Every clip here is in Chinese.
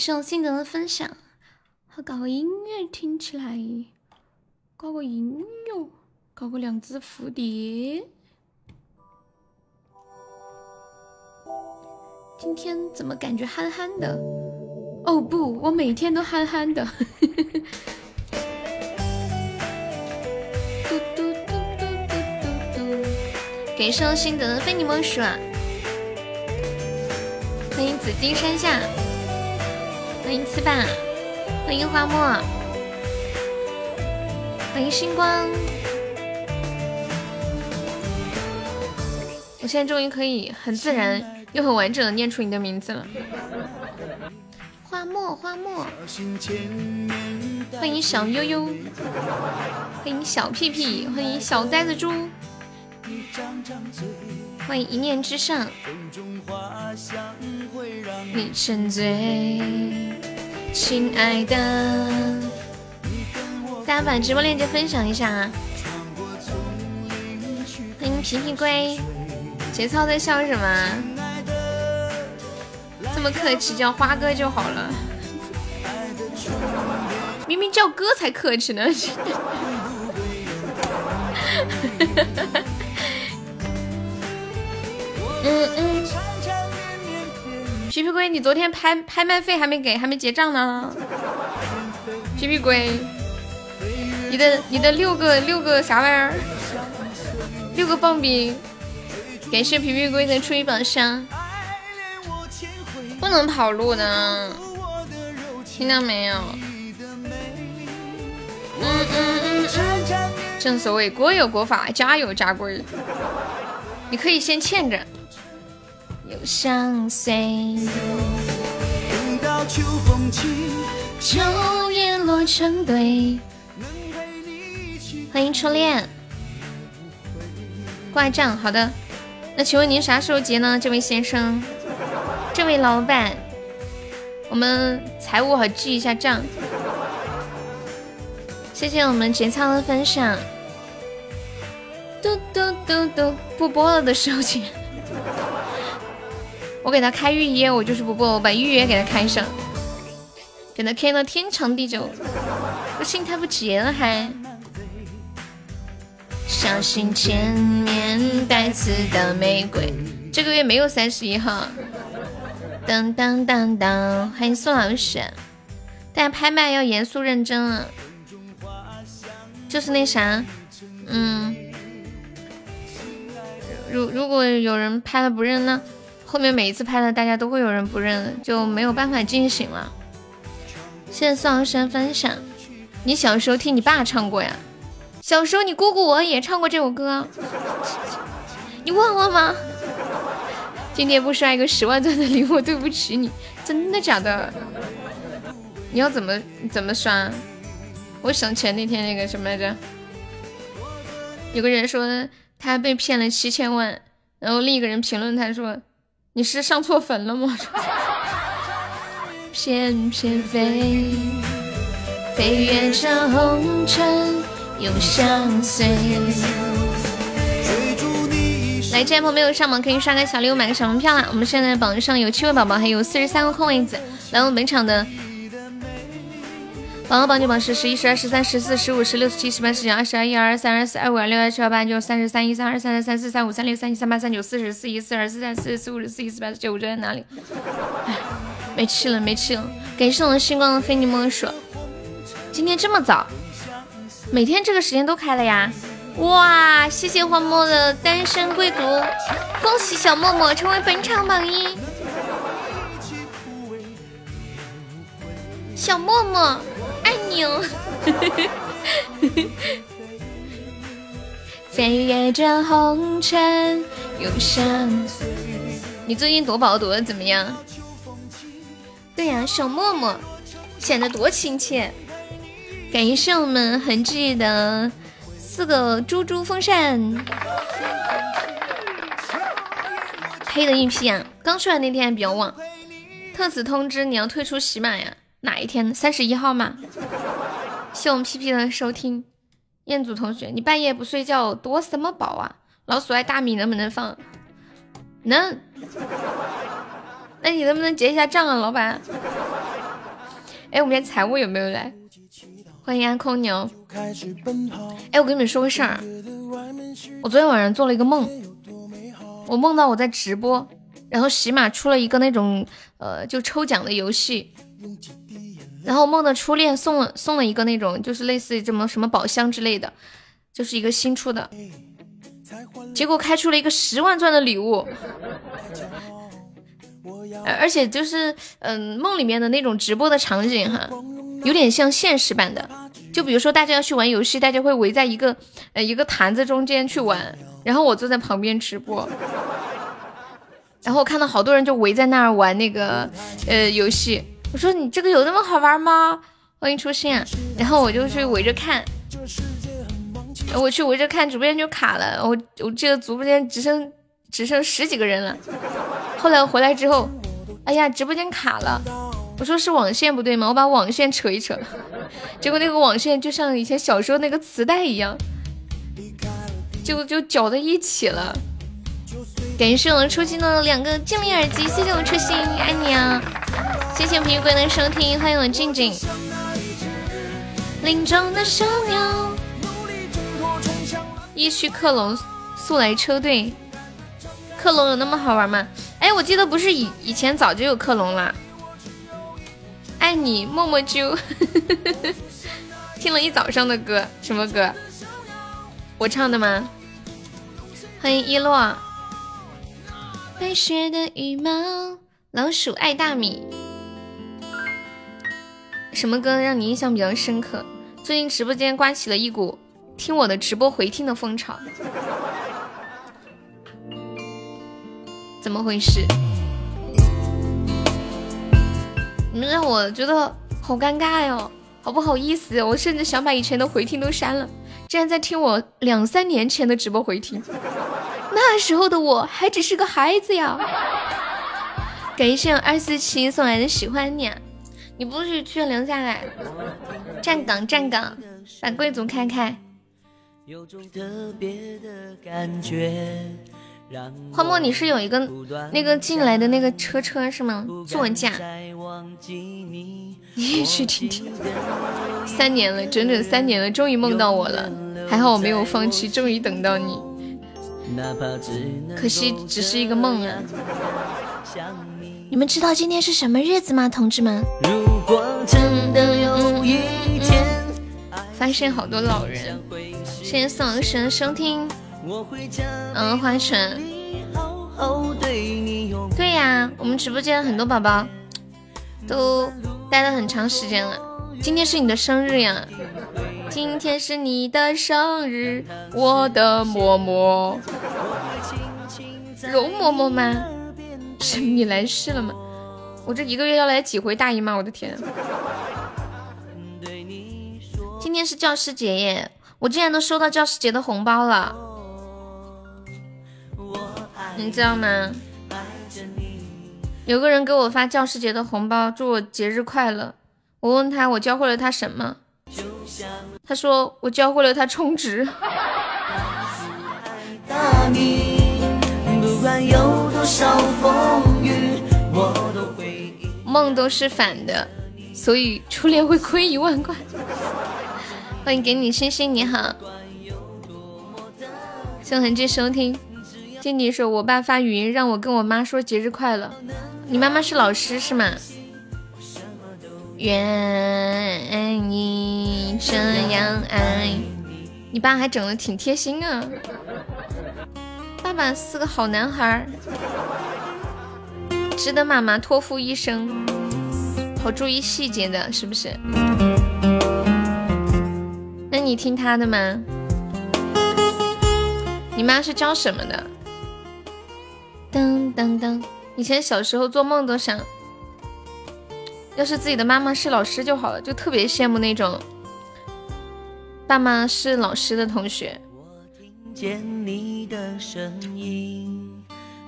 给上心得的分享，好搞个音乐听起来，搞个音乐，搞个两只蝴蝶。今天怎么感觉憨憨的？哦不，我每天都憨憨的。嘟嘟嘟嘟嘟嘟嘟，给上心得的非你莫属啊！欢迎紫金山下，欢迎吃饭，欢迎花墨，欢迎星光。我现在终于可以很自然。又很完整的念出你的名字了，花墨花墨，欢迎小悠悠，欢迎小屁屁，欢迎小呆子猪，欢迎一念之上，你沉醉，亲爱的，大家把直播链接分享一下啊！欢迎皮皮龟，节操在笑什么？这么客气，叫花哥就好了。明明叫哥才客气呢。嗯 嗯。皮皮龟，你昨天拍拍卖费还没给，还没结账呢。皮皮龟，你的你的六个六个啥玩意儿？六个棒冰，感谢皮皮龟的初一宝箱。不能跑路的，听到没有？嗯嗯嗯，正所谓国有国法，家有家规。你可以先欠着。又相随。等到秋叶落成堆。欢迎初恋。挂账，好的。那请问您啥时候结呢，这位先生？这位老板，我们财务好记一下账。谢谢我们节操的分享。嘟嘟嘟嘟，不播了的时候请。我给他开预约，我就是不播，我把预约给他开上，给他开到天长地久。不信他不结了还。小心前面带刺的玫瑰。这个月没有三十一号。当当当当，欢迎宋老师。大家拍卖要严肃认真啊，就是那啥，嗯，如如果有人拍了不认，呢后面每一次拍了，大家都会有人不认，就没有办法进行了。谢谢宋老师分享，你小时候听你爸唱过呀？小时候你姑姑我也唱过这首歌，你忘了吗？今天不刷一个十万钻的礼物，对不起你，真的假的？你要怎么怎么刷？我想起来那天那个什么来着？有个人说他被骗了七千万，然后另一个人评论他说：“你是上错坟了吗？” 翩翩飞，飞越这红尘，又相随。来，这位朋友没有上榜，可以刷个小礼物，买个小门票啦！我们现在榜上有七位宝宝，还有四十三个空位子。来，我们本场的榜号榜九榜十、十一、十二、十三、十四、十五、十六、十七、十八、十九、二十二、一、二、二、三、二四、二五、二六、二七、二八、二九、三十三、一、三二、三三、三四、三五、三六、三七、三八、三九、四十、四一、四二、四三、四四、四五、四一、四八、四九，我在哪里？哎，没气了，没气了！感谢我们星光的非你莫属。今天这么早，每天这个时间都开了呀？哇！谢谢黄墨的单身贵族，恭喜小默默成为本场榜一。小默默，你哦！飞越这红尘，永相随。你最近夺宝夺的怎么样？对呀，小默默显得多亲切。感谢我们恒志的。四个猪猪风扇，黑的一批啊！刚出来那天还比较旺。特此通知，你要退出喜马呀？哪一天？三十一号吗？谢我们皮皮的收听。彦祖同学，你半夜不睡觉多什么宝啊？老鼠爱大米能不能放？能。那你能不能结一下账啊，老板？哎，我们家财务有没有来？欢迎安空牛。哎，我跟你们说个事儿，我昨天晚上做了一个梦，我梦到我在直播，然后喜马出了一个那种呃就抽奖的游戏，然后梦的初恋送了送了一个那种就是类似于什么什么宝箱之类的，就是一个新出的，结果开出了一个十万钻的礼物。而且就是嗯，梦里面的那种直播的场景哈，有点像现实版的。就比如说大家要去玩游戏，大家会围在一个呃一个坛子中间去玩，然后我坐在旁边直播，然后我看到好多人就围在那儿玩那个呃游戏。我说你这个有那么好玩吗？欢迎出现。然后我就去围着看，我去围着看，直播间就卡了。我我这个直播间只剩只剩十几个人了。后来我回来之后，哎呀，直播间卡了。我说是网线不对吗？我把网线扯一扯，结果那个网线就像以前小时候那个磁带一样，就就搅在一起了。感谢我初心的两个精灵耳机，谢谢我初心，爱你啊！谢谢皮龟的收听，欢迎我静静。林中的小鸟，一区克隆速来车队。克隆有那么好玩吗？哎，我记得不是以以前早就有克隆了。爱你默默啾，听了一早上的歌，什么歌？我唱的吗？欢迎一洛。白雪的羽毛，老鼠爱大米。什么歌让你印象比较深刻？最近直播间刮起了一股听我的直播回听的风潮。怎么回事？你们让我觉得好尴尬哟，好不好意思？我甚至想把以前的回听都删了。竟然在听我两三年前的直播回听，那时候的我还只是个孩子呀！感谢二四七送来的喜欢你，你不许去留下来，站岗站岗，把贵族开开。有种特别的感觉。花墨，你是有一个那个进来的那个车车是吗？座驾，你也去听听。三年了，整整三年了，终于梦到我了，还好我没有放弃，终于等到你。可惜只是一个梦啊！你们知道今天是什么日子吗，同志们？发现好多老人，谢谢宋老师收听。嗯，花城。对呀，我们直播间很多宝宝都待了很长时间了。今天是你的生日呀！今天是你的生日，我的嬷嬷。容嬷嬷吗？是你来世了吗？我这一个月要来几回大姨妈？我的天！今天是教师节耶，我竟然都收到教师节的红包了。你知道吗？有个人给我发教师节的红包，祝我节日快乐。我问他，我教会了他什么？他说我教会了他充值。梦都是反的，所以初恋会亏一万块。欢迎给你星星，你好，谢痕迹收听。静静说：“我爸发语音让我跟我妈说节日快乐。你妈妈是老师是吗？愿你这样爱。你爸还整的挺贴心啊。爸爸是个好男孩，值得妈妈托付一生，好注意细节的，是不是？那你听他的吗？你妈是教什么的？”噔噔噔！以前小时候做梦都想，要是自己的妈妈是老师就好了，就特别羡慕那种爸妈是老师的同学。见你的声音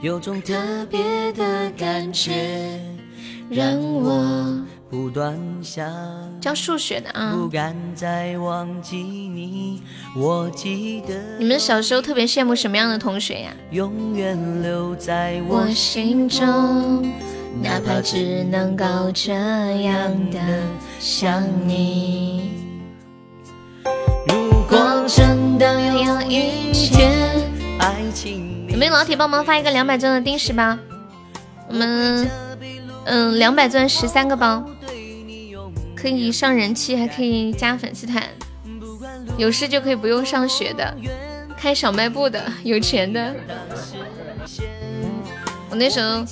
有种特别的感觉，让我不断想教数学的啊。你们小时候特别羡慕什么样的同学呀？永远留在我心中，哪怕只能够这样的想你。如果真的有一天，有没有老铁帮忙发一个两百钻的定时包？我们嗯，两百钻十三个包。可以上人气，还可以加粉丝团，有事就可以不用上学的，开小卖部的，有钱的。我那时候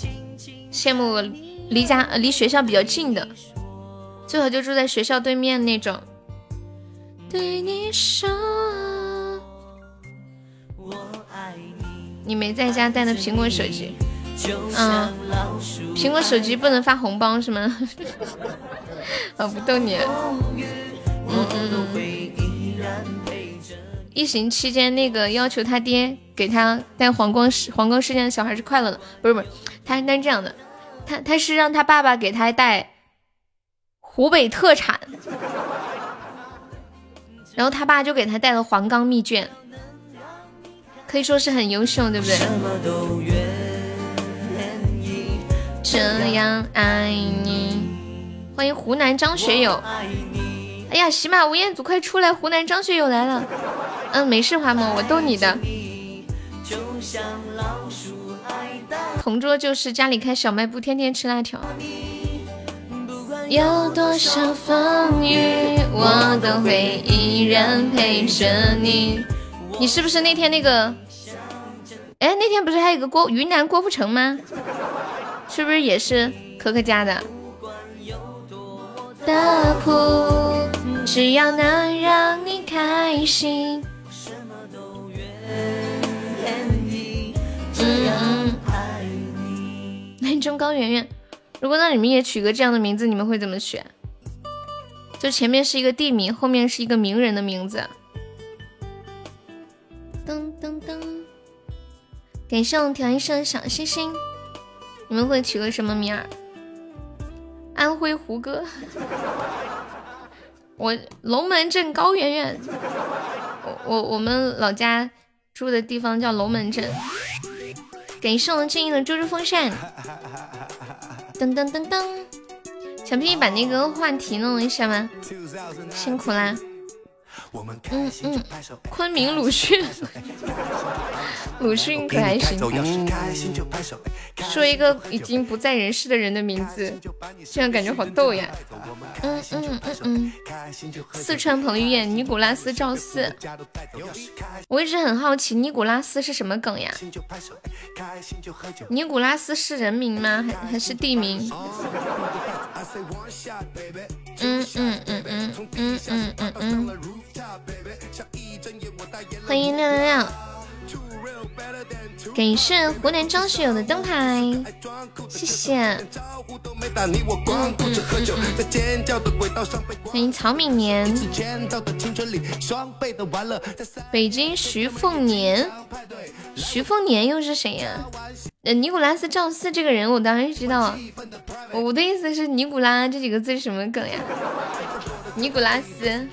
羡慕离家离学校比较近的，最好就住在学校对面那种。对你说，我爱你你没在家带的苹果手机，嗯，苹果手机不能发红包是吗？我 不逗你。嗯嗯嗯。疫情期间，那个要求他爹给他带黄光世黄光世界的小孩是快乐的，不是不是，他他是这样的，他他是让他爸爸给他带湖北特产，然后他爸就给他带了黄冈密卷，可以说是很优秀，对不对？这样爱你。欢迎湖南张学友，哎呀，喜马吴彦祖快出来！湖南张学友来了。嗯，没事，华某，我逗你的。同桌就是家里开小卖部，天天吃辣条。有多少风雨，我都会依然陪着你。你是不是那天那个？哎，那天不是还有个郭云南郭富城吗？是不是也是可可家的？的苦，只要能让你开心。嗯，中高圆圆，如果让你们也取个这样的名字，你们会怎么选？就前面是一个地名，后面是一个名人的名字。噔噔噔，感谢我调一声小星星，你们会取个什么名儿？安徽胡歌，我龙门镇高圆圆，我我我们老家住的地方叫龙门镇。感谢我们静音的猪猪风扇，噔噔噔噔，小屁屁把那个话题弄一下吗？辛苦啦。嗯嗯，昆明鲁迅，鲁迅可还行。说一个已经不在人世的人的名字，这样感觉好逗呀。嗯嗯嗯嗯，四川彭于晏，尼古拉斯赵四。我一直很好奇，尼古拉斯是什么梗呀？尼古拉斯是人名吗？还还是地名？嗯嗯嗯嗯嗯嗯嗯嗯。欢迎亮亮亮，感谢湖南张学友的灯牌，谢谢。欢迎曹敏年，北京徐凤年，徐凤年又是谁呀？呃，尼古拉斯赵四这个人我当然知道，我的意思是尼古拉这几个字是什么梗呀？尼古拉斯，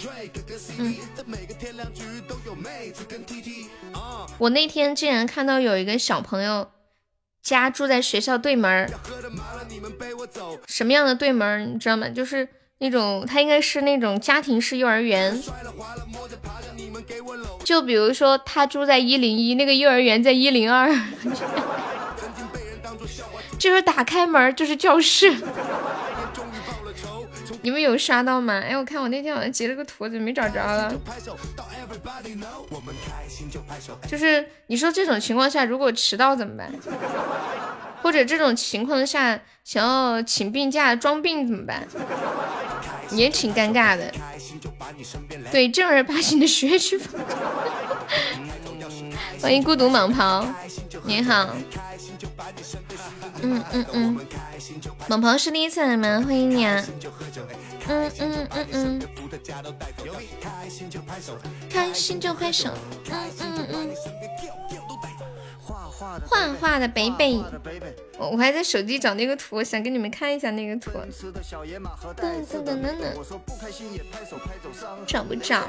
嗯，我那天竟然看到有一个小朋友家住在学校对门什么样的对门你知道吗？就是那种他应该是那种家庭式幼儿园，就比如说他住在一零一，那个幼儿园在一零二，就是打开门就是教室。你们有刷到吗？哎，我看我那天好像截了个图，怎么没找着了？就是你说这种情况下，如果迟到怎么办？或者这种情况下想要请病假装病怎么办？也挺尴尬的。对，正儿八经的学区房。欢迎孤独蟒袍，你好。嗯嗯嗯，蟒袍是第一次来吗？欢迎你啊！嗯嗯嗯嗯，开心就拍手，嗯嗯嗯。画画的北北，我我还在手机找那个图，想给你们看一下那个图。噔噔噔噔噔，找不着，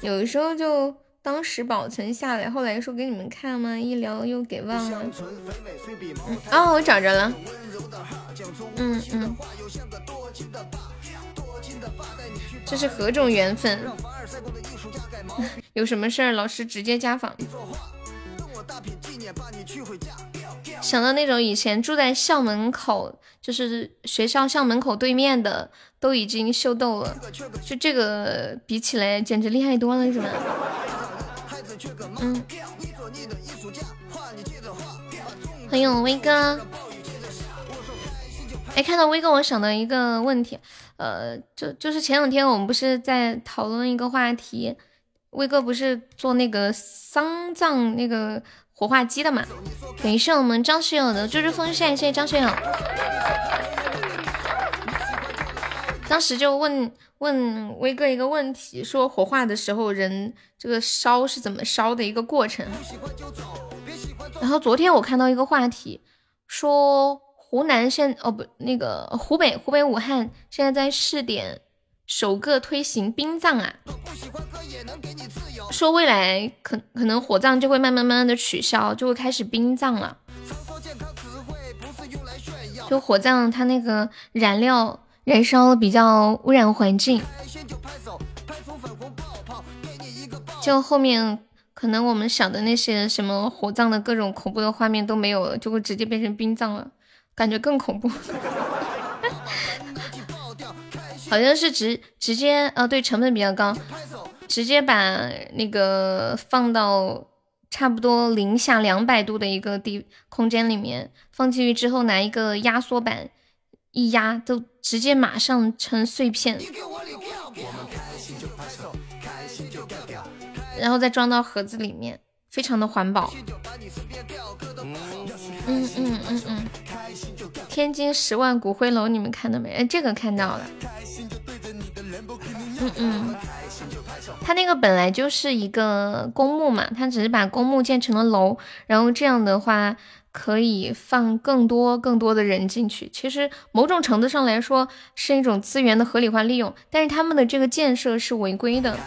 有时候就当时保存下来，后来说给你们看吗，一聊又给忘了。哦，我找着了。嗯嗯。这是何种缘分？有什么事儿，老师直接家访。想到那种以前住在校门口，就是学校校门口对面的，都已经秀逗了。就这个比起来，简直厉害多了，是吧？嗯。欢迎威哥。哎，看到威哥，我想到一个问题。呃，就就是前两天我们不是在讨论一个话题，威哥不是做那个丧葬那个火化机的嘛？等一下，我们张学友的追追风扇，谢谢张学友。当时就问问威哥一个问题，说火化的时候人这个烧是怎么烧的一个过程。然后昨天我看到一个话题，说。湖南现哦不，那个湖北湖北武汉现在在试点首个推行殡葬啊，说未来可可能火葬就会慢慢慢慢的取消，就会开始殡葬了。就火葬它那个燃料燃烧比较污染环境，就后面可能我们想的那些什么火葬的各种恐怖的画面都没有了，就会直接变成殡葬了。感觉更恐怖，好像是直直接呃，对，成本比较高，直接把那个放到差不多零下两百度的一个地空间里面，放进去之后，拿一个压缩板一压，都直接马上成碎片，然后再装到盒子里面，非常的环保。嗯嗯嗯嗯。天津十万骨灰楼，你们看到没？哎，这个看到了。嗯嗯，他那个本来就是一个公墓嘛，他只是把公墓建成了楼，然后这样的话可以放更多更多的人进去。其实某种程度上来说是一种资源的合理化利用，但是他们的这个建设是违规的，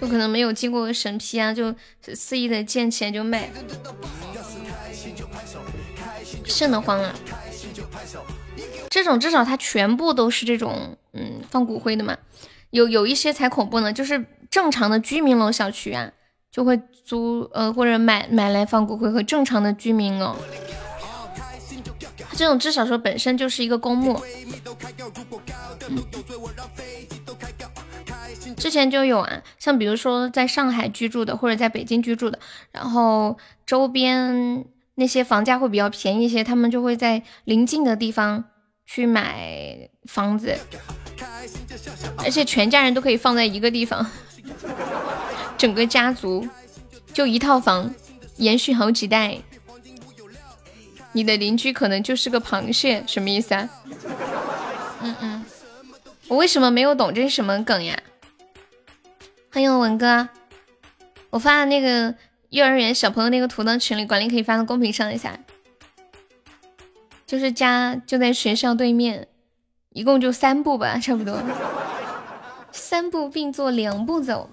就可能没有经过审批啊，就肆意的建起来就卖。瘆得慌啊，这种至少它全部都是这种，嗯，放骨灰的嘛。有有一些才恐怖呢，就是正常的居民楼小区啊，就会租呃或者买买来放骨灰和正常的居民哦。这种至少说本身就是一个公墓。之前就有啊，像比如说在上海居住的或者在北京居住的，然后周边。那些房价会比较便宜一些，他们就会在临近的地方去买房子，而且全家人都可以放在一个地方，整个家族就一套房，延续好几代。你的邻居可能就是个螃蟹，什么意思啊？嗯嗯，我为什么没有懂这是什么梗呀？欢迎文哥，我发的那个。幼儿园小朋友那个图呢？群里管理可以发到公屏上一下。就是家就在学校对面，一共就三步吧，差不多。三步并作两步走。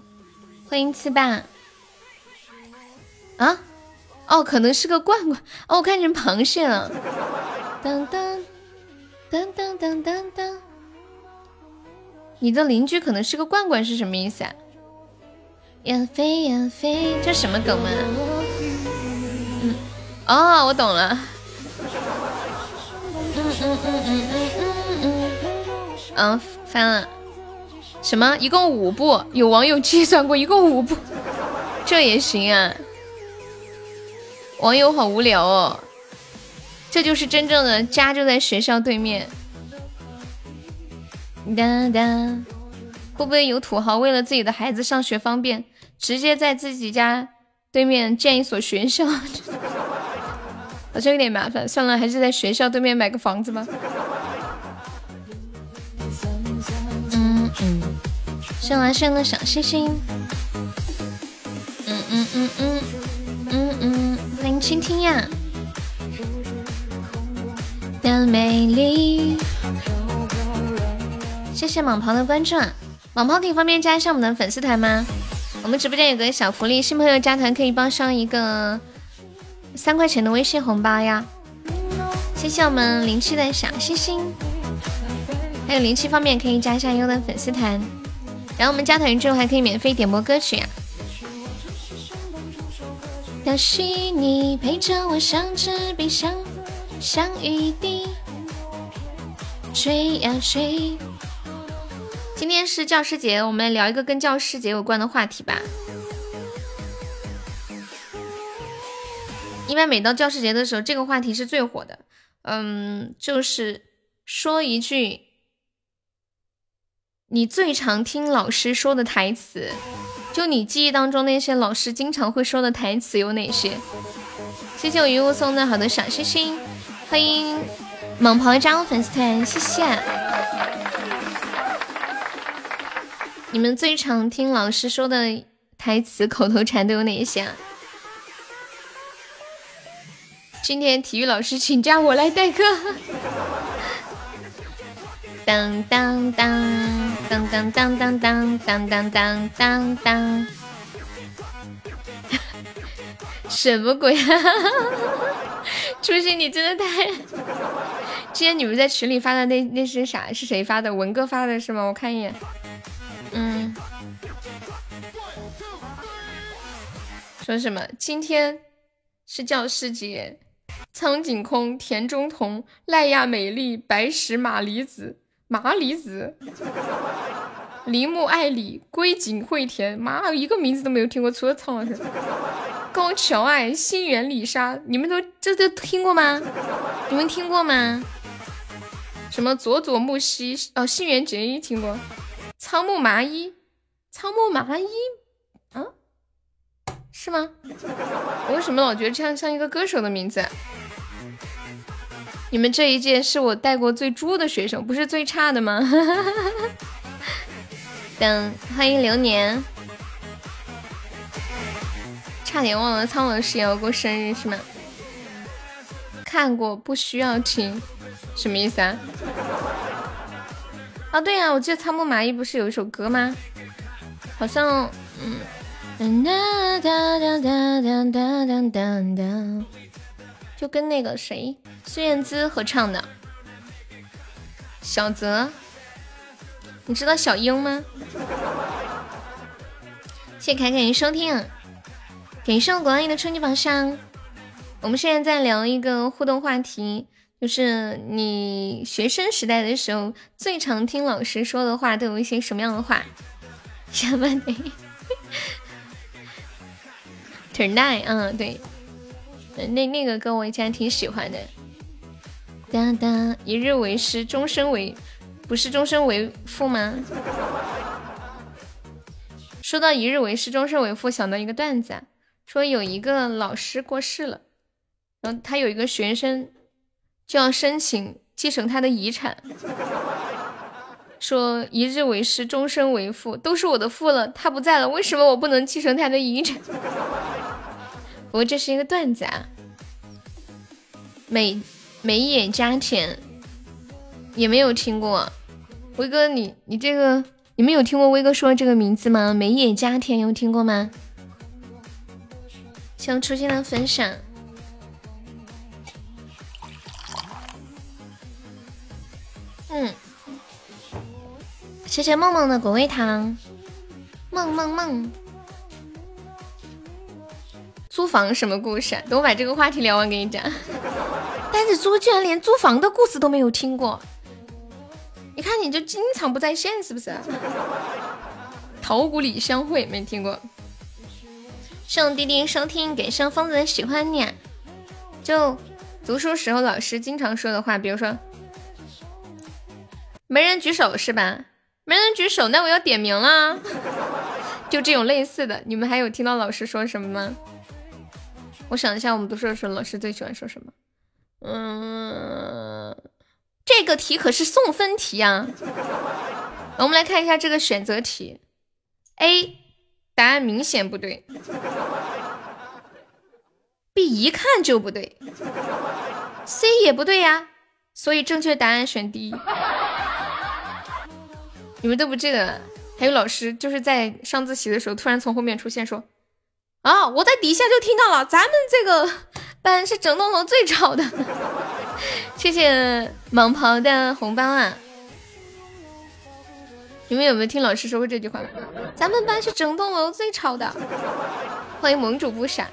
欢迎七爸。啊？哦，可能是个罐罐。哦，我看成螃蟹了。当当当当当当当。你的邻居可能是个罐罐，是什么意思啊？呀飞呀飞，这什么梗吗？嗯，哦，我懂了。嗯嗯嗯嗯嗯嗯嗯。嗯，翻了。什么？一共五步？有网友计算过，一共五步，这也行啊？网友好无聊哦。这就是真正的家就在学校对面。哒哒。会不会有土豪为了自己的孩子上学方便？直接在自己家对面建一所学校，好像有点麻烦。算了，还是在学校对面买个房子吧。嗯嗯，谢完生的小星星。嗯嗯嗯嗯嗯嗯，欢迎倾听呀。的美丽，谢谢蟒袍的关注。蟒袍可以方便加一下我们的粉丝团吗？我们直播间有个小福利，新朋友加团可以包上一个三块钱的微信红包呀。谢谢我们零七的小星星，还有零七方面可以加一下优的粉丝团，然后我们加团之后还可以免费点播歌曲呀。要是你陪着我，像纸笔，像像雨滴，吹呀吹。今天是教师节，我们来聊一个跟教师节有关的话题吧。一般每到教师节的时候，这个话题是最火的。嗯，就是说一句你最常听老师说的台词，就你记忆当中那些老师经常会说的台词有哪些？谢谢我云雾送的好的小星星，欢迎猛鹏加入粉丝团，谢谢。你们最常听老师说的台词、口头禅都有哪一些啊？今天体育老师请假，我来代课。当当当当当当当当当当当当当，什么鬼啊？初心，你真的太……今天你们在群里发的那那是啥？是谁发的？文哥发的是吗？我看一眼。嗯，说什么？今天是教师节，苍井空、田中瞳、赖亚美丽、白石麻里子、麻里子、铃木爱里、龟井惠田，妈一个名字都没有听过，除了苍老师。高桥爱、新垣里沙，你们都这都听过吗？你们听过吗？什么佐佐木希？哦，新垣结衣听过。仓木麻衣，仓木麻衣，啊，是吗？我为什么老觉得这样像一个歌手的名字？你们这一届是我带过最猪的学生，不是最差的吗？等，欢迎流年，差点忘了苍老师也要过生日是吗？看过，不需要听，什么意思啊？啊，对呀，我记得仓木麻衣不是有一首歌吗？好像，嗯，哒哒哒哒哒哒哒哒，就跟那个谁孙燕姿合唱的。小泽，你知道小樱吗？谢谢凯凯收听，感谢我国安的春季宝箱。我们现在在聊一个互动话题。就是你学生时代的时候，最常听老师说的话都有一些什么样的话？什么的？Tonight，嗯，对，那那个歌我以前挺喜欢的。哒哒，一日为师，终身为，不是终身为父吗？说到一日为师，终身为父，想到一个段子，说有一个老师过世了，然后他有一个学生。就要申请继承他的遗产，说一日为师，终身为父，都是我的父了，他不在了，为什么我不能继承他的遗产？不过这是一个段子啊。美美野家田也没有听过，威哥你你这个你们有听过威哥说这个名字吗？美野家田有听过吗？想出现的分享。嗯，谢谢梦梦的果味糖，梦梦梦。租房什么故事？等我把这个话题聊完给你讲。但是猪居然连租房的故事都没有听过，你看你就经常不在线是不是？桃谷里相会没听过。送滴滴收听，给上疯子喜欢你。就读书时候老师经常说的话，比如说。没人举手是吧？没人举手，那我要点名了。就这种类似的，你们还有听到老师说什么吗？我想一下，我们读书的时候老师最喜欢说什么？嗯，这个题可是送分题啊。我们来看一下这个选择题，A 答案明显不对 B 一看就不对，C 也不对呀，所以正确答案选 D。你们都不记得？还有老师就是在上自习的时候，突然从后面出现说：“啊，我在底下就听到了，咱们这个班是整栋楼最吵的。”谢谢蟒袍的红包啊！你们有没有听老师说过这句话？咱们班是整栋楼最吵的。欢迎盟主不闪，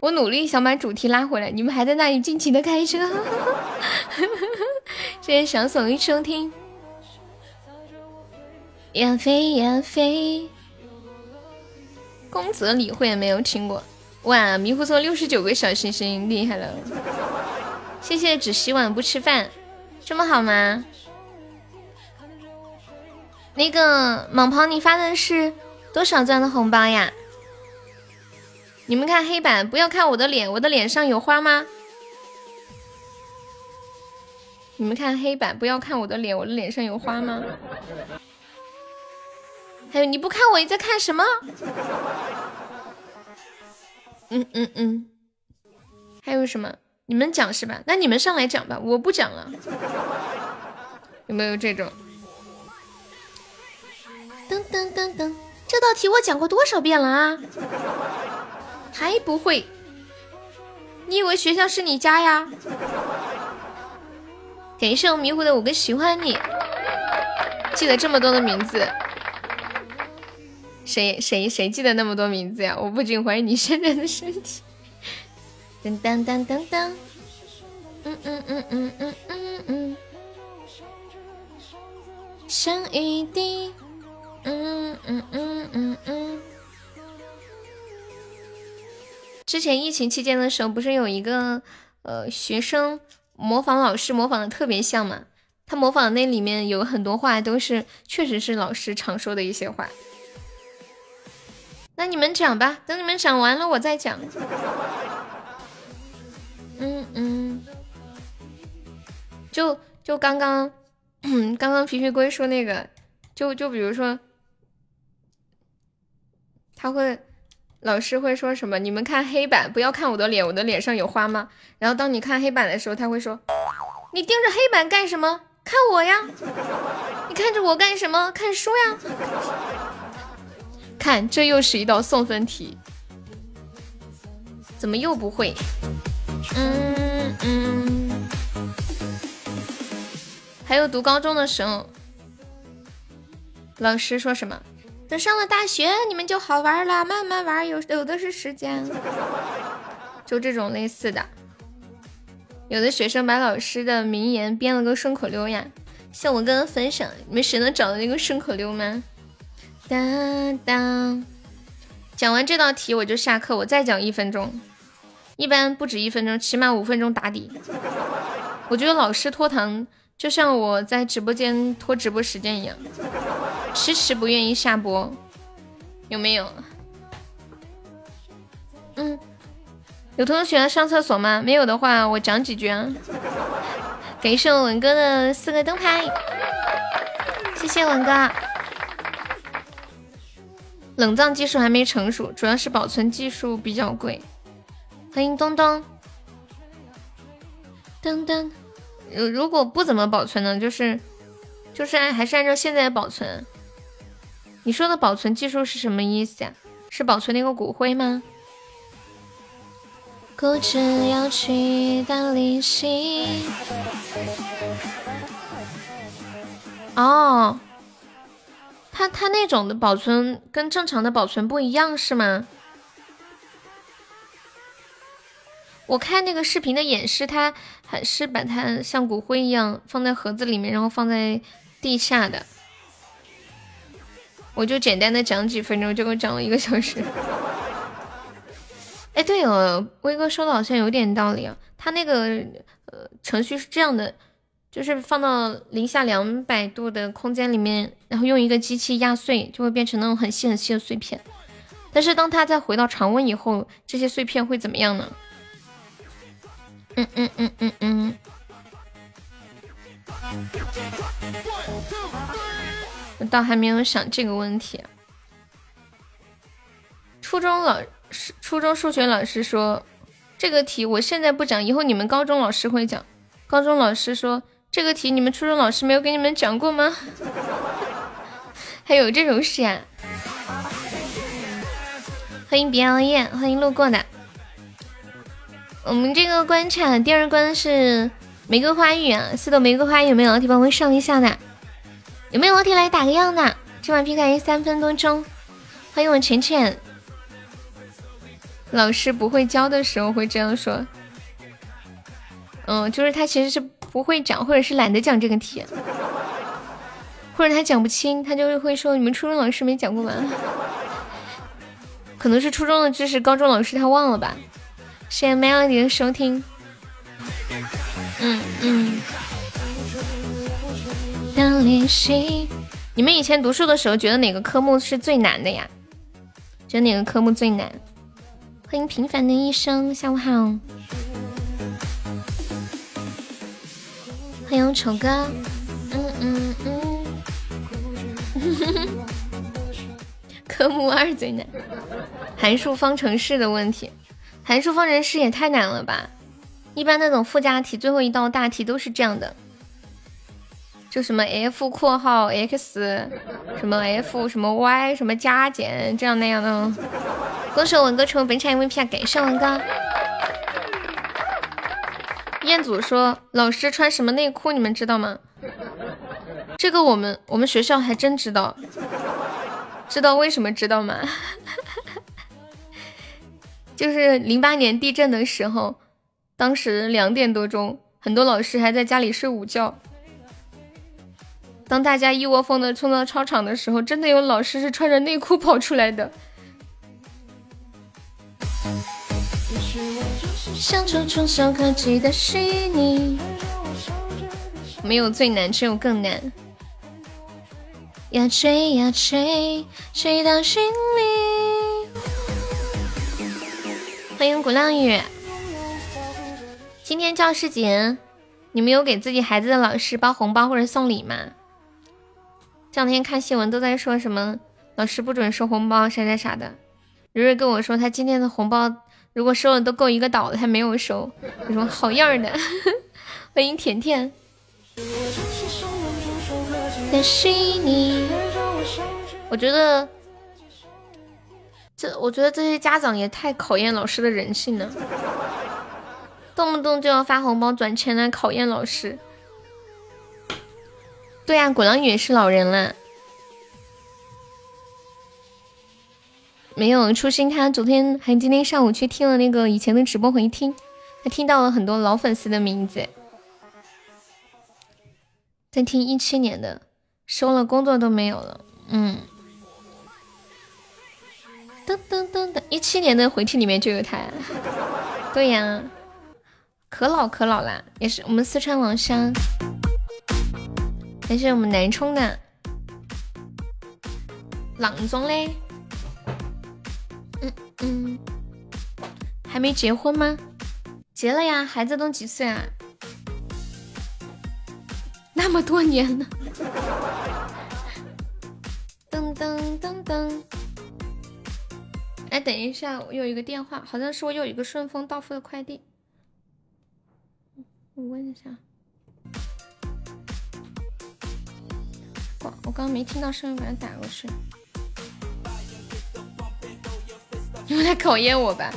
我努力想把主题拉回来，你们还在那里尽情的开车。谢谢小手一收听。呀飞呀飞，宫泽理惠没有听过哇！迷糊送六十九个小星星，厉害了！谢谢只洗碗不吃饭，这么好吗？那个莽袍，你发的是多少钻的红包呀？你们看黑板，不要看我的脸，我的脸上有花吗？你们看黑板，不要看我的脸，我的脸上有花吗？还有你不看我，你在看什么？嗯嗯嗯，还有什么？你们讲是吧？那你们上来讲吧，我不讲了。有没有这种？噔噔噔噔，这道题我讲过多少遍了啊？还不会？你以为学校是你家呀？感谢我迷糊的五个喜欢你，记得这么多的名字。谁谁谁记得那么多名字呀？我不禁怀疑你现在的身体。噔噔噔噔噔，嗯嗯嗯嗯嗯嗯嗯，像一滴，嗯嗯嗯嗯嗯。之前疫情期间的时候，不是有一个呃学生模仿老师模仿的特别像嘛？他模仿的那里面有很多话都是确实是老师常说的一些话。那你们讲吧，等你们讲完了我再讲。嗯嗯，就就刚刚，刚刚皮皮龟说那个，就就比如说，他会老师会说什么？你们看黑板，不要看我的脸，我的脸上有花吗？然后当你看黑板的时候，他会说，你盯着黑板干什么？看我呀！你看着我干什么？看书呀！看，这又是一道送分题，怎么又不会？嗯嗯。还有读高中的时候，老师说什么？等上了大学，你们就好玩了，慢慢玩，有有的是时间。就这种类似的，有的学生把老师的名言编了个顺口溜呀，像我刚刚分享，你们谁能找到那个顺口溜吗？当当，讲完这道题我就下课，我再讲一分钟，一般不止一分钟，起码五分钟打底。我觉得老师拖堂就像我在直播间拖直播时间一样，迟迟不愿意下播，有没有？嗯，有同学上厕所吗？没有的话，我讲几句啊。感谢我文哥的四个灯牌，谢谢文哥。冷藏技术还没成熟，主要是保存技术比较贵。欢迎东东，噔噔。如如果不怎么保存呢？就是就是按还是按照现在的保存。你说的保存技术是什么意思呀？是保存那个骨灰吗？固执要去的旅行。哦。它它那种的保存跟正常的保存不一样是吗？我看那个视频的演示，它还是把它像骨灰一样放在盒子里面，然后放在地下的。我就简单的讲几分钟，结果讲了一个小时。哎，对了，威哥说的好像有点道理啊。他那个呃程序是这样的。就是放到零下两百度的空间里面，然后用一个机器压碎，就会变成那种很细很细的碎片。但是当它再回到常温以后，这些碎片会怎么样呢？嗯嗯嗯嗯嗯。我倒还没有想这个问题。初中老师，初中数学老师说，这个题我现在不讲，以后你们高中老师会讲。高中老师说这个题你们初中老师没有给你们讲过吗？还有这种事啊？欢迎别熬夜，欢迎路过的。我们这个关卡第二关是玫瑰花语啊，四朵玫瑰花语有没有老铁帮我上一下的？有没有老铁来打个样的？今晚 PK 三分多钟，欢迎我浅浅。老师不会教的时候会这样说，嗯，就是他其实是不会讲，或者是懒得讲这个题，或者他讲不清，他就会说你们初中老师没讲过吗？可能是初中的知识，高中老师他忘了吧？谢谢 Melody 的收听。嗯嗯。的练习你们以前读书的时候，觉得哪个科目是最难的呀？觉得哪个科目最难？欢迎平凡的一生，下午好。欢迎丑哥。嗯嗯嗯。科目二最难，函数方程式的问题。函数方程式也太难了吧！一般那种附加题最后一道大题都是这样的，就什么 f 括号 x，什么 f 什么 y，什么加减这样那样的。恭喜文哥成为本场 MVP 啊！感谢文哥。彦祖说：“老师穿什么内裤？你们知道吗？”这个我们我们学校还真知道。知道为什么知道吗？就是零八年地震的时候，当时两点多钟，很多老师还在家里睡午觉。当大家一窝蜂的冲到操场的时候，真的有老师是穿着内裤跑出来的。没有最难，只有更难。呀吹呀吹，吹到心里。欢迎古浪屿。今天教师节，你们有给自己孩子的老师包红包或者送礼吗？这两天看新闻都在说什么老师不准收红包，啥啥啥的。蕊蕊跟我说，他今天的红包如果收了都够一个岛了，他没有收。有什么好样的？欢迎甜甜。我觉得，这我觉得这些家长也太考验老师的人性了，动不动就要发红包转钱来考验老师。对呀，果狼也是老人了，没有初心。他昨天还今天上午去听了那个以前的直播回听，他听到了很多老粉丝的名字，在听一七年的。收了工作都没有了，嗯，噔噔噔噔，一七年的回听里面就有他，对呀，可老可老啦，也是我们四川老乡，还是我们南充的，阆中嘞，嗯嗯，还没结婚吗？结了呀，孩子都几岁啊？那么多年了。噔噔噔噔！哎，等一下，我有一个电话，好像是我有一个顺丰到付的快递，我问一下。我我刚刚没听到声音，把它打过去。你们来考验我吧。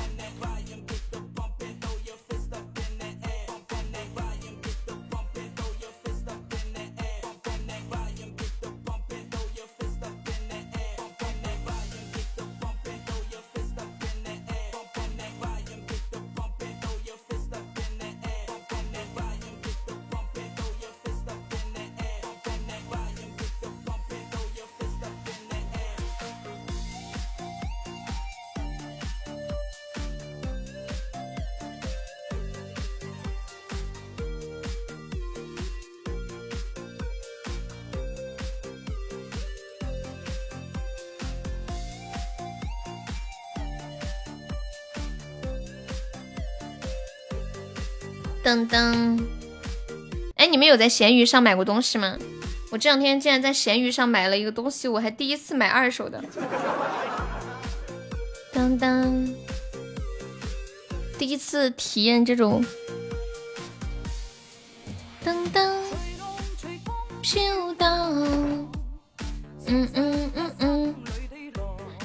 噔噔，哎，你们有在闲鱼上买过东西吗？我这两天竟然在闲鱼上买了一个东西，我还第一次买二手的。噔噔第一次体验这种。当当，飘荡。嗯嗯嗯嗯。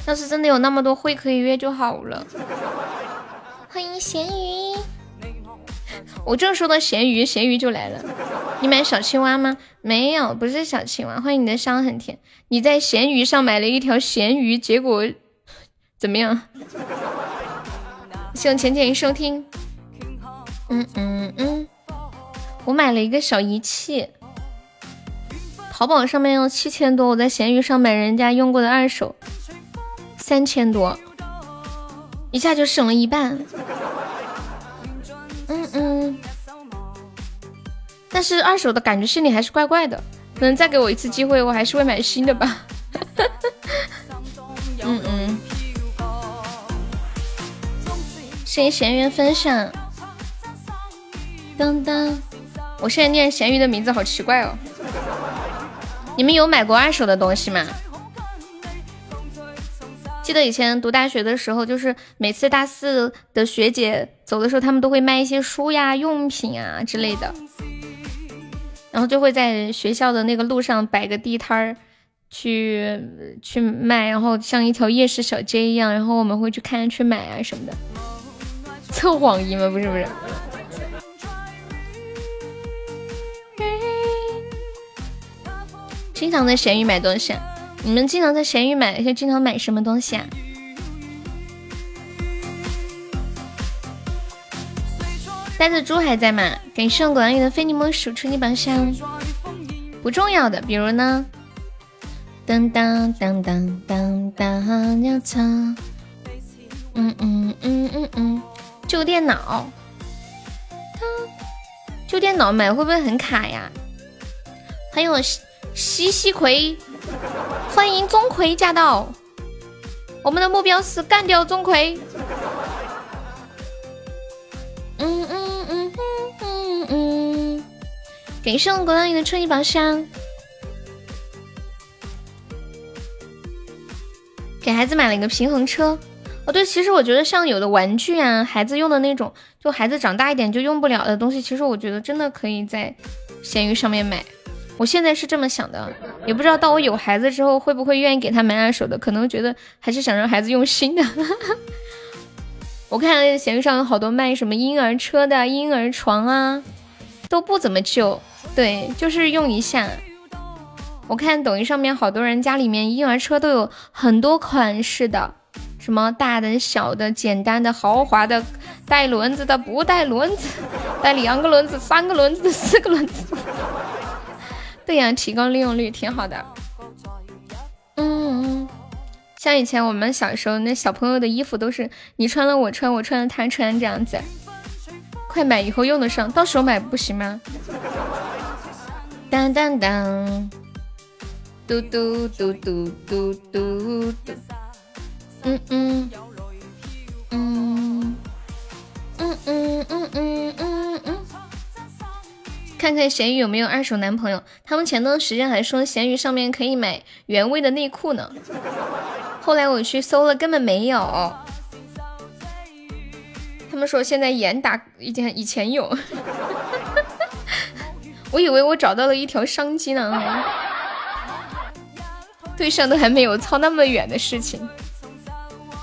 要是真的有那么多会可以约就好了。欢迎咸鱼。我正说到咸鱼，咸鱼就来了。你买小青蛙吗？没有，不是小青蛙。欢迎你的伤很甜。你在咸鱼上买了一条咸鱼，结果怎么样？希望浅浅收听。嗯嗯嗯。我买了一个小仪器，淘宝上面要七千多，我在闲鱼上买人家用过的二手，三千多，一下就省了一半。但是二手的感觉心里还是怪怪的，可能再给我一次机会，我还是会买新的吧。嗯 嗯，谢谢咸鱼分享，当当。我现在念咸鱼的名字好奇怪哦！你们有买过二手的东西吗？记得以前读大学的时候，就是每次大四的学姐走的时候，他们都会卖一些书呀、用品啊之类的，然后就会在学校的那个路上摆个地摊儿，去去卖，然后像一条夜市小街一样，然后我们会去看、去买啊什么的。测谎仪吗？不是不是。经常在闲鱼买东西，你们经常在闲鱼买，就经常买什么东西啊？呆子猪还在吗？感谢我果然的非你莫属初级宝箱，不重要的，比如呢？当当当当当当，鸟巢。嗯嗯嗯嗯嗯，旧电脑，旧电脑买会不会很卡呀？还有。西西葵，欢迎钟馗驾到！我们的目标是干掉钟馗。嗯嗯嗯嗯嗯嗯，感谢我果然你的春意宝箱。给孩子买了一个平衡车。哦，对，其实我觉得像有的玩具啊，孩子用的那种，就孩子长大一点就用不了的东西，其实我觉得真的可以在闲鱼上面买。我现在是这么想的，也不知道到我有孩子之后会不会愿意给他买二手的，可能觉得还是想让孩子用新的。我看闲鱼上有好多卖什么婴儿车的、婴儿床啊，都不怎么旧，对，就是用一下。我看抖音上面好多人家里面婴儿车都有很多款式的，什么大的、小的、简单的、豪华的、带轮子的、不带轮子、带两个轮子、三个轮子、四个轮子。对呀，提高利用率挺好的。嗯，像以前我们小时候，那小朋友的衣服都是你穿了，我穿，我穿了，他穿。这样子快买以后用得上，到时候买不行吗？当当当嘟嘟嘟嘟嘟嘟嘟，嗯嗯嗯嗯嗯嗯嗯。看看咸鱼有没有二手男朋友？他们前段时间还说咸鱼上面可以买原味的内裤呢，后来我去搜了，根本没有。他们说现在严打，以前以前有，我以为我找到了一条商机呢。对象都还没有，操那么远的事情。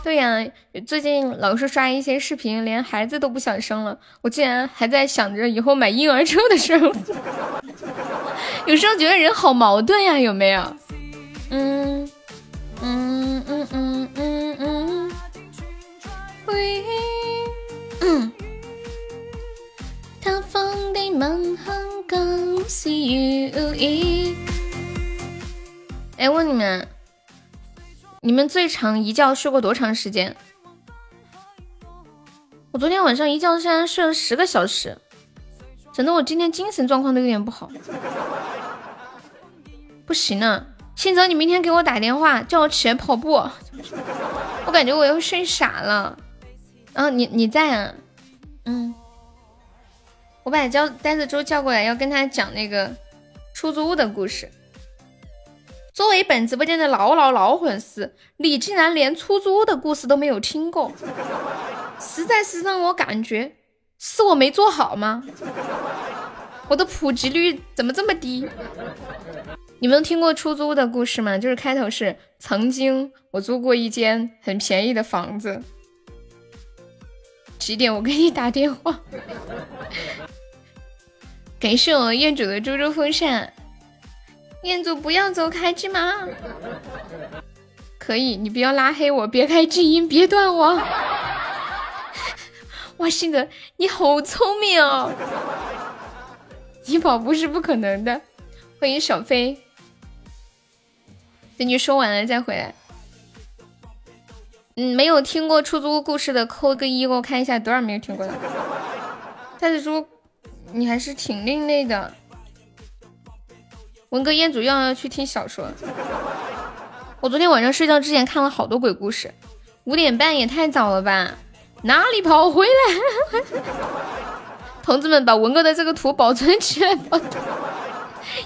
对呀，最近老是刷一些视频，连孩子都不想生了。我竟然还在想着以后买婴儿车的事儿。有时候觉得人好矛盾呀，有没有？嗯嗯嗯嗯嗯嗯。喂。嗯。他放的满香港是如意。哎，问你们。你们最长一觉睡过多长时间？我昨天晚上一觉竟然睡了十个小时，整得我今天精神状况都有点不好。不行了，信泽，你明天给我打电话，叫我起来跑步。我感觉我要睡傻了。嗯你你在啊？嗯，我把叫呆子猪叫过来，要跟他讲那个出租屋的故事。作为本直播间的老老老粉丝，你竟然连出租的故事都没有听过，实在是让我感觉是我没做好吗？我的普及率怎么这么低？你们听过出租的故事吗？就是开头是曾经我租过一间很便宜的房子，几点我给你打电话。感谢我彦祖的猪猪风扇，彦祖不要走，开芝麻？可以，你不要拉黑我，别开静音，别断我。哇，信的你好聪明哦！你跑步是不可能的。欢迎小飞，等你说完了再回来。嗯，没有听过出租故事的扣个一，给我看一下多少没有听过的。袋子猪，你还是挺另类的。文哥彦祖又要去听小说。我昨天晚上睡觉之前看了好多鬼故事，五点半也太早了吧？哪里跑回来？同志们，把文哥的这个图保存起来，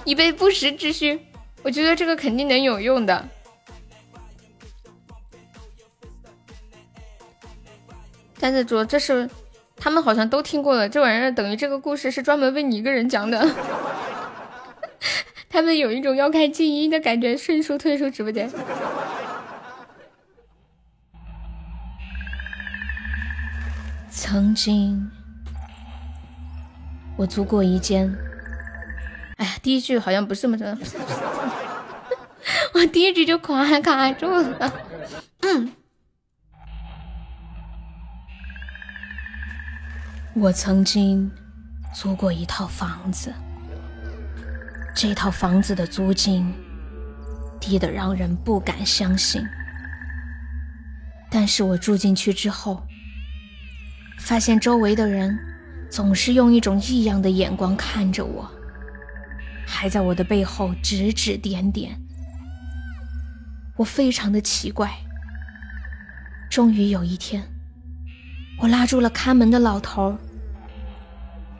以备不时之需。我觉得这个肯定能有用的。但是主，这是他们好像都听过了，这玩意儿等于这个故事是专门为你一个人讲的。他们有一种要开静音的感觉，迅速退出直播间。曾经，我租过一间。哎呀，第一句好像不是这么着，我第一句就卡卡住了。嗯，我曾经租过一套房子。这套房子的租金低得让人不敢相信，但是我住进去之后，发现周围的人总是用一种异样的眼光看着我，还在我的背后指指点点，我非常的奇怪。终于有一天，我拉住了看门的老头，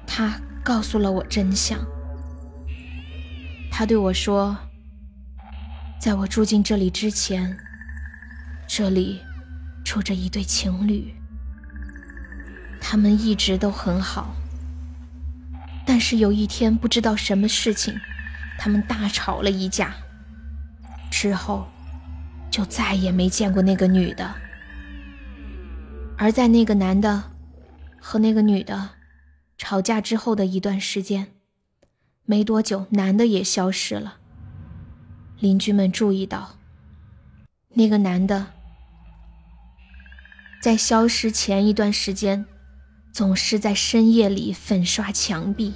他告诉了我真相。他对我说：“在我住进这里之前，这里住着一对情侣，他们一直都很好。但是有一天，不知道什么事情，他们大吵了一架，之后就再也没见过那个女的。而在那个男的和那个女的吵架之后的一段时间。”没多久，男的也消失了。邻居们注意到，那个男的在消失前一段时间，总是在深夜里粉刷墙壁。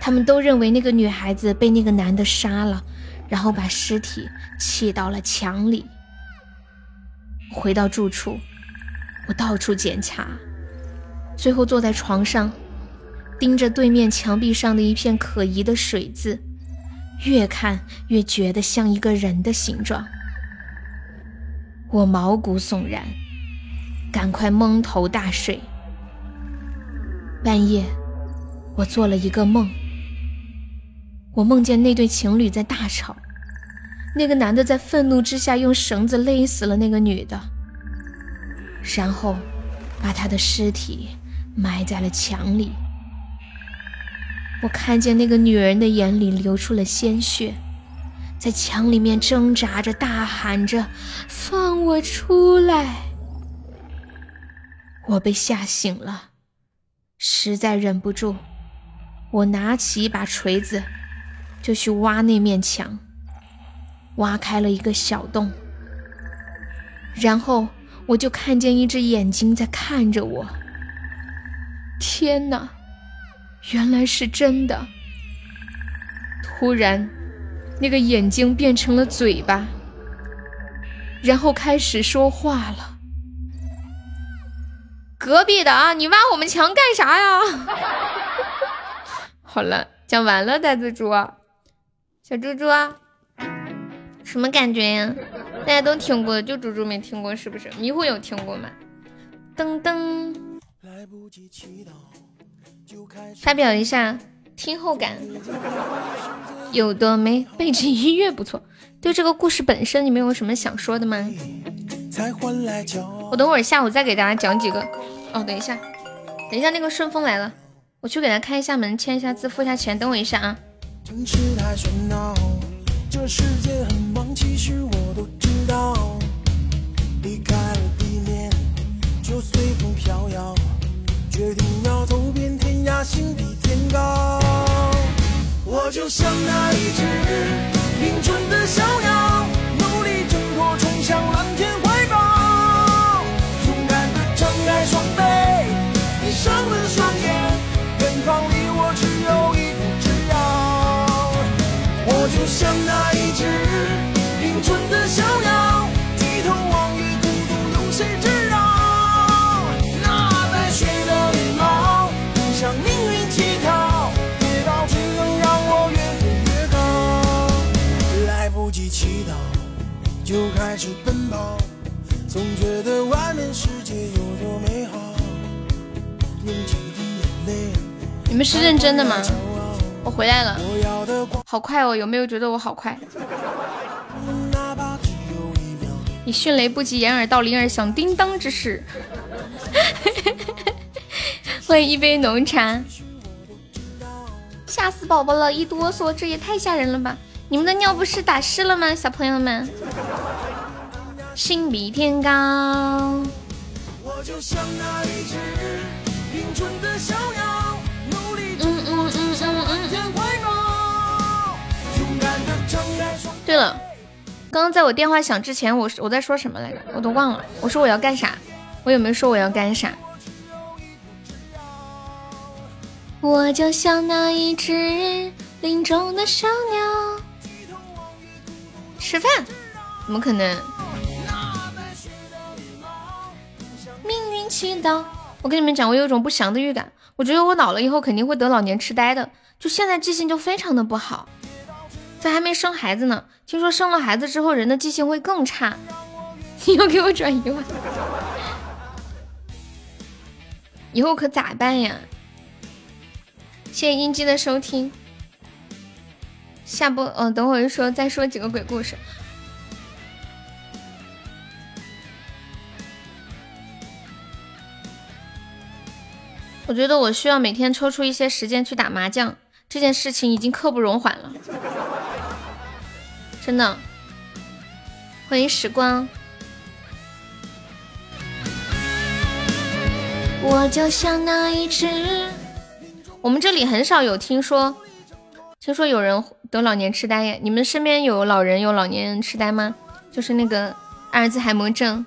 他们都认为那个女孩子被那个男的杀了，然后把尸体砌到了墙里。回到住处，我到处检查，最后坐在床上。盯着对面墙壁上的一片可疑的水渍，越看越觉得像一个人的形状。我毛骨悚然，赶快蒙头大睡。半夜，我做了一个梦，我梦见那对情侣在大吵，那个男的在愤怒之下用绳子勒死了那个女的，然后把她的尸体埋在了墙里。我看见那个女人的眼里流出了鲜血，在墙里面挣扎着，大喊着：“放我出来！”我被吓醒了，实在忍不住，我拿起一把锤子，就去挖那面墙，挖开了一个小洞，然后我就看见一只眼睛在看着我。天哪！原来是真的。突然，那个眼睛变成了嘴巴，然后开始说话了。隔壁的啊，你挖我们墙干啥呀？好了，讲完了，呆子猪，小猪猪，什么感觉呀？大家都听过，就猪猪没听过，是不是？迷糊有听过吗？噔噔。来不及祈祷。发表一下听后感，有的没背景音乐不错。对这个故事本身，你们有什么想说的吗？我等会儿下午再给大家讲几个。哦，等一下，等一下，那个顺丰来了，我去给他开一下门，签一下字，付一下钱。等我一下啊。这世界很忙，其实我都知道。离开了地面，就随风飘摇。决定要走心比天高。我就像那一只凌春的小鸟，努力挣脱，冲向蓝天怀抱。勇敢地张开双臂，闭上了双眼，远方离我只有一步之遥。我就像那一始奔跑，总觉得外面世界有多美好。用几滴眼泪。你们是认真的吗？我回来了，好快哦！有没有觉得我好快？你迅雷不及掩耳盗铃而响叮当之势。欢迎一杯浓茶，吓死宝宝了！一哆嗦，这也太吓人了吧！你们的尿不湿打湿了吗，小朋友们？心比天高。对了，刚刚在我电话响之前，我我在说什么来着？我都忘了。我说我要干啥？我有没有说我要干啥？我就像那一只林中的小鸟。吃饭？怎么可能？祈祷。我跟你们讲，我有一种不祥的预感。我觉得我老了以后肯定会得老年痴呆的。就现在记性就非常的不好，这还没生孩子呢。听说生了孩子之后，人的记性会更差。你要给我转移吗？以后可咋办呀？谢谢英姬的收听。下播，嗯，等会儿说再说几个鬼故事。我觉得我需要每天抽出一些时间去打麻将，这件事情已经刻不容缓了。真的，欢迎时光。我就像那一只，我们这里很少有听说，听说有人得老年痴呆耶。你们身边有老人有老年痴呆吗？就是那个阿尔兹海默症。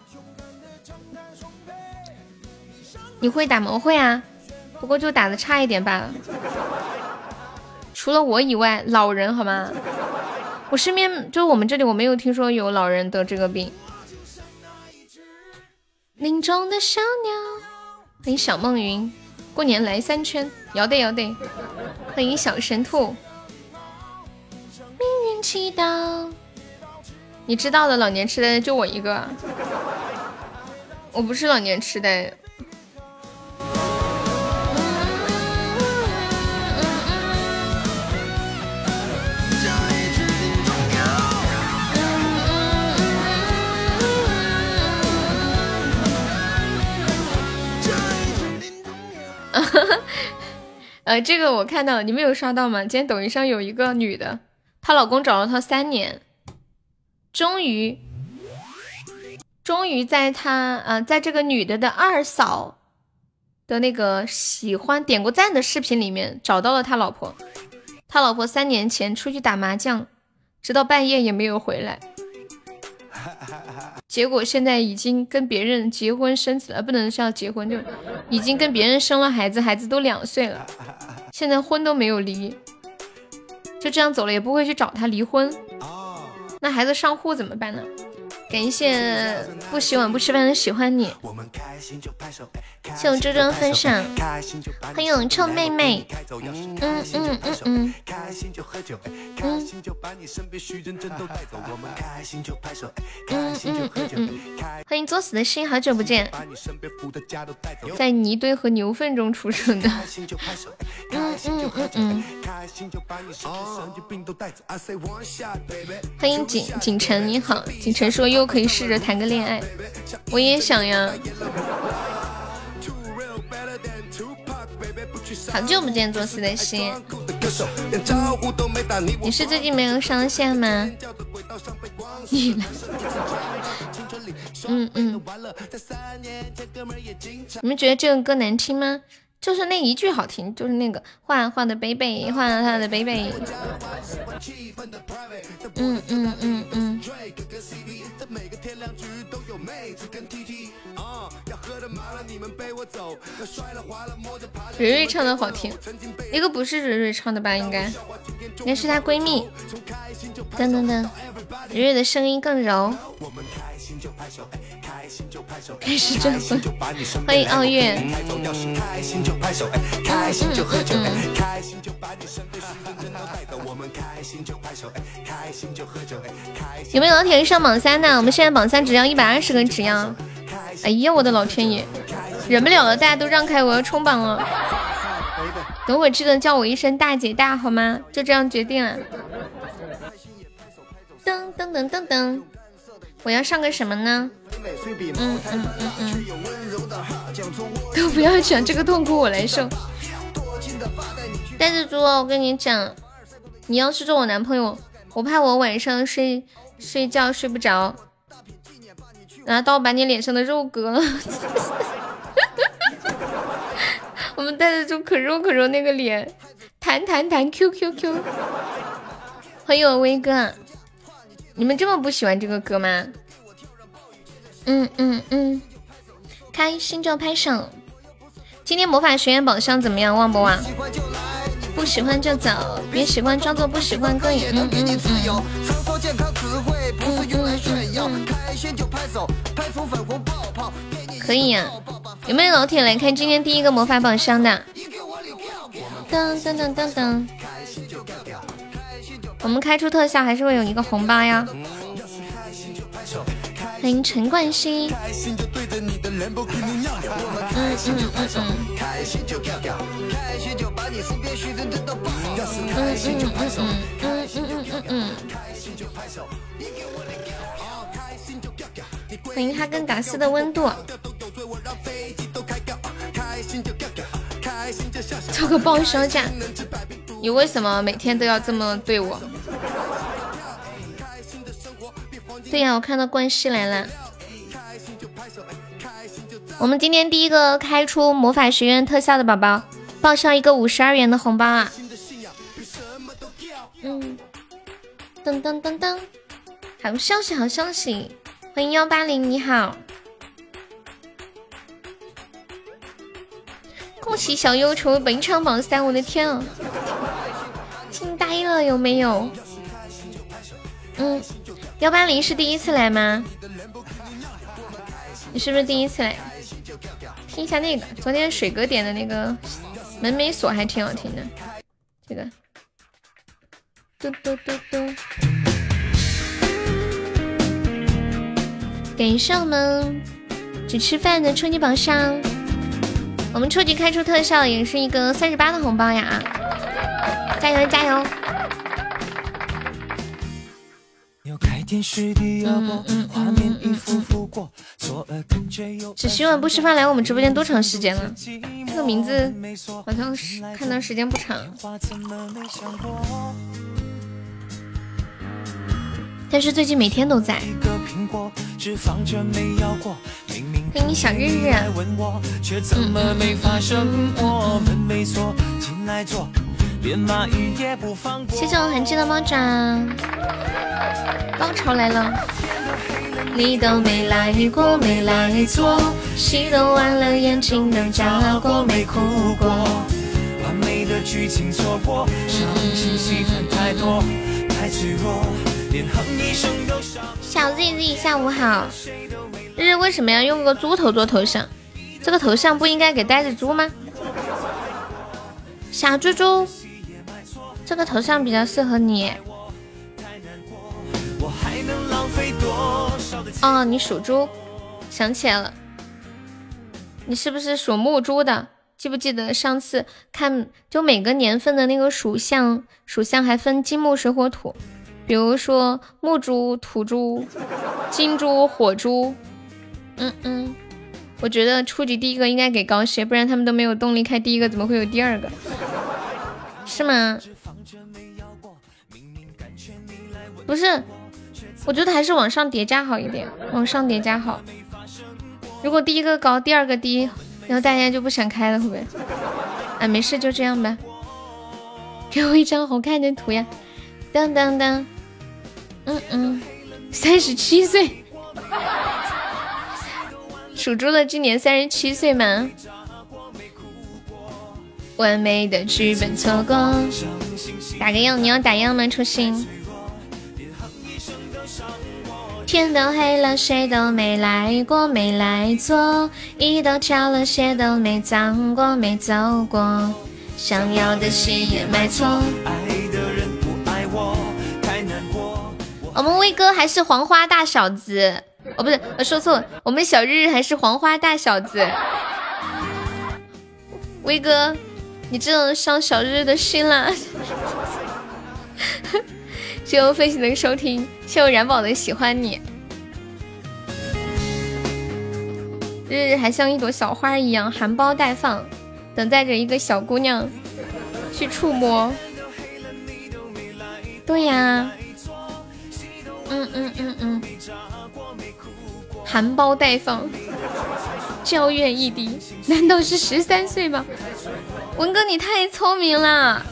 你会打吗？会啊，不过就打的差一点罢了。除了我以外，老人好吗？我身边就我们这里，我没有听说有老人得这个病。林中的小鸟，欢迎小梦云，过年来三圈，要得要得。欢迎小神兔，命运祈祷。你知道的老年痴呆就我一个，我不是老年痴呆。呃，这个我看到了，你们有刷到吗？今天抖音上有一个女的，她老公找了她三年，终于，终于在她呃，在这个女的的二嫂的那个喜欢点过赞的视频里面找到了他老婆。他老婆三年前出去打麻将，直到半夜也没有回来。结果现在已经跟别人结婚生子了，不能叫结婚，就已经跟别人生了孩子，孩子都两岁了，现在婚都没有离，就这样走了，也不会去找他离婚，那孩子上户怎么办呢？感谢不洗碗不吃饭的喜欢你，谢我周周分享，欢迎臭妹妹，嗯嗯嗯嗯，嗯嗯嗯嗯，欢迎作死的心，好久不见，在泥堆和牛粪中出生的，嗯嗯嗯嗯，欢迎景景晨，你好，景晨说又。后可以试着谈个恋爱。我也想呀。好久不见，做事的心。你是最近没有上线吗？嗯嗯。你们觉得这个歌难听吗？就是那一句好听，就是那个画画的 baby，，画他的 baby。嗯嗯嗯嗯。每个天亮局都有妹子跟 tt 蕊蕊唱的好听，那个不是蕊蕊唱的吧？应该，应该是她闺蜜。噔噔噔，蕊蕊的声音更柔。开始转粉，欢迎傲月。有没有老铁上榜三的？我们现在榜三只要一百二十个值呀！哎呀，我的老天爷，忍不了了，大家都让开，我要冲榜了。等会记得叫我一声大姐大好吗？就这样决定了。噔噔噔噔噔。我要上个什么呢？嗯嗯嗯嗯，都不要讲这个痛苦，我来受。呆子猪，我跟你讲，你要是做我男朋友，我怕我晚上睡睡觉睡不着，拿刀把你脸上的肉割了。我们呆子猪可肉可肉那个脸，弹弹弹 Q Q Q。欢迎我威哥。你们这么不喜欢这个歌吗？嗯嗯嗯，开心就拍手。今天魔法学院宝箱怎么样？旺不旺？不喜欢就走，别喜欢装作不喜欢可以。嗯嗯嗯。嗯嗯嗯。可以呀，有没有老铁来看今天第一个魔法宝箱的？噔噔噔噔噔。我们开出特效还是会有一个红包呀！欢迎陈冠希。嗯嗯嗯嗯嗯嗯嗯嗯。欢迎哈根达斯的温度。做个报销价。你为什么每天都要这么对我？对呀，我看到冠希来了。我们今天第一个开出魔法学院特效的宝宝，报销一个五十二元的红包啊！嗯，噔噔噔噔，好消息，好消息！欢迎幺八零，你好。恭喜小优成为本场榜三！我的天啊，惊呆了，有没有？嗯，幺八零是第一次来吗？你是不是第一次来？听一下那个，昨天水哥点的那个门没锁，还挺好听的。这个，嘟嘟嘟嘟。感谢我们只吃饭的初级宝箱。我们初级开出特效，也是一个三十八的红包呀！加油加油！只希望不吃饭来我们直播间多长时间了？这个名字好像是看到时间不长。但是最近每天都在。欢迎小日日。谢谢我痕迹的猫爪。高潮来了。你都没来过，没来坐，戏都完了，眼睛都眨过，没哭过。完美的剧情错过，伤心戏份太多，太脆弱。小 Z Z，下午好。日日为什么要用个猪头做头像？这个头像不应该给呆子猪吗？小猪猪，这个头像比较适合你。哦，你属猪，想起来了，你是不是属木猪的？记不记得上次看，就每个年份的那个属相，属相还分金木水火土。比如说木珠、土珠、金珠、火珠。嗯嗯，我觉得初级第一个应该给高些，不然他们都没有动力开第一个，怎么会有第二个？是吗？不是，我觉得还是往上叠加好一点，往上叠加好。如果第一个高，第二个低，然后大家就不想开了，会不会？哎，没事，就这样吧。给我一张好看的图呀！当当当，嗯嗯，三十七岁，属猪的今年三十七岁吗？完美的剧本错过，打个样，你要打样吗？初心。天都黑了，谁都没来过，没来坐，衣都挑了，鞋都没脏过，没走过，想要的戏也买错。我们威哥还是黄花大小子，哦，不是，我说错了，我们小日日还是黄花大小子。威哥，你这种伤小日日的心了。谢谢飞行的收听，谢谢燃宝的喜欢你。日日还像一朵小花一样含苞待放，等待着一个小姑娘去触摸。对呀，嗯嗯嗯嗯，含苞待放，娇艳欲滴，难道是十三岁吗？文哥，你太聪明了。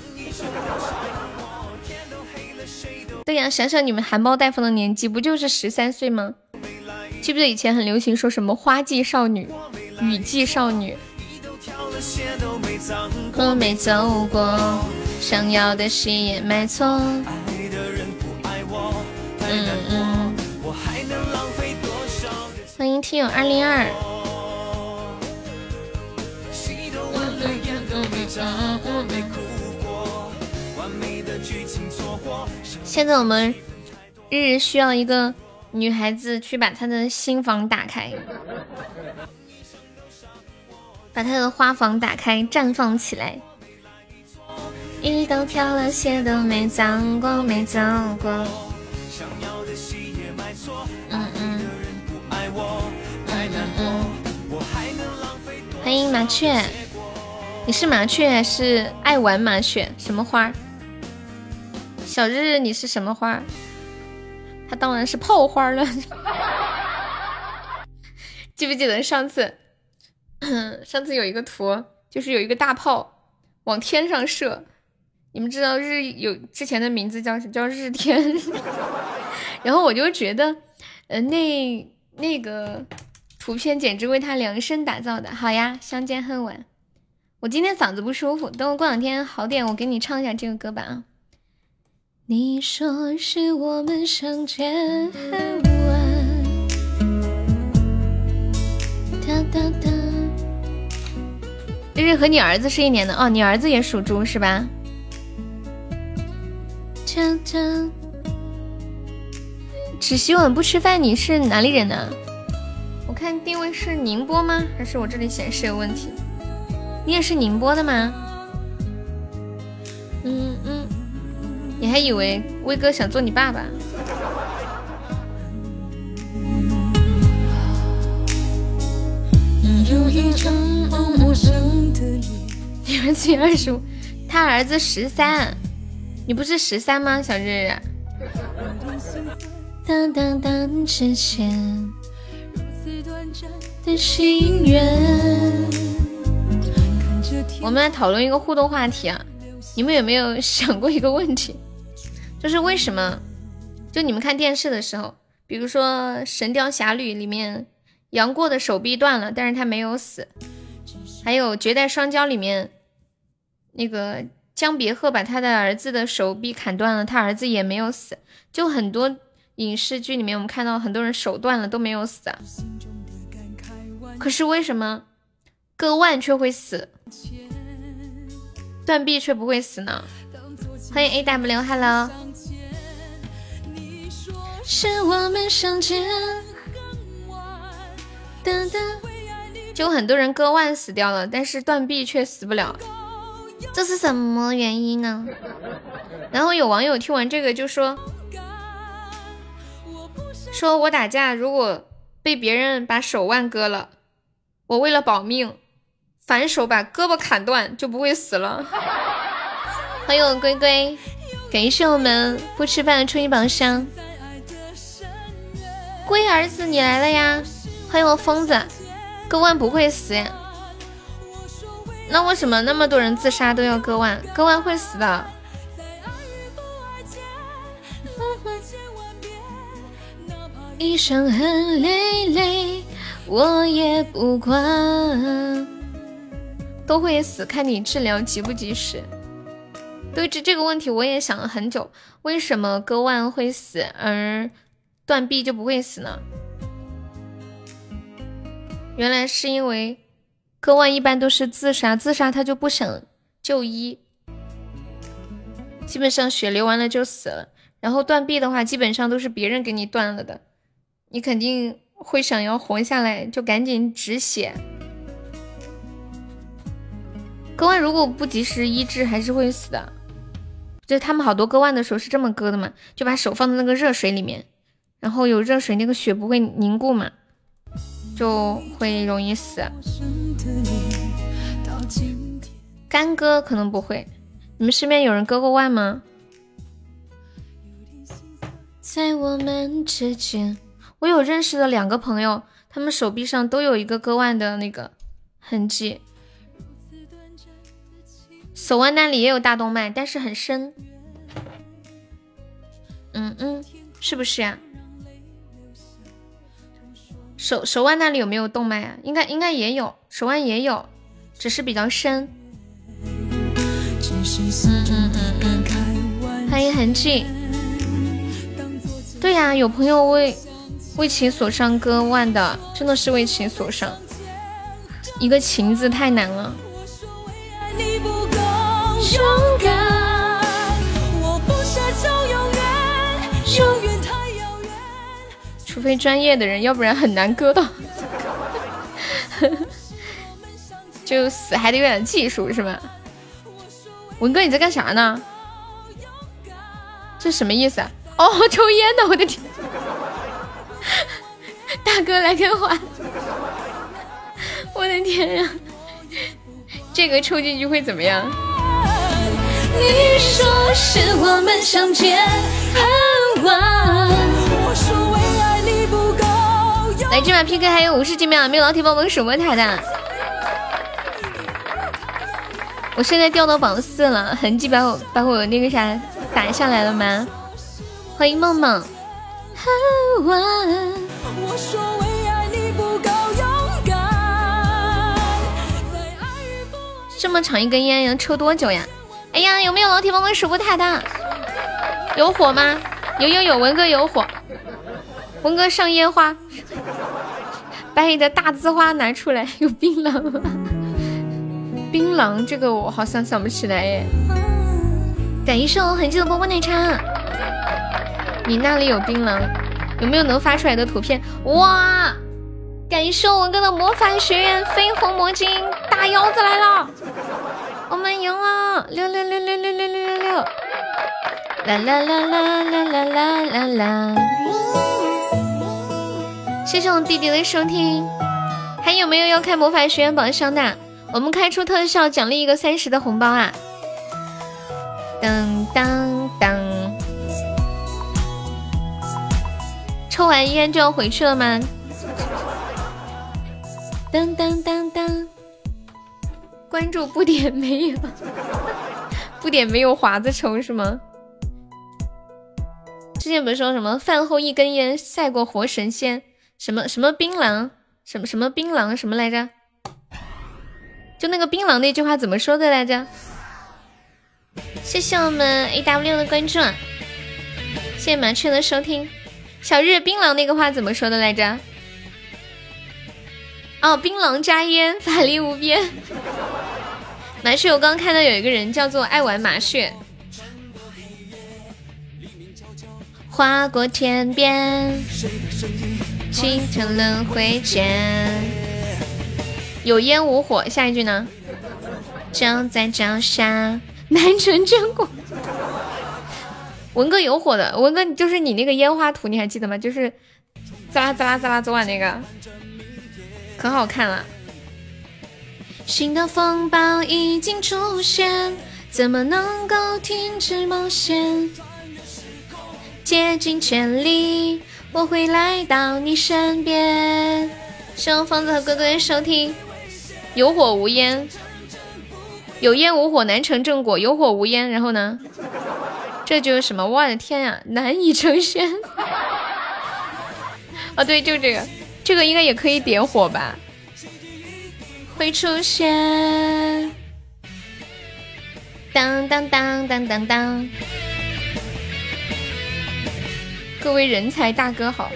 对呀，想想你们含苞待放的年纪，不就是十三岁吗？记不记得以前很流行说什么花季少女、雨季少女？我没走过，想要的戏也买错。嗯嗯。欢迎听友二零二。现在我们日日需要一个女孩子去把她的新房打开，把她的花房打开，绽放起来。衣都挑了，鞋都没脏过，没脏过。欢迎麻雀，你是麻雀还是爱玩麻雀？什么花？小日日，你是什么花？他当然是炮花了。记不记得上次？上次有一个图，就是有一个大炮往天上射。你们知道日有之前的名字叫叫日天，然后我就觉得，呃，那那个图片简直为他量身打造的。好呀，相见恨晚。我今天嗓子不舒服，等我过两天好点，我给你唱一下这个歌吧啊。你说是我们相见恨晚。哒哒哒。这是和你儿子是一年的哦，你儿子也属猪是吧？只洗碗不吃饭，你是哪里人呢？看定位是宁波吗？还是我这里显示有问题？你也是宁波的吗？嗯嗯。你还以为威哥想做你爸爸？你儿子二十五，他儿子十三，你不是十三吗？小日日。当当当，之前的心愿。我们来讨论一个互动话题啊，你们有没有想过一个问题？就是为什么？就你们看电视的时候，比如说《神雕侠侣》里面杨过的手臂断了，但是他没有死；还有《绝代双骄》里面那个江别鹤把他的儿子的手臂砍断了，他儿子也没有死。就很多影视剧里面，我们看到很多人手断了都没有死啊，可是为什么割腕却会死，断臂却不会死呢？欢迎 A W，Hello。是我们相见恨晚。就很多人割腕死掉了，但是断臂却死不了，这是什么原因呢？然后有网友听完这个就说：“说我打架如果被别人把手腕割了，我为了保命，反手把胳膊砍断就不会死了。欢迎我龟龟，感谢我们不吃饭的初一宝箱。龟儿子你来了呀！欢迎我疯子，割腕不会死呀？那为什么那么多人自杀都要割腕？割腕会死的。一生很累累，我也不管。都会死，看你治疗及不及时。对这这个问题我也想了很久，为什么割腕会死，而断臂就不会死呢？原来是因为割腕一般都是自杀，自杀他就不想就医，基本上血流完了就死了。然后断臂的话，基本上都是别人给你断了的，你肯定会想要活下来，就赶紧止血。割腕如果不及时医治，还是会死的。就他们好多割腕的时候是这么割的嘛，就把手放在那个热水里面，然后有热水，那个血不会凝固嘛，就会容易死。干割可能不会，你们身边有人割过腕吗？在我们之间，我有认识的两个朋友，他们手臂上都有一个割腕的那个痕迹。手腕那里也有大动脉，但是很深。嗯嗯，是不是呀？手手腕那里有没有动脉啊？应该应该也有，手腕也有，只是比较深。嗯嗯嗯嗯，欢迎痕迹。对呀，有朋友为为情所伤割腕的，真的是为情所伤。一个情字太难了。勇敢，我不奢求永远，永远太遥远。除非专业的人，要不然很难割到。就死还得有点技术，是吧？文哥你在干啥呢？这什么意思啊？哦，抽烟呢！我的天，大哥来根花。我的天呀，这个抽进去会怎么样？你说是我们相见恨晚。来，这把 PK 还有五十几秒，没有老铁帮忙守门塔的。我现在掉到榜四了，痕迹把我把我那个啥打下来了吗？欢迎梦梦。这么长一根烟能抽多久呀？哎呀，有没有老铁帮忙守波塔的？有火吗？有有有，文哥有火。文哥上烟花，把你的大字花拿出来。有槟榔吗？槟榔这个我好像想不起来耶。感谢我痕迹的波波奶茶。你那里有槟榔？有没有能发出来的图片？哇！感谢文哥的魔法学院绯红魔晶大腰子来了。我们赢了！六六六六六六六六六！啦啦啦啦啦啦啦啦啦！谢谢我弟弟的收听。还有没有要开魔法学院宝箱的？我们开出特效，奖励一个三十的红包啊！当当当！抽完烟就要回去了吗？当当当当！关注不点没有，不点没有华子抽是吗？之前不是说什么饭后一根烟赛过活神仙，什么什么槟榔，什么什么槟榔什么来着？就那个槟榔那句话怎么说的来着？谢谢我们 A W 的关注，谢谢麻雀的收听。小日槟榔那个话怎么说的来着？哦，槟榔加烟，法力无边。麻雀，我刚刚看到有一个人叫做爱玩麻雀。划过天边，清晨轮回间，有烟无火。下一句呢？就在脚下，南城真过。文哥有火的，文哥就是你那个烟花图，你还记得吗？就是滋啦滋啦滋啦，昨晚那个可好看了。新的风暴已经出现，怎么能够停止冒险？竭尽全力，我会来到你身边。希望疯子和哥哥收听。有火无烟，有烟无火难成正果。有火无烟，然后呢？这就是什么？我的天呀，难以成仙。啊，对，就这个，这个应该也可以点火吧？会出现。当当当当当当。各位人才大哥好。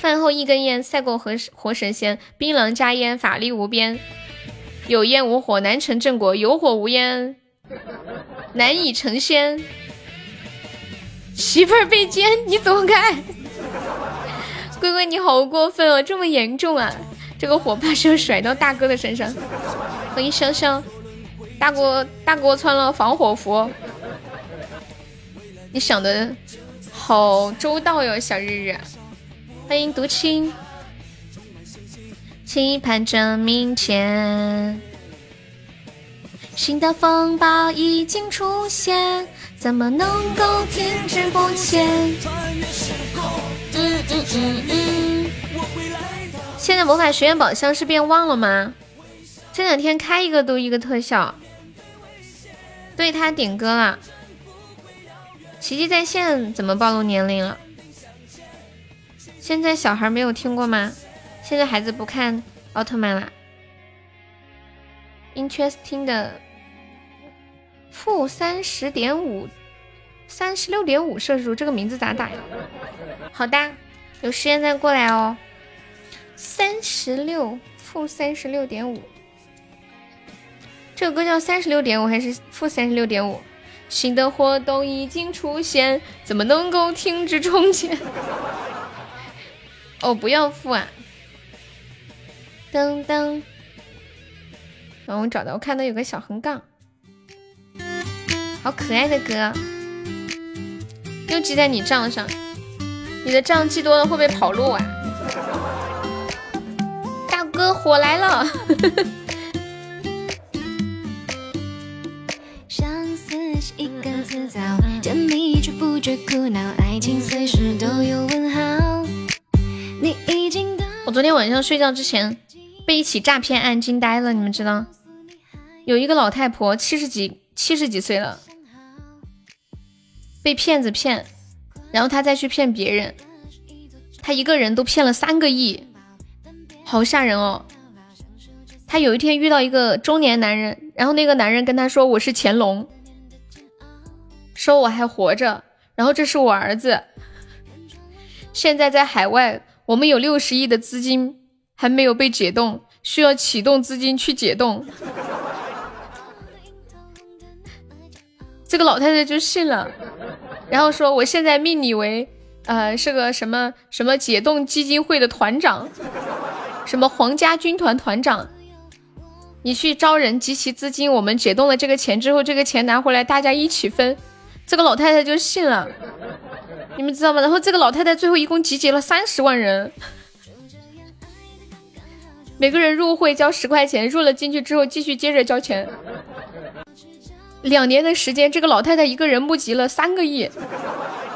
饭后一根烟，赛过活活神仙。槟榔加烟，法力无边。有烟无火难成正果，有火无烟 难以成仙。媳妇儿被奸，你走开！龟龟你好过分哦，这么严重啊！这个火把是要甩到大哥的身上。欢迎香香，大哥大哥穿了防火服，你想的好周到哟，小日日。欢迎独青，期盼着明天。新的风暴已经出现，怎么能够停止不前？嗯嗯嗯。现在魔法学院宝箱是变旺了吗？这两天开一个都一个特效。对他点歌了。奇迹在线怎么暴露年龄了？现在小孩没有听过吗？现在孩子不看奥特曼了。Interesting 的负三十点五，三十六点五摄氏度，这个名字咋打呀？好的，有时间再过来哦。三十六负三十六点五，这个歌叫三十六点五还是负三十六点五？新的活动已经出现，怎么能够停止充钱？哦，不要付啊！噔噔，然后我找到，我看到有个小横杠，好可爱的歌，又记在你账上。你的账记多了会不会跑路啊？大哥，火来了！相思是一根刺草，甜蜜却不觉苦恼，爱情随时都有问号。我昨天晚上睡觉之前被一起诈骗案惊呆了，你们知道？有一个老太婆七十几七十几岁了，被骗子骗，然后他再去骗别人，他一个人都骗了三个亿，好吓人哦！他有一天遇到一个中年男人，然后那个男人跟他说：“我是乾隆，说我还活着，然后这是我儿子，现在在海外。”我们有六十亿的资金还没有被解冻，需要启动资金去解冻。这个老太太就信了，然后说：“我现在命你为呃是个什么什么解冻基金会的团长，什么皇家军团团长，你去招人集齐资金，我们解冻了这个钱之后，这个钱拿回来大家一起分。”这个老太太就信了。你们知道吗？然后这个老太太最后一共集结了三十万人，每个人入会交十块钱，入了进去之后继续接着交钱。两年的时间，这个老太太一个人募集了三个亿，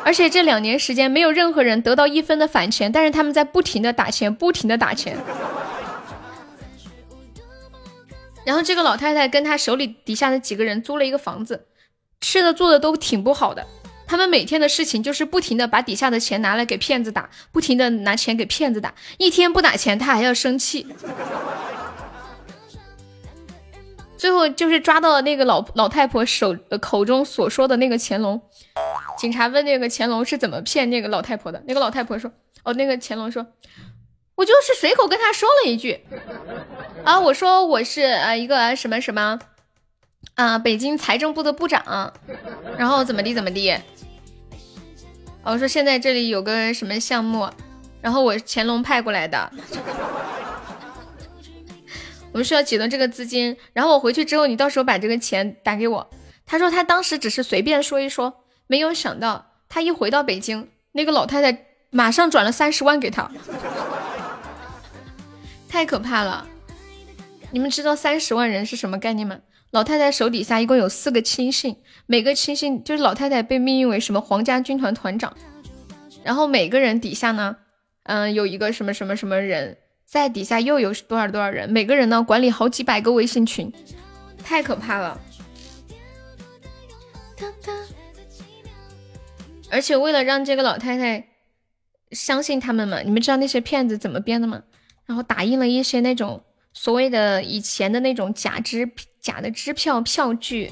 而且这两年时间没有任何人得到一分的返钱，但是他们在不停的打钱，不停的打钱。然后这个老太太跟她手里底下的几个人租了一个房子，吃的做的都挺不好的。他们每天的事情就是不停的把底下的钱拿来给骗子打，不停的拿钱给骗子打，一天不打钱他还要生气。最后就是抓到了那个老老太婆手口中所说的那个乾隆。警察问那个乾隆是怎么骗那个老太婆的，那个老太婆说：“哦，那个乾隆说，我就是随口跟他说了一句，啊，我说我是呃一个什么什么，啊，北京财政部的部长，然后怎么地怎么地。”我说现在这里有个什么项目，然后我乾隆派过来的，我们需要启动这个资金，然后我回去之后，你到时候把这个钱打给我。他说他当时只是随便说一说，没有想到他一回到北京，那个老太太马上转了三十万给他，太可怕了！你们知道三十万人是什么概念吗？老太太手底下一共有四个亲信，每个亲信就是老太太被命运为什么皇家军团团长，然后每个人底下呢，嗯，有一个什么什么什么人，在底下又有多少多少人，每个人呢管理好几百个微信群，太可怕了。而且为了让这个老太太相信他们嘛，你们知道那些骗子怎么编的吗？然后打印了一些那种所谓的以前的那种假支假的支票票据，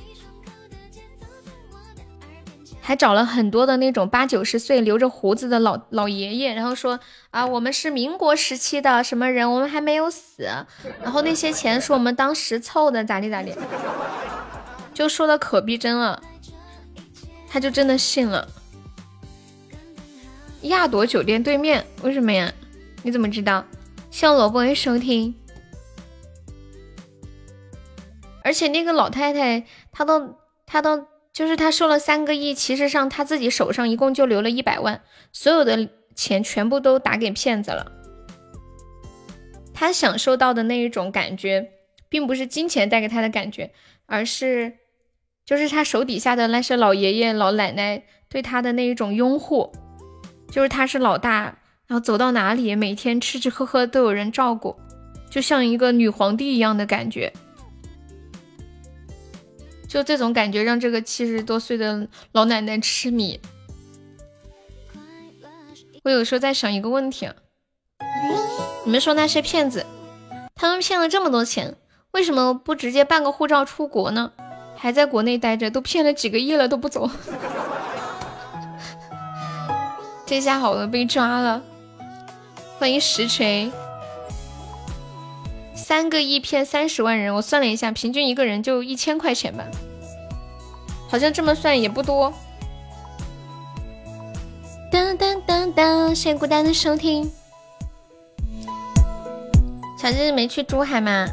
还找了很多的那种八九十岁留着胡子的老老爷爷，然后说啊，我们是民国时期的什么人，我们还没有死，然后那些钱是我们当时凑的，咋地咋地，就说的可逼真了，他就真的信了。亚朵酒店对面，为什么呀？你怎么知道？谢萝卜的收听。而且那个老太太，她都她都就是他收了三个亿，其实上他自己手上一共就留了一百万，所有的钱全部都打给骗子了。他享受到的那一种感觉，并不是金钱带给他的感觉，而是就是他手底下的那些老爷爷老奶奶对他的那一种拥护。就是他是老大，然后走到哪里，每天吃吃喝喝都有人照顾，就像一个女皇帝一样的感觉。就这种感觉让这个七十多岁的老奶奶痴迷。我有时候在想一个问题，你们说那些骗子，他们骗了这么多钱，为什么不直接办个护照出国呢？还在国内待着，都骗了几个亿了都不走。这下好了，被抓了！欢迎实锤，三个亿骗三十万人，我算了一下，平均一个人就一千块钱吧，好像这么算也不多。当当当当，谢谢孤单的收听。小姐姐没去珠海吗？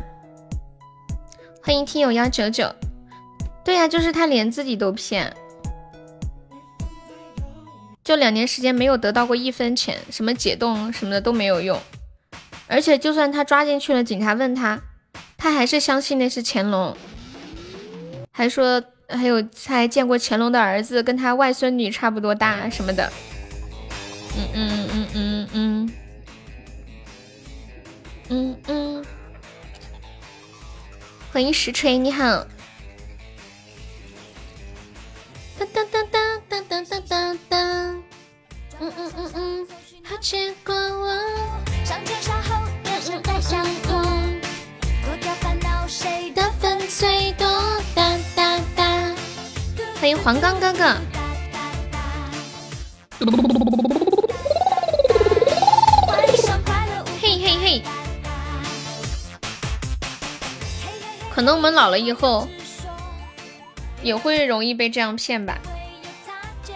欢迎听友幺九九。对呀，就是他连自己都骗。就两年时间没有得到过一分钱，什么解冻什么的都没有用，而且就算他抓进去了，警察问他，他还是相信那是乾隆，还说还有他还见过乾隆的儿子，跟他外孙女差不多大什么的。嗯嗯嗯嗯嗯嗯嗯嗯，欢迎石锤，你好。哒哒哒哒哒哒哒哒哒，嗯嗯嗯嗯，好结果我。上天下后也是在相逢，脱掉烦恼，谁的粉最多？哒哒哒，欢迎黄冈哥哥。嘿嘿嘿，可能我们老了以后。也会容易被这样骗吧，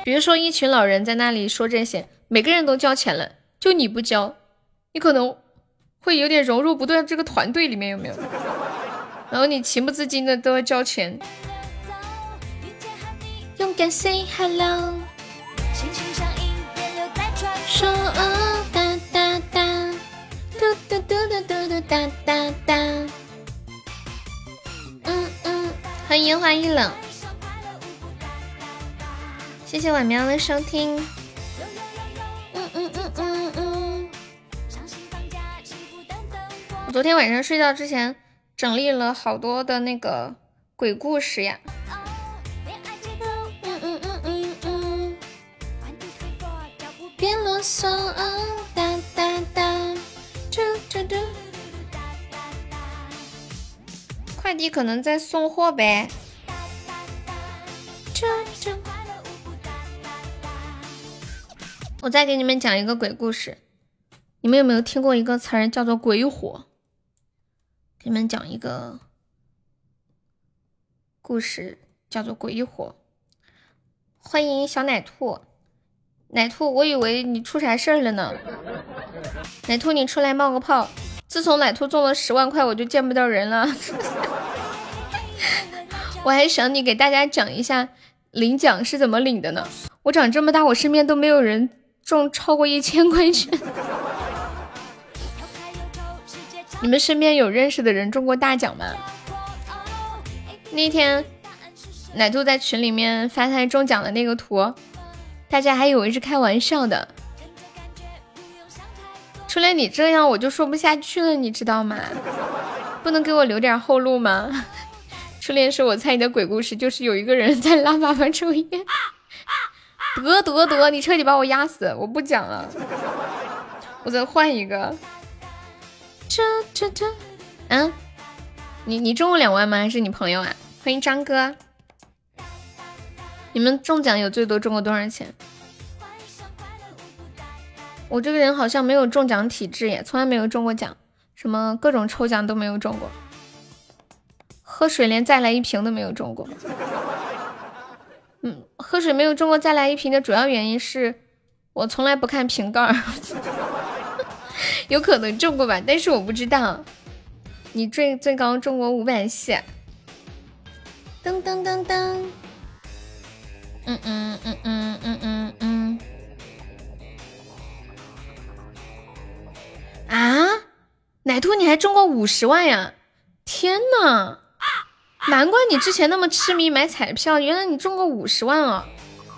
比如说一群老人在那里说这些，每个人都交钱了，就你不交，你可能会有点融入不对这个团队里面，有没有？然后你情不自禁的都要交钱。勇敢 say hello。说哒哒哒，嘟嘟嘟嘟嘟嘟哒哒哒。嗯嗯，欢迎烟花易冷。谢谢晚喵的收听。昨天晚上睡觉之前整理了好多的那个鬼故事呀。嗯嗯嗯嗯嗯。别啰嗦，哒哒哒，嘟嘟嘟。快递可能在送货呗。嘟嘟。我再给你们讲一个鬼故事，你们有没有听过一个词儿叫做“鬼火”？给你们讲一个故事，叫做“鬼火”。欢迎小奶兔，奶兔，我以为你出啥事儿了呢？奶兔，你出来冒个泡！自从奶兔中了十万块，我就见不到人了。我还想你给大家讲一下领奖是怎么领的呢？我长这么大，我身边都没有人。中超过一千块钱。你们身边有认识的人中过大奖吗？那天奶兔在群里面发他中奖的那个图，大家还以为是开玩笑的。初恋你这样我就说不下去了，你知道吗？不能给我留点后路吗？初恋是我猜你的鬼故事，就是有一个人在拉粑粑抽烟。得得得，你彻底把我压死！我不讲了，我再换一个。这这这，嗯，你你中了两万吗？还是你朋友啊？欢迎张哥。你们中奖有最多中过多少钱？我这个人好像没有中奖体质耶，从来没有中过奖，什么各种抽奖都没有中过，喝水连再来一瓶都没有中过。嗯，喝水没有中过再来一瓶的主要原因是我从来不看瓶盖，有可能中过吧，但是我不知道。你最最高中过五百系，噔噔噔噔，嗯嗯嗯嗯嗯嗯嗯。啊，奶兔你还中过五十万呀！天呐，难怪你之前那么痴迷买彩票，原来你中过五十万啊！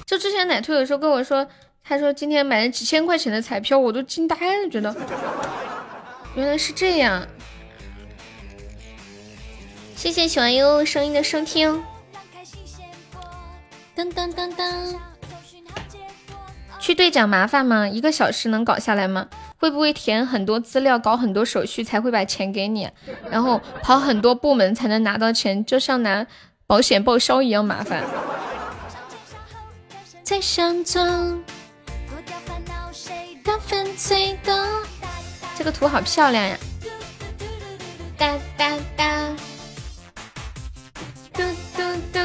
就之前奶兔有时候跟我说，他说今天买了几千块钱的彩票，我都惊呆了，觉得原来是这样。谢谢小优声音的收听。噔噔噔噔，去兑奖麻烦吗？一个小时能搞下来吗？会不会填很多资料，搞很多手续才会把钱给你？然后跑很多部门才能拿到钱，就像拿保险报销一样麻烦。在想着这个图好漂亮呀！哒哒哒，嘟嘟嘟。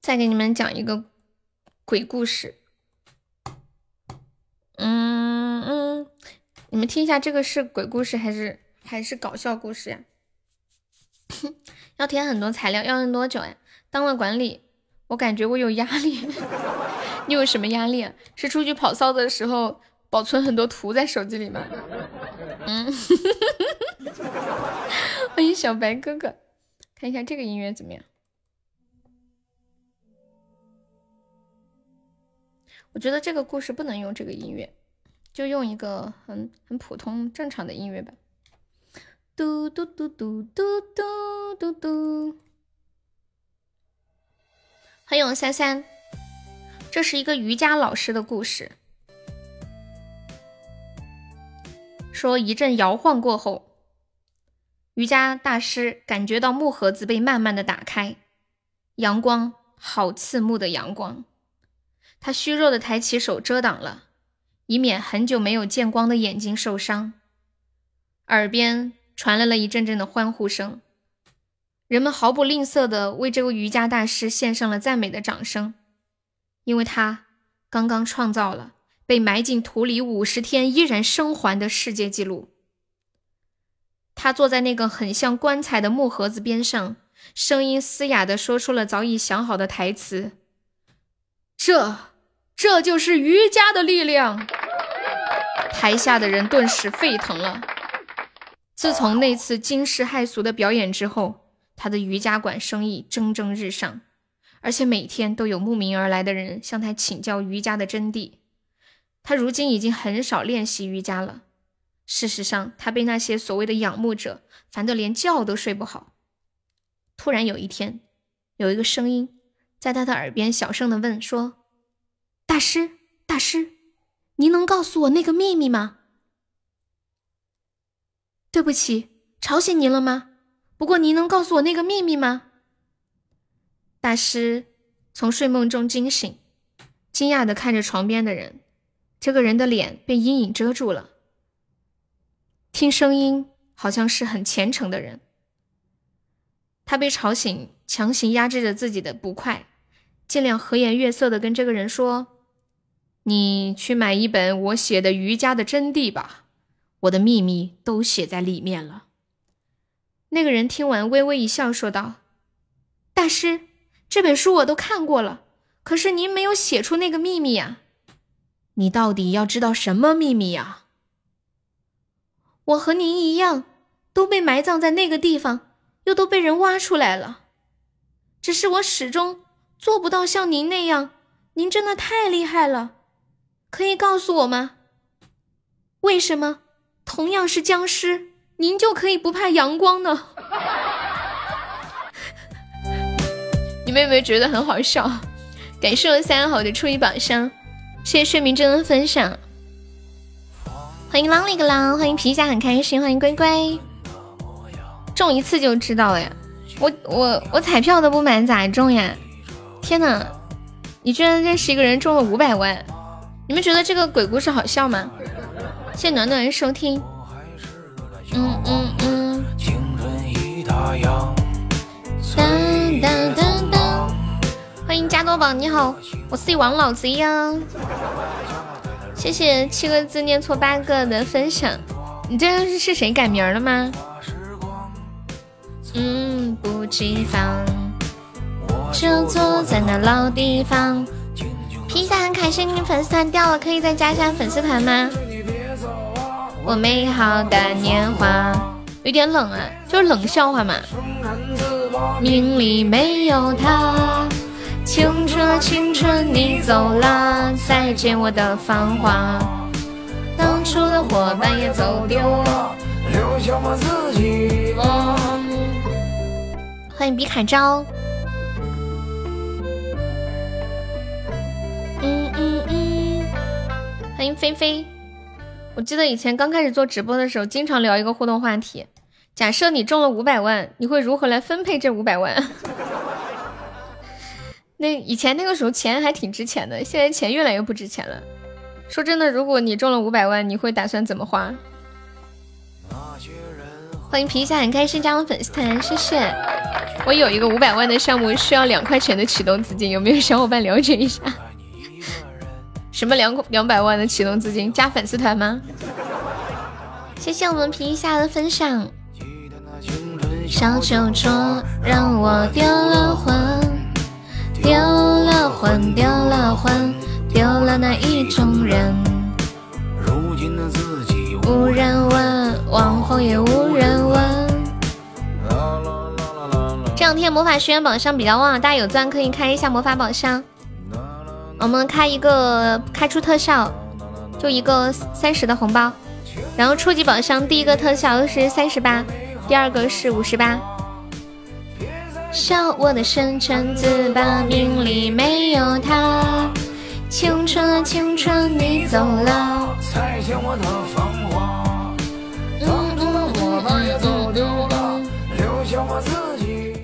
再给你们讲一个鬼故事，嗯嗯，你们听一下，这个是鬼故事还是还是搞笑故事呀？要填很多材料，要用多久呀？当了管理，我感觉我有压力。你有什么压力？是出去跑骚的时候保存很多图在手机里吗？嗯，欢迎小白哥哥，看一下这个音乐怎么样？我觉得这个故事不能用这个音乐，就用一个很很普通正常的音乐吧。嘟嘟嘟嘟嘟嘟嘟嘟。欢迎三三，这是一个瑜伽老师的故事。说一阵摇晃过后，瑜伽大师感觉到木盒子被慢慢的打开，阳光好刺目的阳光。他虚弱的抬起手遮挡了，以免很久没有见光的眼睛受伤。耳边传来了一阵阵的欢呼声，人们毫不吝啬的为这位瑜伽大师献上了赞美的掌声，因为他刚刚创造了被埋进土里五十天依然生还的世界纪录。他坐在那个很像棺材的木盒子边上，声音嘶哑的说出了早已想好的台词：“这。”这就是瑜伽的力量，台下的人顿时沸腾了。自从那次惊世骇俗的表演之后，他的瑜伽馆生意蒸蒸日上，而且每天都有慕名而来的人向他请教瑜伽的真谛。他如今已经很少练习瑜伽了。事实上，他被那些所谓的仰慕者烦得连觉都睡不好。突然有一天，有一个声音在他的耳边小声的问说。大师，大师，您能告诉我那个秘密吗？对不起，吵醒您了吗？不过您能告诉我那个秘密吗？大师从睡梦中惊醒，惊讶的看着床边的人，这个人的脸被阴影遮住了。听声音好像是很虔诚的人。他被吵醒，强行压制着自己的不快，尽量和颜悦色的跟这个人说。你去买一本我写的瑜伽的真谛吧，我的秘密都写在里面了。那个人听完微微一笑，说道：“大师，这本书我都看过了，可是您没有写出那个秘密呀。你到底要知道什么秘密呀？”我和您一样，都被埋葬在那个地方，又都被人挖出来了。只是我始终做不到像您那样，您真的太厉害了。可以告诉我吗？为什么同样是僵尸，您就可以不怕阳光呢？你们有没有觉得很好笑？感谢我三好的初一宝箱，谢谢睡眠真的分享。欢迎啷里个啷，欢迎皮下很开心，欢迎乖乖。中一次就知道了呀，我我我彩票都不买咋中呀？天哪，你居然认识一个人中了五百万！你们觉得这个鬼故事好笑吗？谢谢暖暖收听。嗯嗯嗯。当当当当。欢迎加多宝，你好，我是王老贼呀。谢谢七个字念错八个的分享。你这是是谁改名了吗？嗯，不提防，就坐在那老地方。披萨很开心，你粉丝团掉了，可以再加一下粉丝团吗？我美好的年华，有点冷啊，就是冷笑话嘛。命里没有他，青春啊青春你走了，再见我的繁华。当初的伙伴也走丢了，留下我自己。欢迎比卡招。欢迎菲菲，我记得以前刚开始做直播的时候，经常聊一个互动话题：假设你中了五百万，你会如何来分配这五百万？那以前那个时候钱还挺值钱的，现在钱越来越不值钱了。说真的，如果你中了五百万，你会打算怎么花？欢迎皮下很开心加入粉丝团，谢谢。我有一个五百万的项目，需要两块钱的启动资金，有没有小伙伴了解一下？什么两两百万的启动资金加粉丝团吗？谢谢我们皮一下的分享。小酒桌让我丢了魂，丢了魂，丢了魂，丢了那一种人。如今的自己无人问，往后也无人问。这两天魔法学院宝箱比较旺，大家有钻可以开一下魔法宝箱。我们开一个开出特效，就一个三十的红包，然后初级宝箱第一个特效是三十八，第二个是五十八。笑我的深沉自拔，命里没有他。青春啊青春，你走了。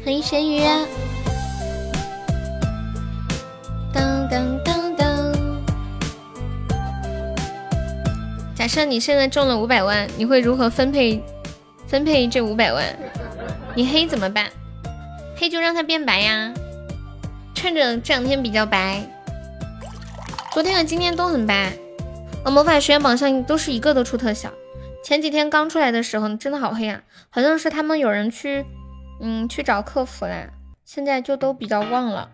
欢迎神鱼。当当当当！设你现在中了五百万，你会如何分配分配这五百万？你黑怎么办？黑就让它变白呀！趁着这两天比较白，昨天和今天都很白。我魔法学院榜上都是一个都出特效。前几天刚出来的时候真的好黑啊，好像是他们有人去嗯去找客服了，现在就都比较旺了。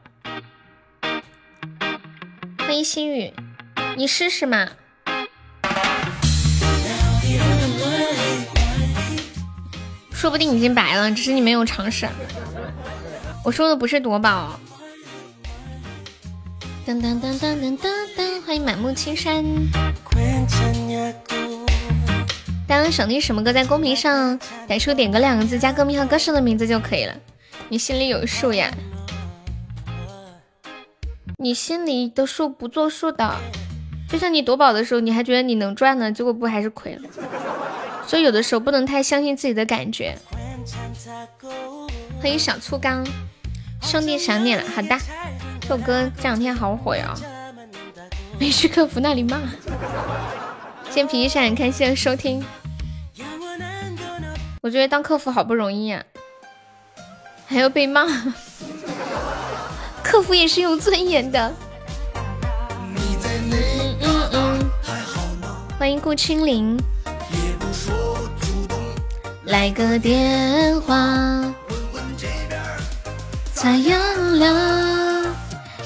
欢迎心雨，你试试嘛。说不定已经白了，只是你没有尝试。我说的不是夺宝。噔噔噔噔噔噔噔，欢迎满目青山。大家想听什么歌，在公屏上打出“点歌”两个字，加歌名和歌手的名字就可以了。你心里有数呀。你心里的数不作数的，就像你夺宝的时候，你还觉得你能赚呢，结果不还是亏了。所以有的时候不能太相信自己的感觉。欢迎小醋缸，兄弟想你了。好的，这首歌这两天好火呀，没去客服那里骂。谢皮闪，感谢收听。我觉得当客服好不容易呀，还要被骂。客服也是有尊严的。嗯嗯，欢迎顾青灵。来个电话，咋样了，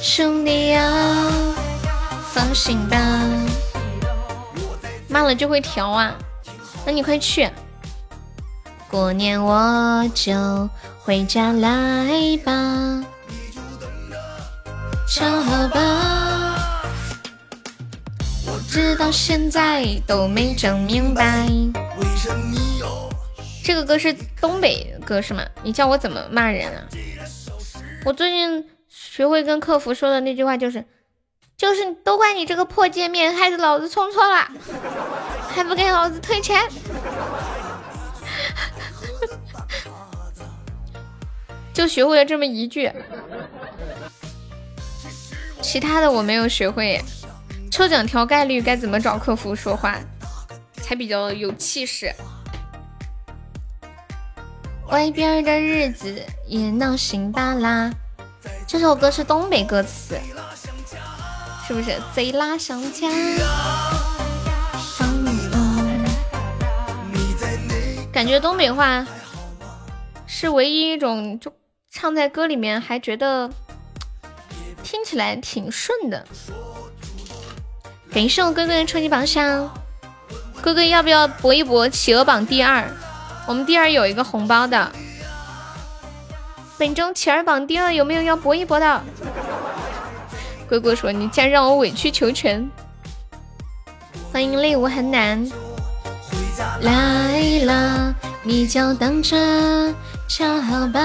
兄弟呀？放心吧，骂了就会调啊，那你快去。过年我就回家来吧，瞧好吧。我直到现在都没整明白。为什么这个歌是东北歌是吗？你叫我怎么骂人啊？我最近学会跟客服说的那句话就是，就是都怪你这个破界面，害得老子充错了，还不给老子退钱。就学会了这么一句，其他的我没有学会。抽奖调概率该怎么找客服说话才比较有气势？外边的日子也闹心巴拉。这首歌是东北歌词，是不是？贼拉上家。感觉东北话是唯一一种就。唱在歌里面还觉得听起来挺顺的。感谢我哥哥的初级榜上，哥哥要不要搏一搏企鹅榜第二？我们第二有一个红包的。本周企鹅榜第二有没有要搏一搏的？哥哥说你竟然让我委曲求全。欢迎泪无痕男来了，你就等着。瞧好吧，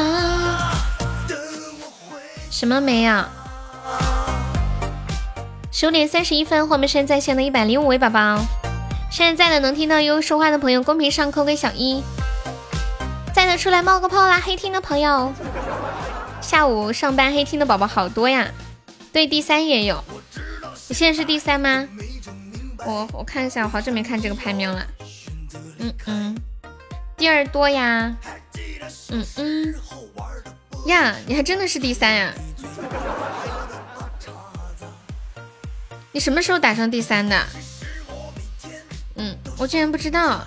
什么没有？十五点三十一分，后面是在线的一百零五位宝宝。现在在的能听到悠悠说话的朋友，公屏上扣个小一。在的出来冒个泡啦！黑听的朋友，下午上班黑听的宝宝好多呀。对，第三也有。你现在是第三吗？我我看一下，我好久没看这个排名了。嗯嗯，第二多呀。嗯嗯呀，你还真的是第三呀！你什么时候打上第三的？嗯，我竟然不知道。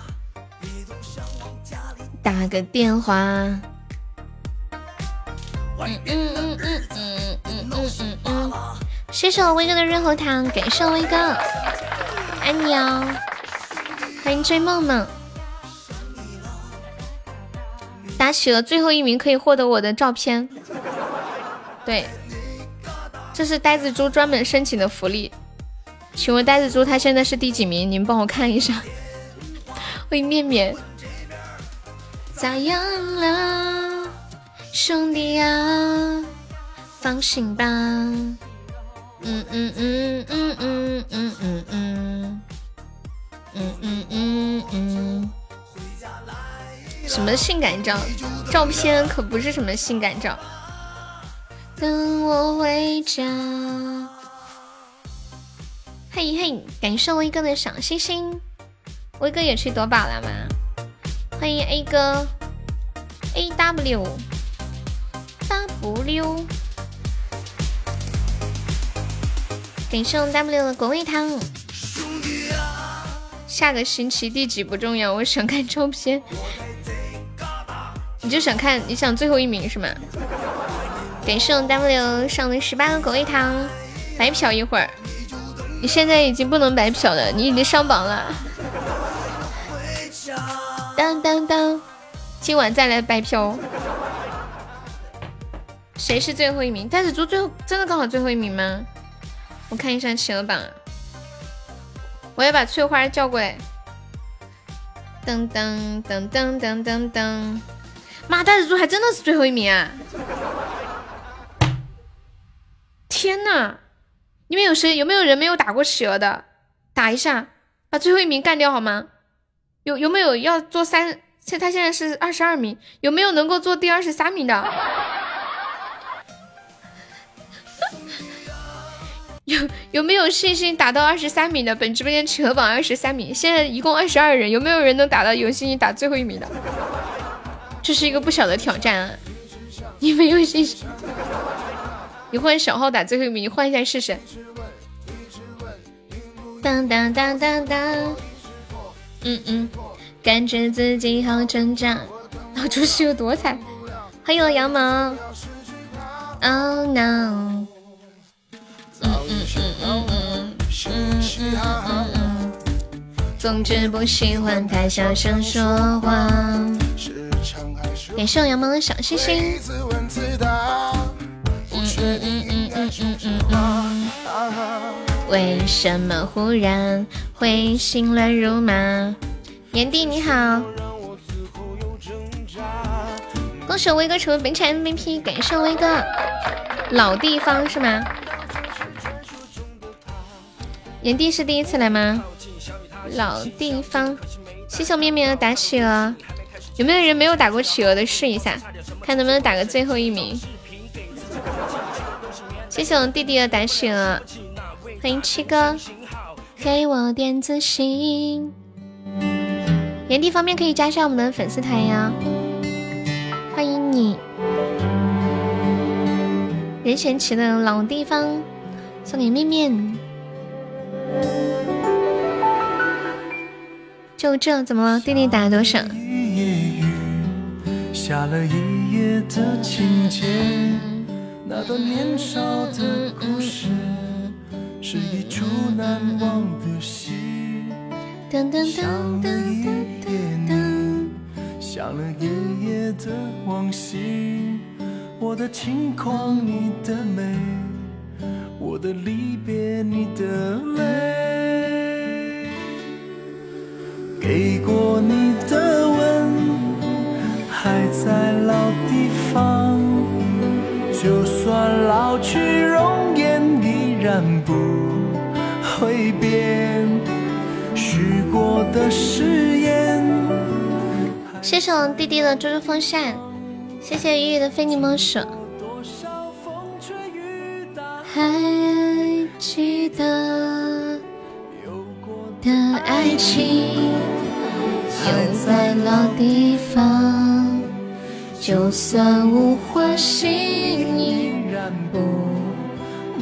打个电话。嗯嗯嗯嗯嗯嗯嗯嗯嗯。谢谢我威哥的润喉糖，感谢威哥，爱你哦！欢迎追梦梦。打起了最后一名可以获得我的照片，对，这是呆子猪专门申请的福利。请问呆子猪他现在是第几名？你们帮我看一下。欢迎面面。咋样了，兄弟啊？放心吧。嗯嗯嗯嗯嗯嗯嗯嗯嗯嗯嗯嗯。什么性感照？照片可不是什么性感照。等我回家。嘿嘿，感谢威哥的小星星。威哥也去夺宝了吗？欢迎 A 哥，A W W。感谢我 W 的果味汤。下个星期第几不重要，我想看照片。你就想看，你想最后一名是吗？感谢我 W 上的十八个狗味糖，白嫖一会儿。你现在已经不能白嫖了，你已经上榜了。当当当，今晚再来白嫖。谁是最后一名？袋子猪最后真的刚好最后一名吗？我看一下企鹅榜。我要把翠花叫过来。噔噔噔噔噔噔噔。妈，袋子猪还真的是最后一名啊！天呐，你们有谁有没有人没有打过企鹅的？打一下，把最后一名干掉好吗？有有没有要做三？现他现在是二十二名，有没有能够做第二十三名的？有有没有信心打到二十三名的？本直播间企鹅榜二十三名，现在一共二十二人，有没有人能打到有信心打最后一名的？这是一个不小的挑战啊！你没有信心？你换小号打最后一名，你换一下试试。当当当当当，嗯嗯，感觉自己好挣扎。老朱是有多惨？欢迎我羊毛。Oh no！总之不喜欢太小声说话。感谢我羊毛的小星星。为什么忽然会心乱如麻？炎帝你好，恭喜威哥成为本场 MVP，感谢威哥。老地方是吗？炎帝是第一次来吗？老地方，谢谢面面的打企鹅，有没有人没有打过企鹅的试一下，看能不能打个最后一名。谢谢我弟弟的打企鹅，欢迎七哥，给我点自信。原地方面可以加上我们的粉丝团呀，欢迎你。任贤齐的老地方送给面面。就这怎么了？弟弟打了多少？下了一夜的情节，那段年少的故事，是一出难忘的戏。噔噔噔噔噔噔，想了一夜的往昔，我的轻狂，你的美，我的离别，你的泪。给过你的吻还在老地方，就算老去容颜依然不会变。许过的誓言。谢谢我弟弟的猪猪风扇，谢谢雨雨的非你莫属。还记得的爱情。又在老地方，就算无花心依然不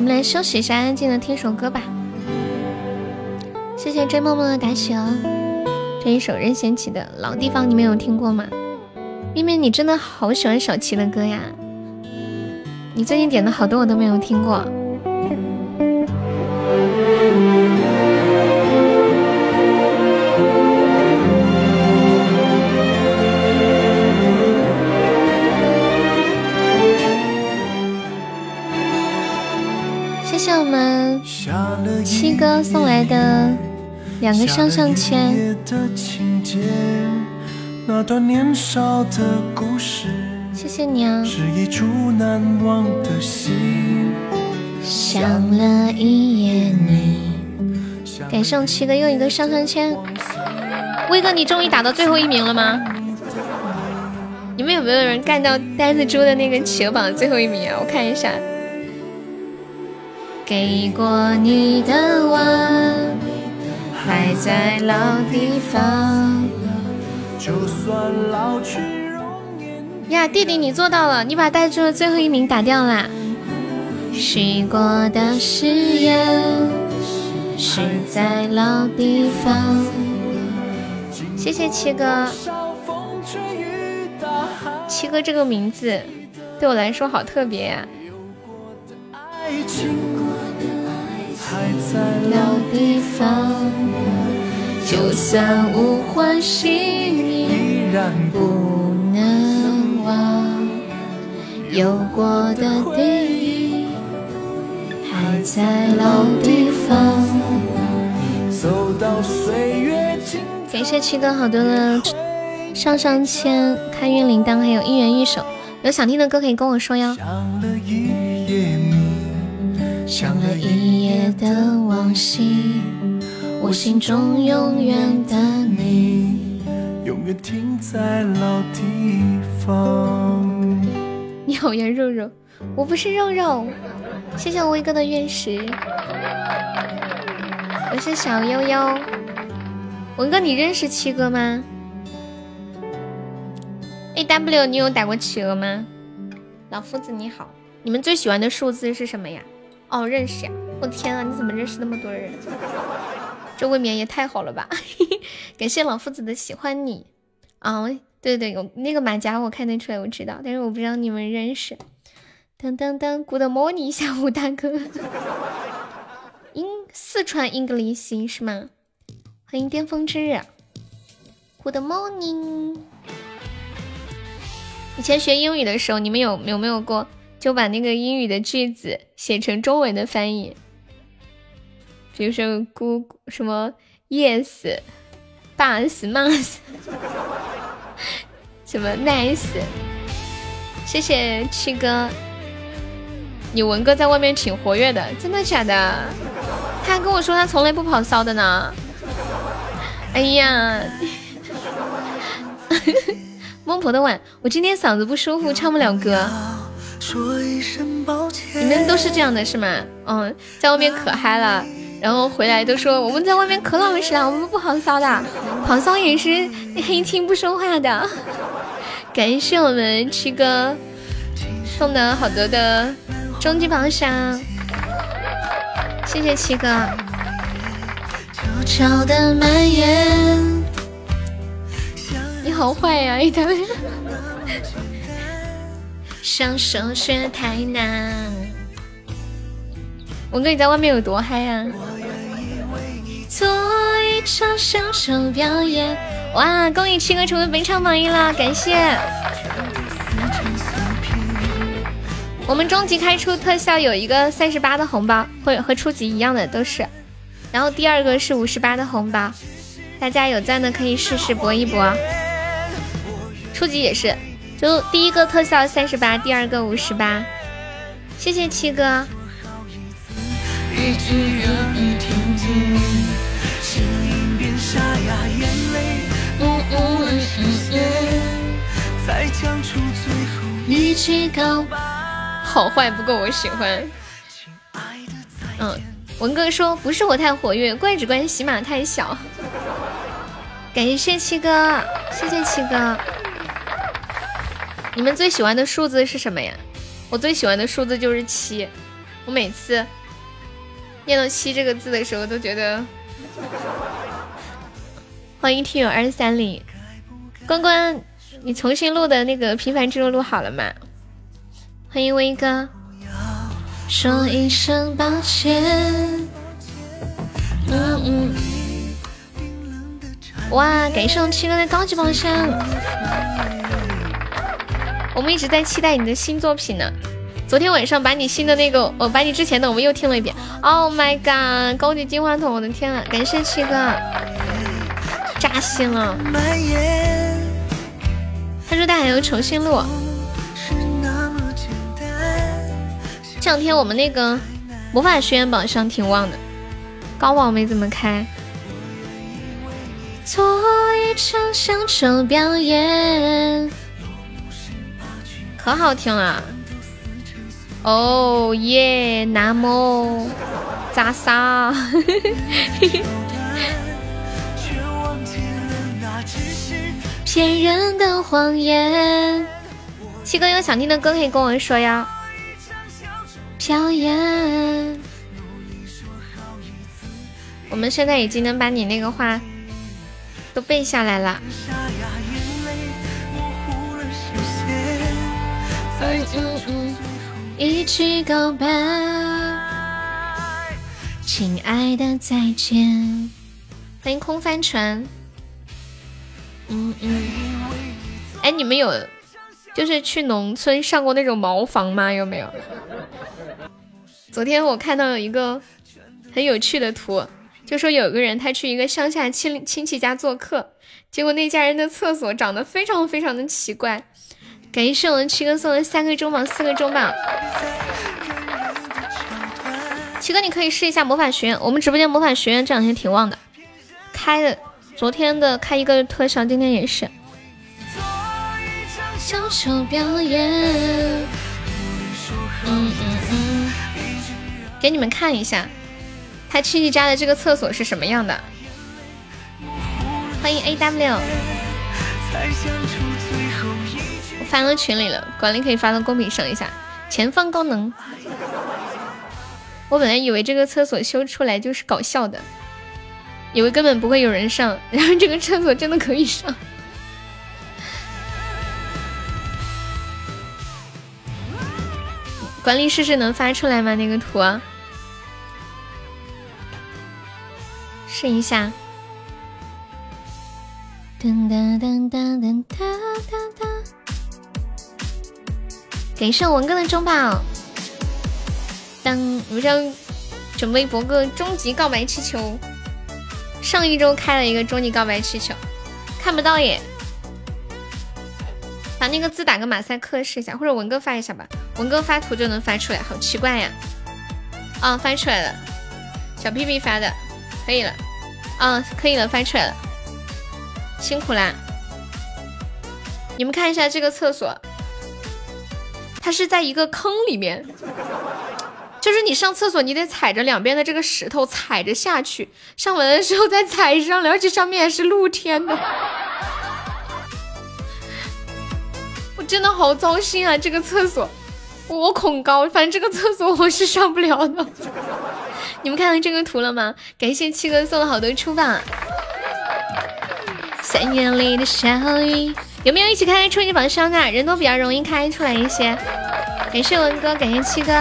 我们来休息一下，安静的听首歌吧。谢谢追梦梦的打起哦。这一首任贤齐的老地方，你们有听过吗？咪咪，你真的好喜欢小齐的歌呀！你最近点的好多我都没有听过。七哥送来的两个上上签，谢谢你啊！想了一夜你，感谢我七哥又一个上上签。威哥，你终于打到最后一名了吗？你们有没有人干到呆子猪的那个企鹅榜最后一名啊？我看一下。给过你的吻还在老地方。呀，弟弟你做到了，你把带住的最后一名打掉啦。许过的誓言是在老地方。谢谢七哥，七哥这个名字对我来说好特别呀。在老地方，就算无欢喜，依然不能忘。有过的地，还在老地方。走到岁月尽感谢七哥好多的上上签、开运铃铛，还有一元一首。有想听的歌可以跟我说哟。想了一的往昔，我心中永远的你。永远停在老地方你好呀，肉肉，我不是肉肉。谢谢我威哥的月石，我是小悠悠。文哥，你认识七哥吗？A W，你有打过企鹅吗？老夫子你好，你们最喜欢的数字是什么呀？哦，认识呀！我天啊，你怎么认识那么多人？这未免也太好了吧！感谢老夫子的喜欢你啊！对对，有那个马甲我看得出来，我知道，但是我不知道你们认识。当当当，Good morning，下午大哥。英四川 English 是吗？欢迎巅峰之日。Good morning。以前学英语的时候，你们有有没有过就把那个英语的句子写成中文的翻译？比如说 Good 什么 Yes，Bus，Mas，什么 Nice。谢谢七哥。你文哥在外面挺活跃的，真的假的？他还跟我说他从来不跑骚的呢。哎呀，孟婆的碗，我今天嗓子不舒服，唱不了歌。你们都是这样的是吗？嗯，在外面可嗨了，然后回来都说我们在外面可老实了，我们不好骚的，狂骚也是黑听不说话的。感谢我们七哥送的好多的。终极宝箱，谢谢七哥。你好坏呀，一条。享受却太难。文哥，你在外面有多嗨呀？做一场享受表演。哇，恭喜七哥成为本场榜一了，感谢。我们终极开出特效有一个三十八的红包，会和初级一样的都是，然后第二个是五十八的红包，大家有赞的可以试试搏一搏。初级也是，就第一个特效三十八，第二个五十八。谢谢七哥。一起告白。好坏不够我喜欢。嗯，文哥说不是我太活跃，怪只怪喜马太小。感谢七哥，谢谢七哥。你们最喜欢的数字是什么呀？我最喜欢的数字就是七。我每次念到七这个字的时候，都觉得。欢迎听友二三零，关关，你重新录的那个平凡之路录好了吗？欢迎威哥，说一声抱歉。嗯嗯。哇，感谢我七哥的高级宝箱。我们一直在期待你的新作品呢。昨天晚上把你新的那个，我把你之前的我们又听了一遍。Oh my god，高级金话筒，我的天啊！感谢七哥，扎心了。他说他还要重新录。这两天我们那个魔法学院榜上挺旺的，高网没怎么开。做一场享受表演，可好听了。哦耶，那么咋撒？骗人的谎言。七哥有想听的歌可以跟我说呀。表演。我们现在已经能把你那个话都背下来了。嗯嗯嗯，一起告白，亲爱的再见。欢迎空帆船。嗯嗯。哎，你们有就是去农村上过那种茅房吗？有没有？昨天我看到有一个很有趣的图，就说有个人他去一个乡下亲亲戚家做客，结果那家人的厕所长得非常非常的奇怪。感谢我们七哥送的三个中榜，四个中榜。七哥，你可以试一下魔法学院，我们直播间魔法学院这两天挺旺的，开的昨天的开一个特效，今天也是。享受表演。嗯嗯嗯。给你们看一下，他七七家的这个厕所是什么样的。欢迎 A W。我发到群里了，管理可以发到公屏上一下。前方高能。我本来以为这个厕所修出来就是搞笑的，以为根本不会有人上，然后这个厕所真的可以上。管理试试能发出来吗？那个图啊，试一下。噔噔噔噔噔哒哒哒！感谢文哥的中宝。当我们将准备博个终极告白气球，上一周开了一个终极告白气球，看不到耶。把那个字打个马赛克试一下，或者文哥发一下吧。文哥发图就能发出来，好奇怪呀！啊，发出来了，小屁屁发的，可以了。啊，可以了，发出来了，辛苦啦！你们看一下这个厕所，它是在一个坑里面。就是你上厕所，你得踩着两边的这个石头踩着下去，上完的时候再踩上来，而且上面还是露天的。我真的好糟心啊！这个厕所，我恐高，反正这个厕所我是上不了的。你们看到这个图了吗？感谢七哥送了好多出榜。三年里的小雨，有没有一起开初级宝箱的？人多比较容易开出来一些。感谢文哥，感谢七哥。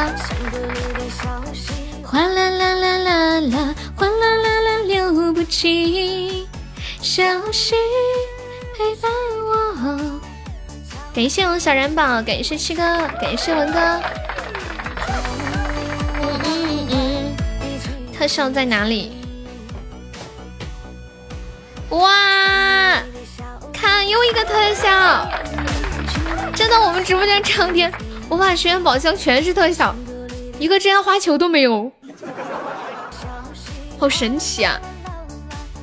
哗啦啦啦啦啦，哗啦啦啦流不尽小溪陪伴我。感谢我小燃宝，感谢七哥，感谢文哥。特效在哪里？哇，看又一个特效！真的，我们直播间长天魔法学院宝箱全是特效，一个真花球都没有。好神奇啊！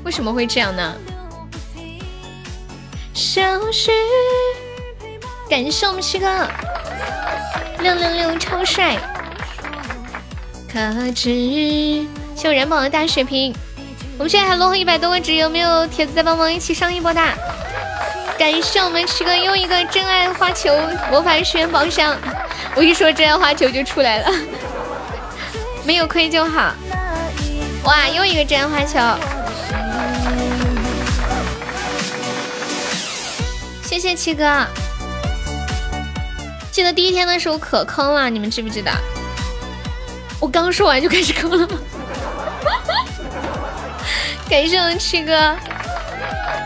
为什么会这样呢？消失，感谢我们七哥六六六超帅，可知谢我燃宝的大血瓶。我们现在还落后一百多个值，有没有铁子再帮忙一起上一波的？感谢我们七哥又一个真爱花球魔法学院宝箱，我一说真爱花球就出来了，没有亏就好。哇，又一个真花球！谢谢七哥。记得第一天的时候可坑了，你们知不知道？我刚说完就开始坑了吗。感谢我七哥，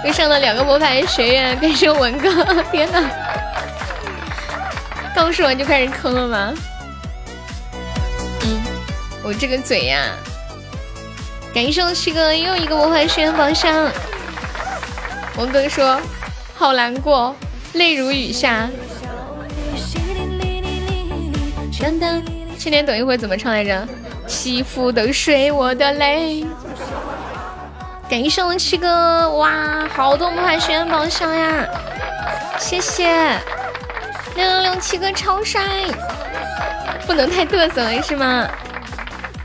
又上了两个魔法学院。感谢文哥，天哪！刚说完就开始坑了吗？我这个嘴呀。感谢我七哥又一个魔法学院宝箱。王哥说：“好难过，泪如雨下。”去年等一会怎么唱来着？欺负的水，我的泪。感谢我七哥，哇，好多魔法学院宝箱呀！谢谢六六六七哥超帅，不能太嘚瑟了是吗？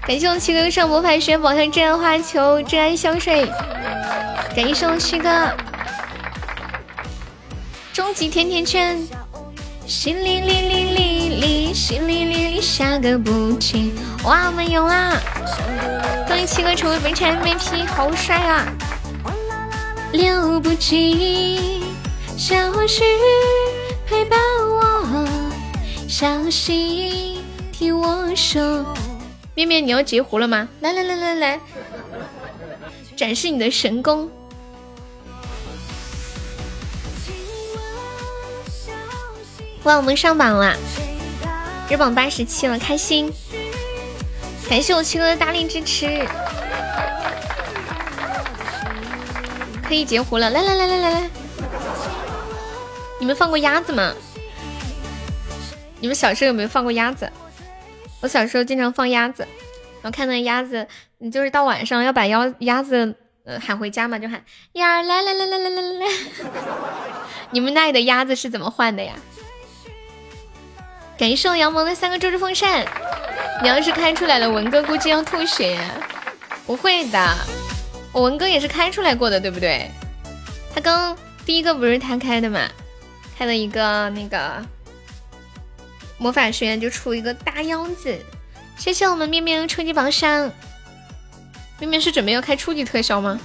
感谢我七哥上魔法学宝箱真爱花球真爱香水，感谢我七哥终极甜甜圈，淅沥沥沥沥沥，淅沥沥沥下个不停，哇没有啦！恭喜七哥成为本场 MVP，好帅啊！留不尽消息陪伴我，小心听我说。面面，你要截胡了吗？来来来来来，展示你的神功！哇，我们上榜了，日榜八十七了，开心！感谢我七哥的大力支持，可以截胡了！来来来来来来，你们放过鸭子吗？你们小时候有没有放过鸭子？我小时候经常放鸭子我看到鸭子你就是到晚上要把鸭鸭子呃喊回家嘛就喊鸭儿来来来来来来来 你们那里的鸭子是怎么换的呀？感谢我杨萌的三个周日风扇你要是开出来了文哥估计要吐血。不会的我文哥也是开出来过的对不对？他刚第一个不是他开的嘛开了一个那个魔法学院就出一个大腰子。谢谢我们面面初级榜上，面面是准备要开初级特效吗？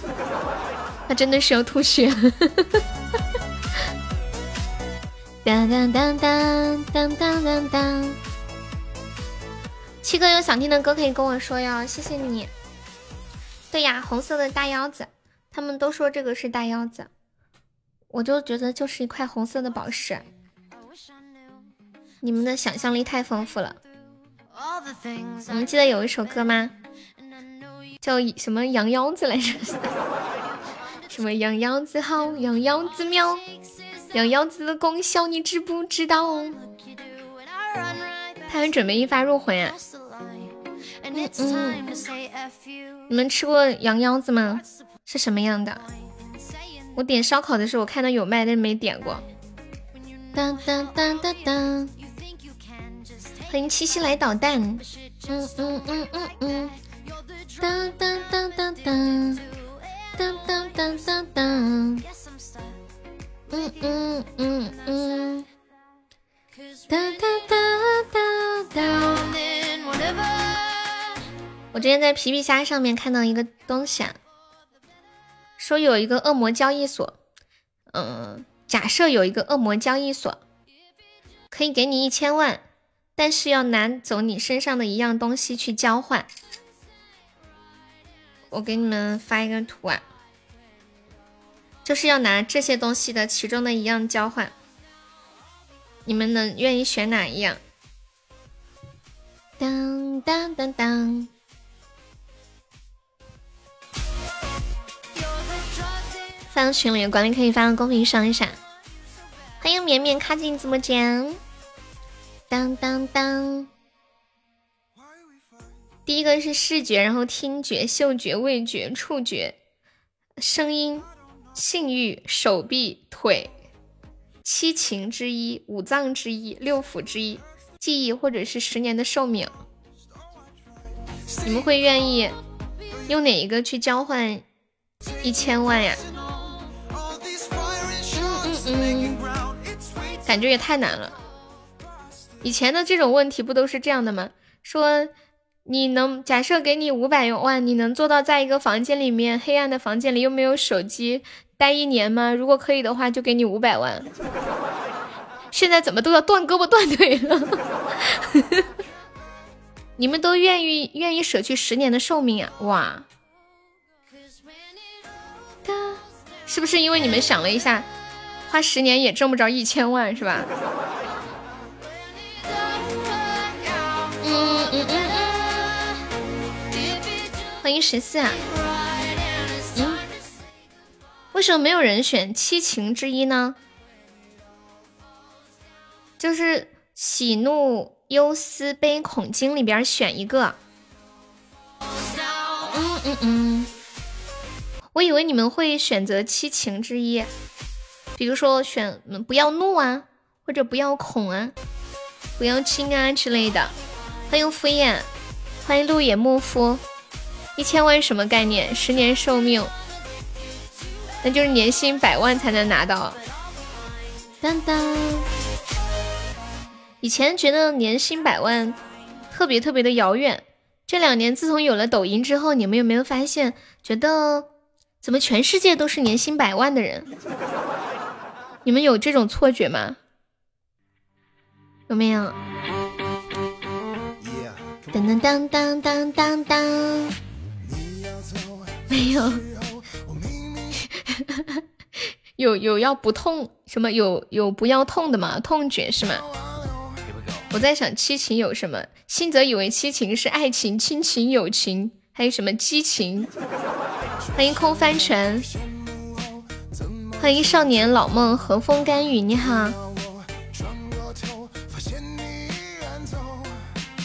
他真的是要吐血。当当当当当当当当。七哥有想听的歌可以跟我说哟，谢谢你。对呀，红色的大腰子，他们都说这个是大腰子，我就觉得就是一块红色的宝石。你们的想象力太丰富了。你们记得有一首歌吗？叫什么羊腰子来着？什么羊腰子好，羊腰子妙，羊腰子的功效你知不知道？他们准备一发入魂啊！嗯，你们吃过羊腰子吗？是什么样的？我点烧烤的时候我看到有卖，但是没点过。当当当当当。欢迎七夕来捣蛋，嗯嗯嗯嗯嗯，当当当当当，当当当当当，嗯嗯嗯嗯，当当当当当。我之前在皮皮虾上面看到一个东西啊，说有一个恶魔交易所，嗯，假设有一个恶魔交易所，可以给你一千万。但是要拿走你身上的一样东西去交换，我给你们发一个图啊，就是要拿这些东西的其中的一样交换，你们能愿意选哪一样？当当当当，发到群里，管理可以发到公屏上一下。欢迎绵绵卡进直播间。当当当！第一个是视觉，然后听觉、嗅觉、味觉、触觉、声音、性欲、手臂、腿、七情之一、五脏之一、六腑之一、记忆，或者是十年的寿命。你们会愿意用哪一个去交换一千万呀？嗯嗯嗯，感觉也太难了。以前的这种问题不都是这样的吗？说你能假设给你五百万，你能做到在一个房间里面黑暗的房间里又没有手机待一年吗？如果可以的话，就给你五百万。现在怎么都要断胳膊断腿了？你们都愿意愿意舍去十年的寿命啊？哇！是不是因为你们想了一下，花十年也挣不着一千万，是吧？欢迎十四啊！嗯，为什么没有人选七情之一呢？就是喜怒忧思悲恐惊里边选一个。嗯嗯嗯，我以为你们会选择七情之一，比如说选不要怒啊，或者不要恐啊，不要惊啊之类的。欢迎敷衍，欢迎路野木夫。一千万什么概念？十年寿命，那就是年薪百万才能拿到。当当，以前觉得年薪百万特别特别的遥远，这两年自从有了抖音之后，你们有没有发现，觉得怎么全世界都是年薪百万的人？你们有这种错觉吗？有没有？当当当当当当当。没有，有有要不痛什么？有有不要痛的吗？痛觉是吗？我在想七情有什么？新则以为七情是爱情、亲情、友情，还有什么激情？欢迎空帆船，欢迎少年老梦和风干雨，你好。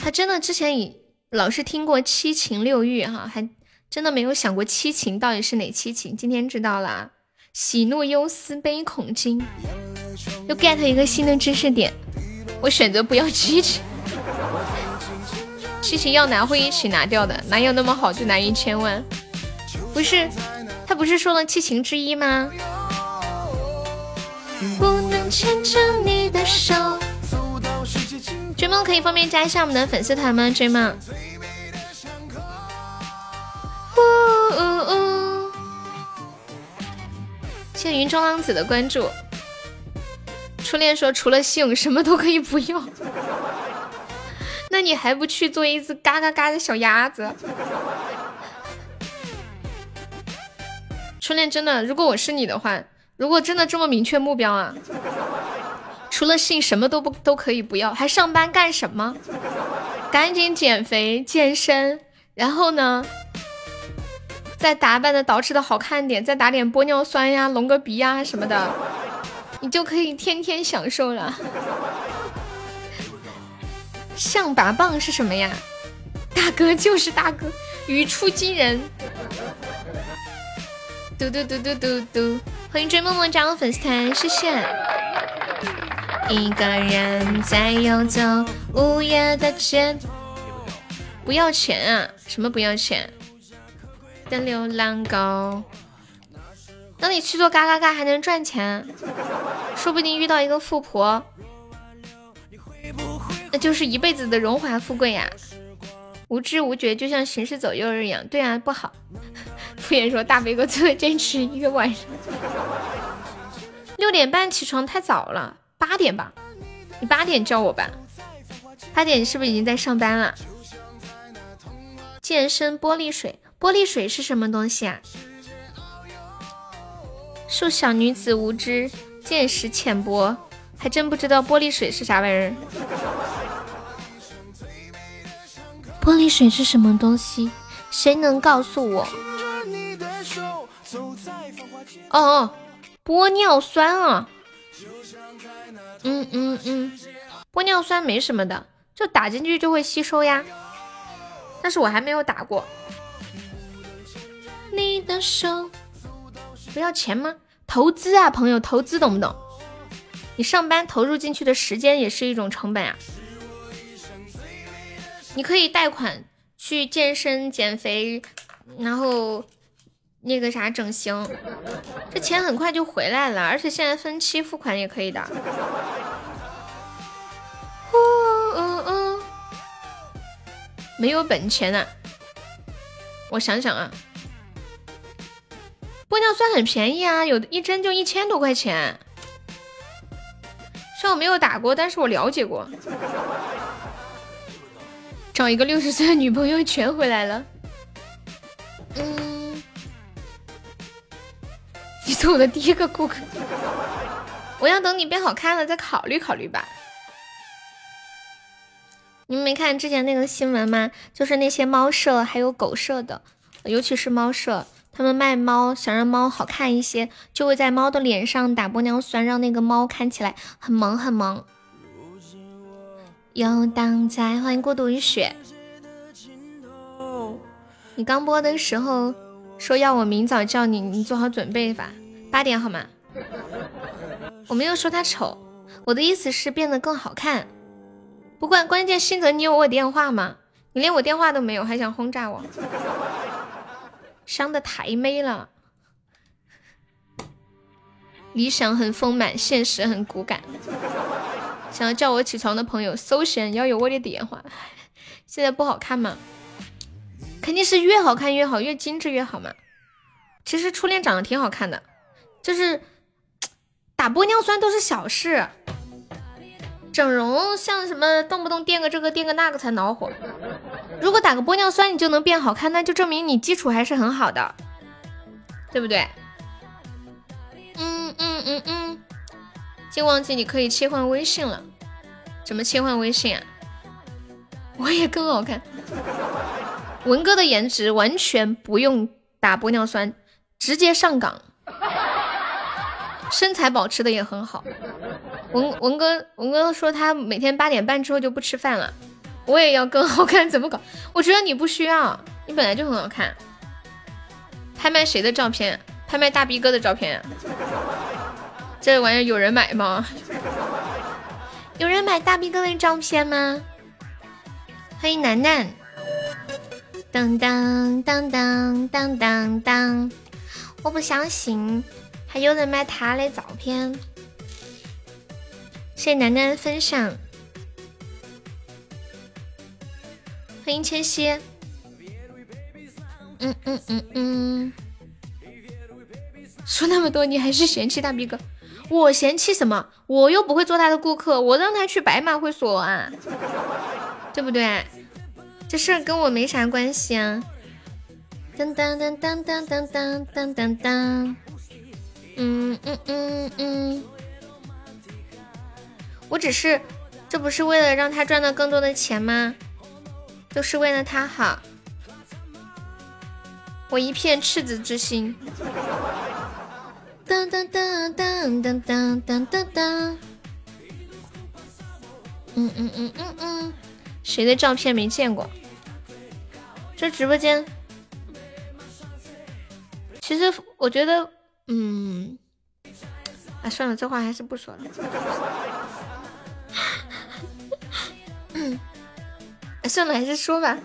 他真的之前已老是听过七情六欲哈，还。真的没有想过七情到底是哪七情，今天知道了，喜怒忧思悲恐惊，又 get 一个新的知识点。我选择不要 七情，七情要拿会一起拿掉的，哪有那么好就拿一千万？不是，他不是说了七情之一吗？不能牵着你的手。追梦可以方便加一下我们的粉丝团吗？追梦。呜呜呜！谢谢云中浪子的关注。初恋说除了性什么都可以不要，那你还不去做一只嘎嘎嘎的小鸭子？初恋真的，如果我是你的话，如果真的这么明确目标啊，除了性什么都不都可以不要，还上班干什么？赶紧减肥健身，然后呢？再打扮的捯饬的好看点，再打点玻尿酸呀、隆个鼻呀什么的，你就可以天天享受了。象拔蚌是什么呀？大哥就是大哥，语出惊人。嘟嘟嘟嘟嘟嘟，欢迎追梦梦加入粉丝团，谢谢。一个人在游走午夜的街，不要钱啊？什么不要钱？的流浪狗，等你去做嘎嘎嘎还能赚钱，说不定遇到一个富婆，那就是一辈子的荣华富贵呀。无知无觉，就像行尸走肉一样。对啊，不好。敷衍说大飞哥最坚持一个晚上，六点半起床太早了，八点吧，你八点叫我吧。八点你是不是已经在上班了？健身玻璃水。玻璃水是什么东西啊？恕小女子无知，见识浅薄，还真不知道玻璃水是啥玩意儿。玻璃水是什么东西？谁能告诉我？哦哦，玻尿酸啊！嗯嗯嗯，玻尿酸没什么的，就打进去就会吸收呀。但是我还没有打过。你的手不要钱吗？投资啊，朋友，投资懂不懂？你上班投入进去的时间也是一种成本啊。你可以贷款去健身、减肥，然后那个啥整形，这钱很快就回来了，而且现在分期付款也可以的。嗯嗯，没有本钱啊，我想想啊。玻尿酸很便宜啊，有的一针就一千多块钱。虽然我没有打过，但是我了解过。找一个六十岁的女朋友全回来了。嗯，你是我的第一个顾客。我要等你变好看了再考虑考虑吧。你们没看之前那个新闻吗？就是那些猫舍还有狗舍的，尤其是猫舍。他们卖猫，想让猫好看一些，就会在猫的脸上打玻尿酸，让那个猫看起来很萌很萌。游荡在欢迎孤独与雪。你刚播的时候说要我明早叫你，你做好准备吧，八点好吗？我没有说他丑，我的意思是变得更好看。不过关键，新泽，你有我电话吗？你连我电话都没有，还想轰炸我？伤的太美了，理想很丰满，现实很骨感。想要叫我起床的朋友，首先要有我的电话。现在不好看吗？肯定是越好看越好，越精致越好嘛。其实初恋长得挺好看的，就是 打玻尿酸都是小事。整容像什么动不动垫个这个垫个那个才恼火。如果打个玻尿酸你就能变好看，那就证明你基础还是很好的，对不对？嗯嗯嗯嗯。竟忘记你可以切换微信了，怎么切换微信啊？我也更好看。文哥的颜值完全不用打玻尿酸，直接上岗。身材保持的也很好。文文哥，文哥说他每天八点半之后就不吃饭了。我也要更好看，怎么搞？我觉得你不需要，你本来就很好看。拍卖谁的照片？拍卖大逼哥的照片？这玩意儿有人买吗？有人买大逼哥的照片吗？欢迎楠楠。当当当当当当当，我不相信还有人买他的照片。谢谢楠楠分享。欢迎千玺。嗯嗯嗯嗯。说那么多，你还是嫌弃大逼哥？我嫌弃什么？我又不会做他的顾客，我让他去白马会所啊，对不对？这事儿跟我没啥关系啊。当当当当当当当当当当。嗯嗯嗯嗯。我只是，这不是为了让他赚到更多的钱吗？都是为了他好。我一片赤子之心。当当当当当当当当当。嗯嗯嗯嗯嗯。谁的照片没见过？这直播间，其实我觉得，嗯，啊，算了，这话还是不说了。算了，还是说吧。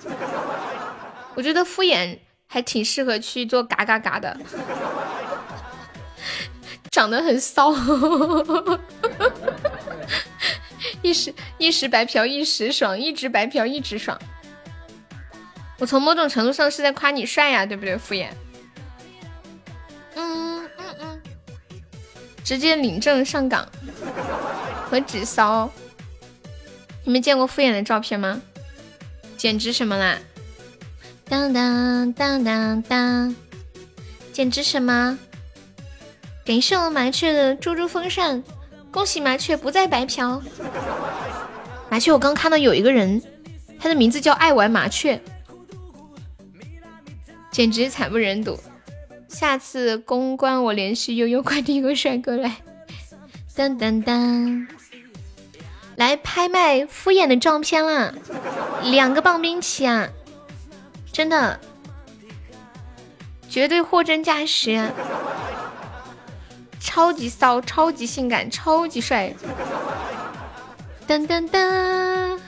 我觉得敷衍还挺适合去做嘎嘎嘎的，长得很骚。一时一时白嫖一时爽，一直白嫖一直爽。我从某种程度上是在夸你帅呀，对不对？敷衍。嗯嗯嗯。直接领证上岗，和纸骚。你们见过敷衍的照片吗？简直什么啦？当当当当当！简直什么？感谢我麻雀的猪猪风扇。恭喜麻雀不再白嫖。麻雀，我刚看到有一个人，他的名字叫爱玩麻雀，简直惨不忍睹。下次公关我联系悠悠快递一个帅哥来，当当当，来拍卖敷衍的照片了，两个棒冰起啊，真的，绝对货真价实。超级骚，超级性感，超级帅！噔噔噔，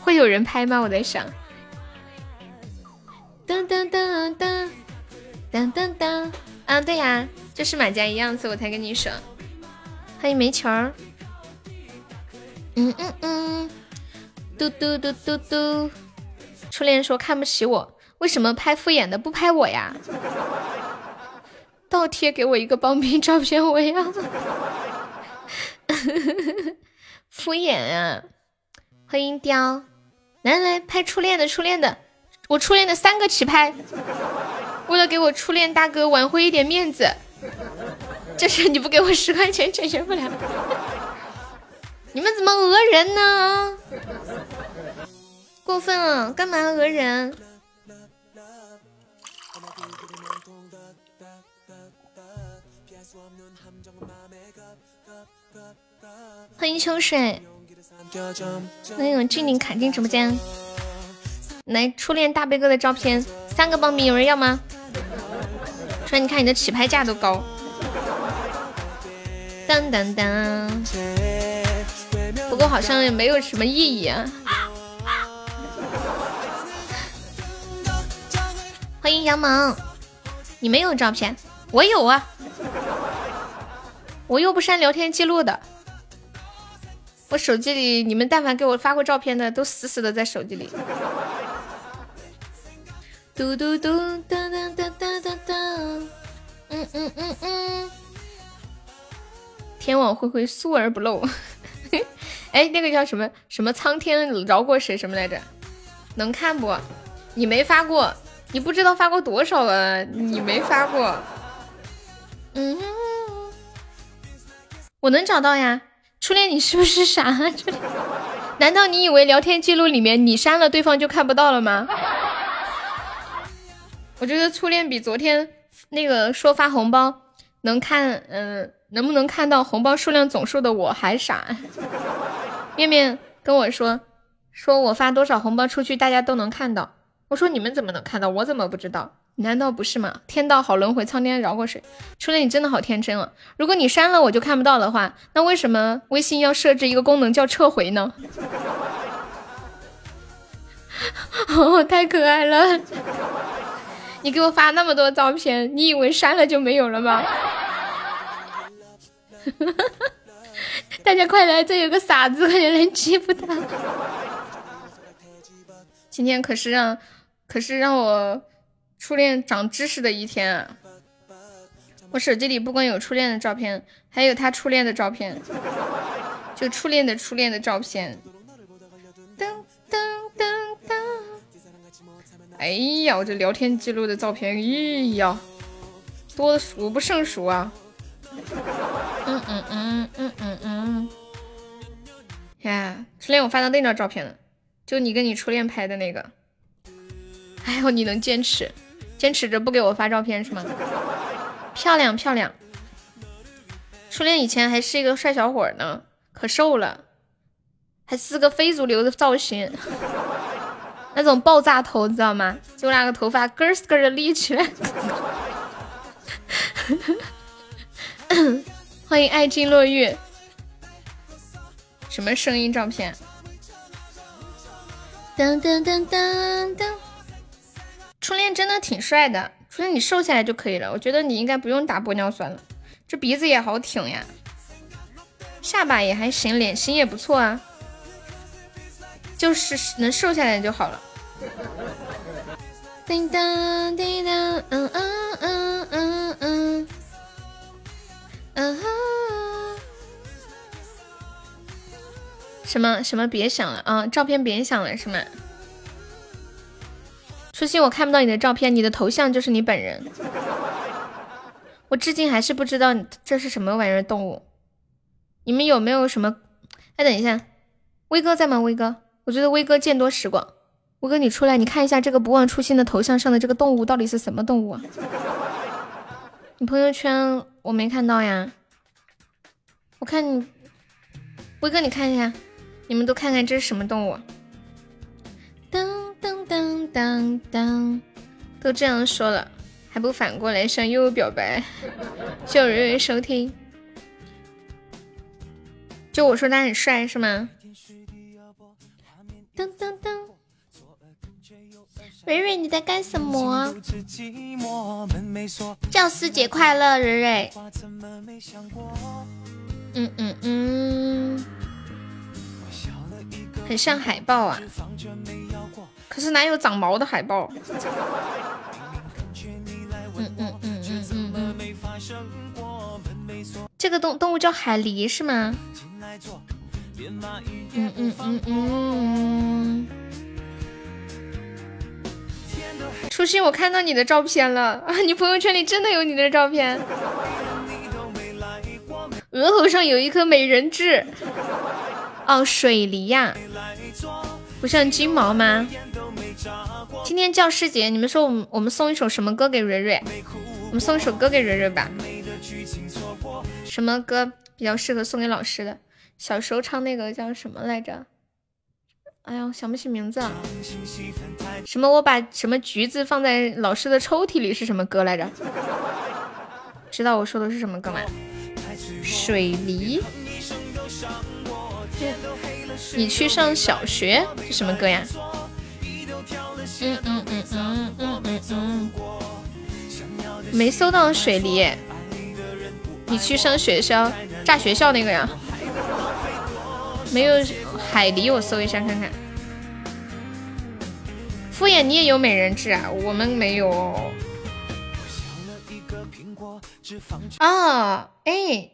会有人拍吗？我在想。噔噔噔噔噔噔噔，啊，对呀，就是马甲一样子，我才跟你说。欢迎煤球儿。嗯嗯嗯，嘟嘟嘟嘟嘟。初恋说看不起我，为什么拍敷衍的不拍我呀？倒贴给我一个帮兵照片，我要敷衍啊！欢迎雕，来来拍初恋的初恋的，我初恋的三个起拍，为了给我初恋大哥挽回一点面子，这事你不给我十块钱解决不了。你们怎么讹人呢？过分了，干嘛讹人？欢迎秋水，欢迎静静卡进直播间。来，初恋大悲哥的照片，三个报名，有人要吗？初恋，你看你的起拍价都高。当当当。好像也没有什么意义啊。欢迎杨萌，你没有照片，我有啊。我又不删聊天记录的，我手机里你们但凡给我发过照片的，都死死的在手机里。嘟嘟嘟哒哒哒哒哒哒，嗯嗯嗯嗯。天网恢恢，疏而不漏。哎，那个叫什么什么苍天饶过谁什么来着？能看不？你没发过，你不知道发过多少了，你没发过。嗯。我能找到呀，初恋，你是不是傻？难道你以为聊天记录里面你删了，对方就看不到了吗？我觉得初恋比昨天那个说发红包能看，嗯，能不能看到红包数量总数的我还傻。面面跟我说，说我发多少红包出去，大家都能看到。我说你们怎么能看到？我怎么不知道？难道不是吗？天道好轮回，苍天饶过谁？初恋你真的好天真啊！如果你删了我就看不到的话，那为什么微信要设置一个功能叫撤回呢？哦，太可爱了！你给我发那么多照片，你以为删了就没有了吗？大家快来，这有个傻子，快点来欺负他！今天可是让，可是让我初恋长知识的一天啊！我手机里不光有初恋的照片，还有他初恋的照片，就初恋的初恋的照片。噔噔噔噔！哎呀，我这聊天记录的照片，咦呀，多的数不胜数啊！嗯嗯嗯嗯嗯嗯。呀，初恋，我发到那张照片了，就你跟你初恋拍的那个。哎呦，你能坚持，坚持着不给我发照片是吗？漂亮漂亮。初恋以前还是一个帅小伙呢，可瘦了，还是个非主流的造型，那种爆炸头，知道吗？就那个头发根儿根儿的立起来。欢迎爱金落玉。什么声音照片？噔噔噔噔噔！初恋真的挺帅的，初恋你瘦下来就可以了。我觉得你应该不用打玻尿酸了。这鼻子也好挺呀，下巴也还行，脸型也不错啊，就是能瘦下来就好了。叮当叮当，嗯嗯嗯嗯嗯，嗯哼。什么什么别想了啊！照片别想了是吗？初心，我看不到你的照片，你的头像就是你本人。我至今还是不知道这是什么玩意儿动物。你们有没有什么？哎，等一下，威哥在吗？威哥，我觉得威哥见多识广。威哥，你出来，你看一下这个不忘初心的头像上的这个动物到底是什么动物啊？你朋友圈我没看到呀。我看你，威哥，你看一下。你们都看看这是什么动物？当当当当当，都这样说了，还不反过来向悠悠表白？谢谢瑞瑞收听。就我说他很帅是吗？蕊蕊你在干什么？教师节快乐，蕊蕊。嗯嗯嗯。很像海豹啊，可是哪有长毛的海豹？嗯嗯嗯嗯嗯嗯，这个动动物叫海狸是吗？嗯嗯嗯嗯。初心，我看到你的照片了啊！你朋友圈里真的有你的照片，额头上有一颗美人痣。哦，水梨呀，不像金毛吗？今天教师节，你们说我们我们送一首什么歌给蕊蕊？我们送一首歌给蕊蕊吧。什么歌比较适合送给老师的？小时候唱那个叫什么来着？哎呀，想不起名字了。什么？我把什么橘子放在老师的抽屉里是什么歌来着？知道我说的是什么歌吗？水梨。你去上小学是什么歌呀？嗯嗯嗯嗯嗯嗯嗯，没搜到水梨。你去上学校炸学校那个呀？没有海狸，我搜一下看看。敷衍你也有美人痣啊？我们没有。哦，哎。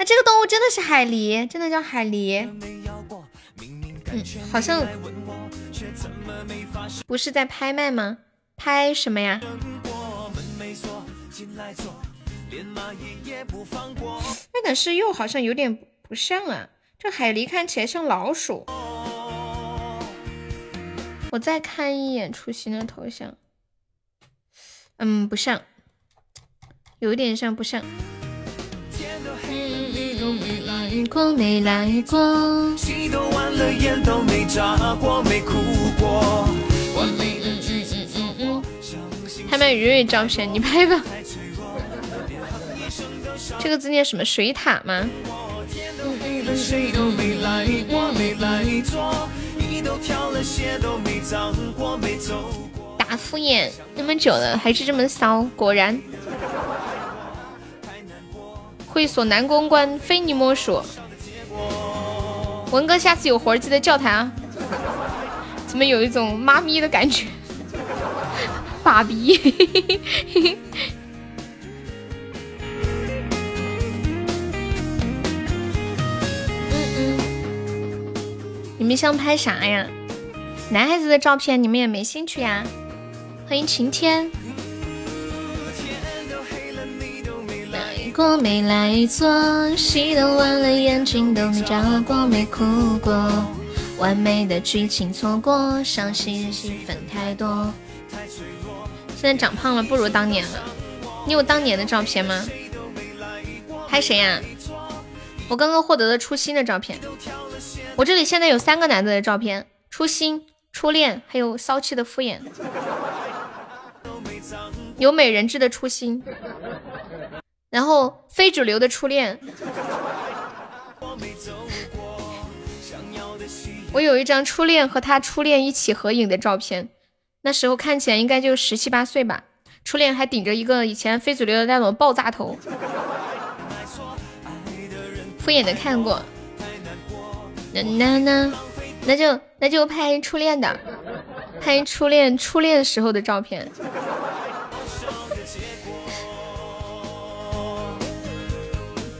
那这个动物真的是海狸，真的叫海狸。嗯，好像不是在拍卖吗？拍什么呀？那但是又好像有点不像啊。这海狸看起来像老鼠。我再看一眼初心的头像。嗯，不像，有点像，不像。过没来过，戏都完了，眼都没眨过，没哭过。拍卖鱼鱼照片，你拍吧。这个字念什么？水獭吗？打敷衍那么久了，还是这么骚，果然。会所男公关，非你莫属。文哥，下次有活记得叫他啊。怎么有一种妈咪的感觉？爸比。们想拍啥呀？男孩子的照片你们也没兴趣呀？欢迎晴天。来过没来坐，戏都完了，眼睛都没眨过，没哭过。完美的剧情错过，伤心戏份太多。现在长胖了，不如当年了。你有当年的照片吗？拍谁呀？我刚刚获得了初心的照片。我这里现在有三个男的的照片：初心、初恋，还有骚气的敷衍。有美人痣的初心，然后非主流的初恋。我有一张初恋和他初恋一起合影的照片，那时候看起来应该就十七八岁吧。初恋还顶着一个以前非主流的那种爆炸头。敷衍的看过，那那那那就那就拍初恋的，拍初恋初恋时候的照片。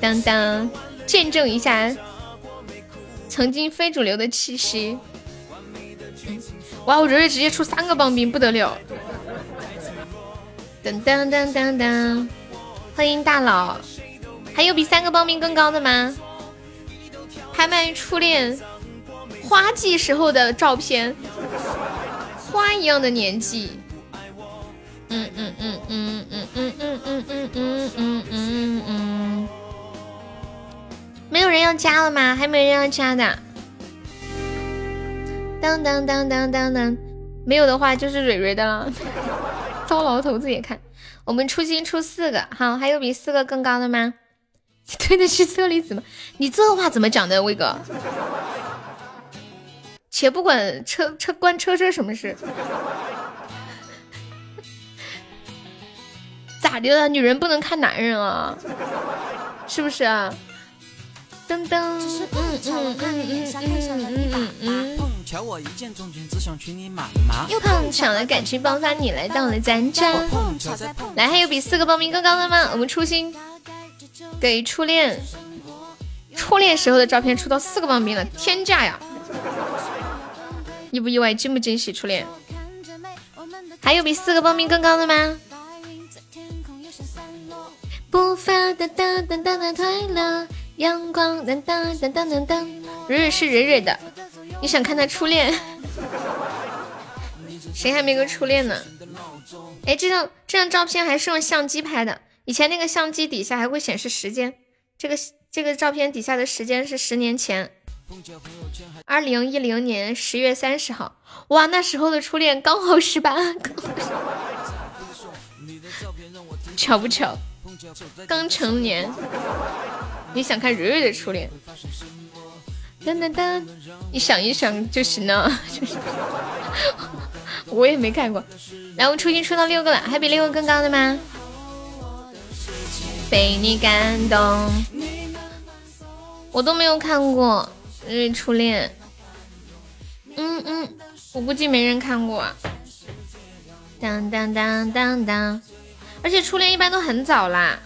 当当，见证一下。曾经非主流的气息，哇！我这瑞直接出三个棒冰，不得了！噔噔噔噔噔，欢迎大佬，还有比三个棒冰更高的吗？拍卖初恋花季时候的照片，花一样的年纪。嗯嗯嗯嗯嗯嗯嗯嗯嗯嗯嗯嗯嗯。没有人要加了吗？还没人要加的。当当当当当当，没有的话就是蕊蕊的了。糟老头子也看，我们初心出四个，好，还有比四个更高的吗？对得起车厘子吗？你这话怎么讲的，威哥？且不管车车关车车什么事，咋的了？女人不能看男人啊？是不是啊？噔噔，嗯嗯嗯嗯嗯嗯嗯，又碰巧了，感情爆发，你来到了咱家。来，还有比四个报名更高的吗？我们初心给初恋初恋时候的照片出到四个报名了，天价呀！意不意外？惊不惊喜？初恋还有比四个报名更高的吗？不发哒哒哒哒哒快乐。阳光噔噔噔噔噔噔，蕊蕊是蕊蕊的，你想看他初恋？谁还没个初恋呢？哎，这张这张照片还是用相机拍的，以前那个相机底下还会显示时间，这个这个照片底下的时间是十年前，二零一零年十月三十号，哇，那时候的初恋刚好十八，巧不巧？刚成年。你想看蕊蕊的初恋？噔噔噔，你想一想就行了。就是 我也没看过。来，我们初心出到六个了，还比六个更高的吗？被你感动，我都没有看过因为初恋。嗯嗯，我估计没人看过。当当当当当，而且初恋一般都很早啦。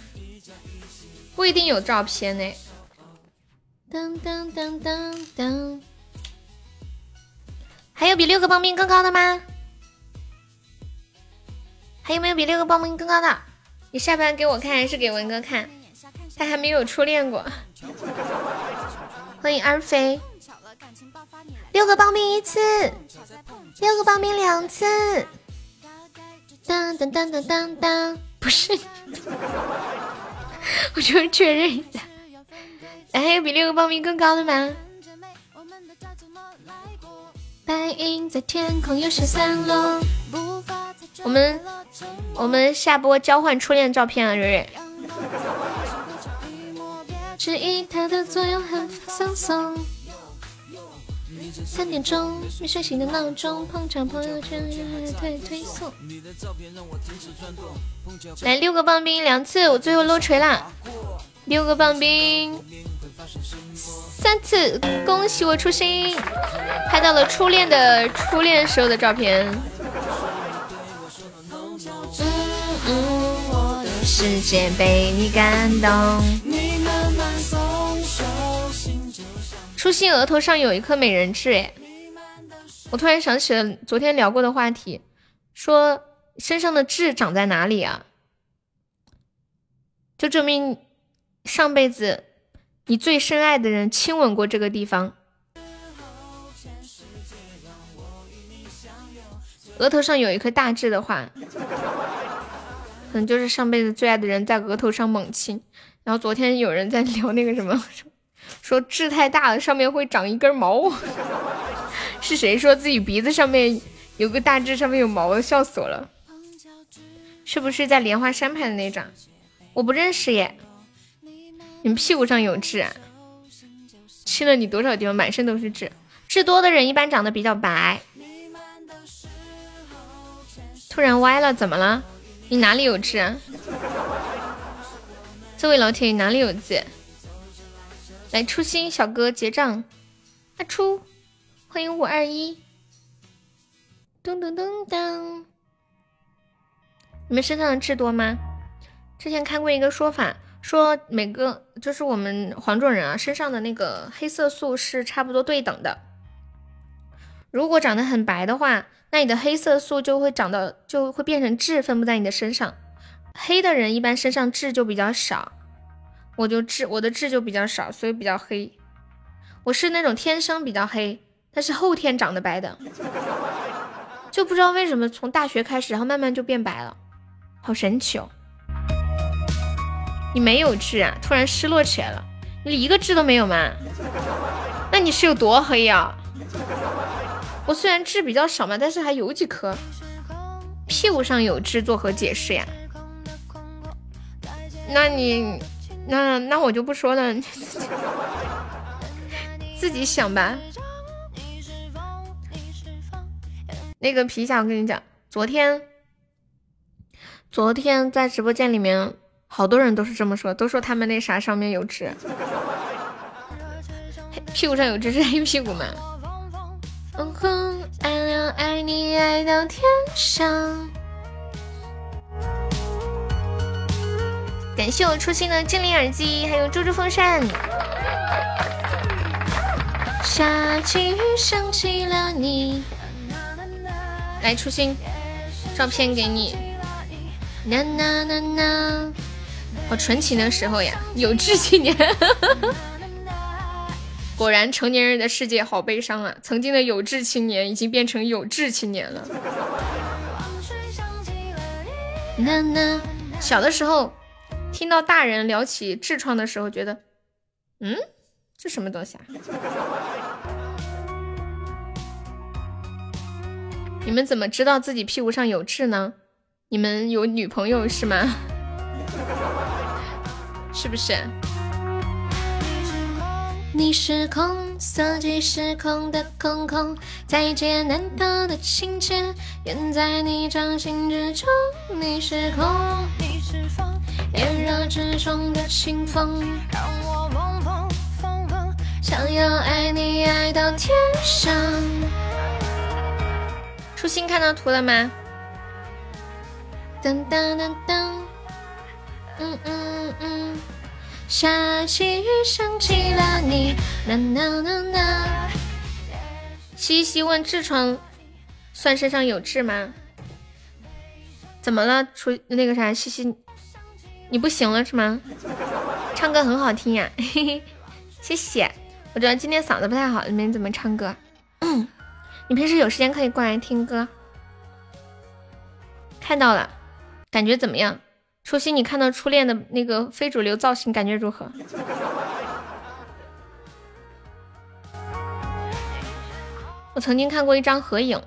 不一定有照片呢。当当当当当，还有比六个棒冰更高的吗？还有没有比六个棒冰更高的？你下班给我看还是给文哥看？他还没有初恋过。欢迎二飞。六个报名一次，六个报名两次。当当当当当当，不是。我就是确认一下，还有比六个报名更高的吗？白云在天空有些散落。我们我们下播交换初恋照片啊，蕊蕊。三点钟，没睡醒的闹钟，碰巧朋友圈推推送。来六个棒冰两次，我最后漏锤了。六个棒冰三次，恭喜我初心，拍到了初恋的初恋时候的照片。嗯嗯，我的世界被你感动。初心额头上有一颗美人痣，哎，我突然想起了昨天聊过的话题，说身上的痣长在哪里啊？就证明上辈子你最深爱的人亲吻过这个地方。额头上有一颗大痣的话，可能就是上辈子最爱的人在额头上猛亲。然后昨天有人在聊那个什么。说痣太大了，上面会长一根毛。是谁说自己鼻子上面有个大痣，上面有毛的？笑死我了！是不是在莲花山拍的那张？我不认识耶。你们屁股上有痣？啊？亲了你多少地方？满身都是痣。痣多的人一般长得比较白。突然歪了，怎么了？你哪里有痣啊？这位老铁，你哪里有痣？来，初心小哥结账。阿初，欢迎五二一。噔噔噔噔，你们身上的痣多吗？之前看过一个说法，说每个就是我们黄种人啊，身上的那个黑色素是差不多对等的。如果长得很白的话，那你的黑色素就会长到就会变成痣，分布在你的身上。黑的人一般身上痣就比较少。我就痣，我的痣就比较少，所以比较黑。我是那种天生比较黑，但是后天长得白的，就不知道为什么从大学开始，然后慢慢就变白了，好神奇哦！你没有痣啊？突然失落起来了？你一个痣都没有吗？那你是有多黑呀？我虽然痣比较少嘛，但是还有几颗。屁股上有痣作何解释呀？那你？那那我就不说了，自己想吧。那个皮下，我跟你讲，昨天昨天在直播间里面，好多人都是这么说，都说他们那啥上面有痣，屁股上有痣是黑屁股吗？爱你爱到天上。感谢我初心的精灵耳机，还有猪猪风扇。下起雨，想起了你。来，初心，照片给你。呐呐呐呐，好纯情的时候呀，有志青年。果然，成年人的世界好悲伤啊！曾经的有志青年已经变成有志青年了。小的时候。听到大人聊起痔疮的时候，觉得，嗯，这什么东西啊？你们怎么知道自己屁股上有痣呢？你们有女朋友是吗？是不是？你是空，色即是空的空空，在劫难逃的亲切，远在你掌心之中。你是空，你是风。炎热之中的清风，让我疯疯疯疯，想要爱你爱到天上。初心看到图了吗？噔噔噔噔，嗯嗯嗯，下起雨想起了你，呐呐呐呐。西西问痔疮算身上有痣吗？怎么了？出那个啥，西西。你不行了是吗？唱歌很好听呀，嘿嘿，谢谢。我觉得今天嗓子不太好，没怎么唱歌。你平时有时间可以过来听歌。看到了，感觉怎么样？初心，你看到初恋的那个非主流造型，感觉如何？我曾经看过一张合影，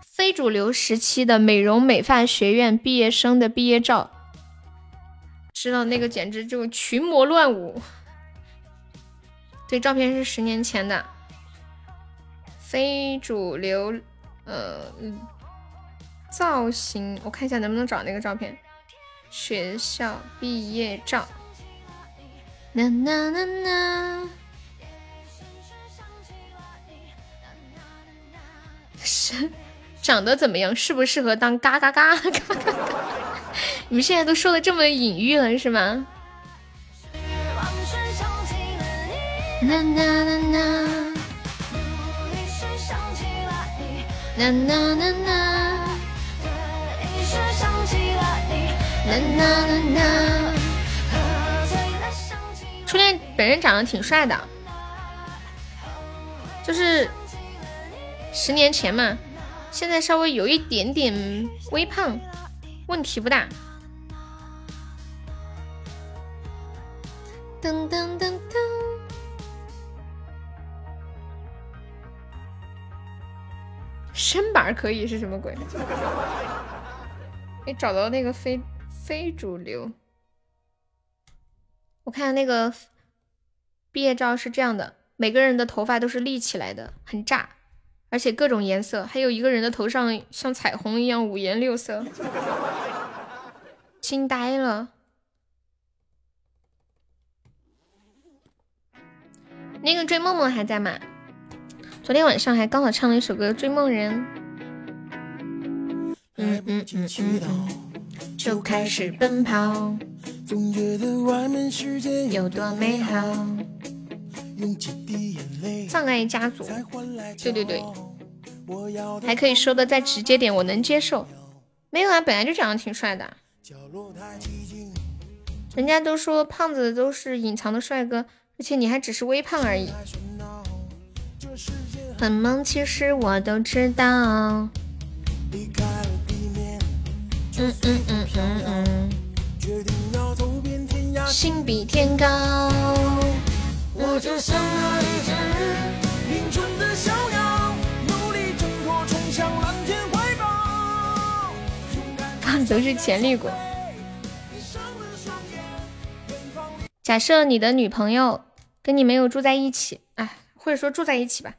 非主流时期的美容美发学院毕业生的毕业照，知道那个简直就群魔乱舞。对，照片是十年前的，非主流，呃，造型，我看一下能不能找那个照片，学校毕业照。呐呐呐呐。是长得怎么样？适不适合当嘎嘎嘎嘎嘎嘎？你们现在都说的这么隐喻了是吗？初恋本人长得挺帅的，就是。十年前嘛，现在稍微有一点点微胖，问题不大。噔噔噔噔，身板可以是什么鬼？没找到那个非非主流。我看那个毕业照是这样的，每个人的头发都是立起来的，很炸。而且各种颜色，还有一个人的头上像彩虹一样五颜六色，惊呆了。那个追梦梦还在吗？昨天晚上还刚好唱了一首歌《追梦人》。嗯嗯嗯嗯，就开始奔跑，总觉得外面世界有多美好。葬爱家族，对对对，还可以说的再直接点，我能接受。没有啊，本来就长得挺帅的。人家都说胖子都是隐藏的帅哥，而且你还只是微胖而已。很忙，其实我都知道。嗯嗯嗯嗯嗯。心比天高。我就像那一只林中的小鸟，努力挣脱，冲向蓝天怀抱。胖都是潜力股。假设你的女朋友跟你没有住在一起，哎，或者说住在一起吧。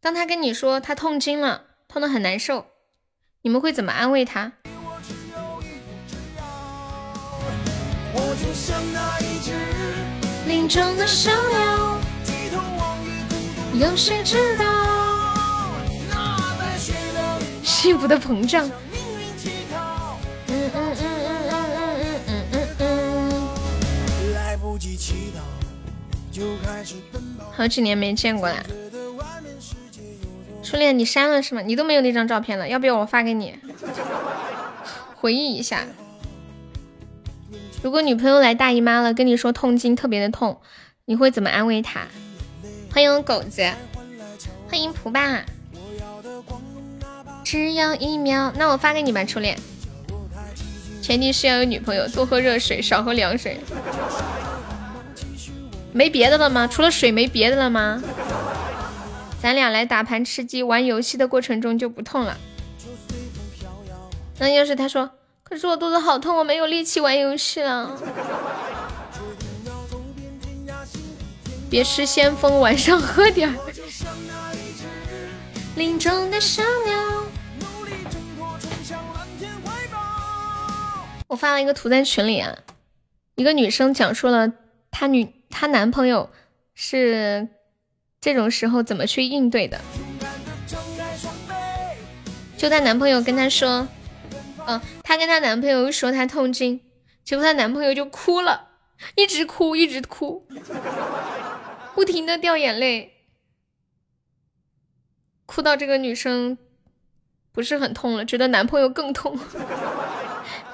当她跟你说她痛经了，痛得很难受，你们会怎么安慰她？我就像那一只。林中的小鸟，有谁知道？幸福的膨胀。嗯嗯嗯嗯嗯嗯嗯嗯嗯。好几年没见过了，初恋你删了是吗？你都没有那张照片了，要不要我发给你，回忆一下？如果女朋友来大姨妈了，跟你说痛经特别的痛，你会怎么安慰她？欢迎狗子，欢迎蒲爸。只要一秒，那我发给你吧，初恋。前提是要有女朋友，多喝热水，少喝凉水。没别的了吗？除了水没别的了吗？咱俩来打盘吃鸡，玩游戏的过程中就不痛了。那要是他说？可是我肚子好痛，我没有力气玩游戏了。别吃先锋，晚上喝点。林中的小鸟。我发了一个图在群里啊，一个女生讲述了她女她男朋友是这种时候怎么去应对的。就她男朋友跟她说。嗯，她跟她男朋友说她痛经，结果她男朋友就哭了，一直哭，一直哭，不停的掉眼泪，哭到这个女生不是很痛了，觉得男朋友更痛，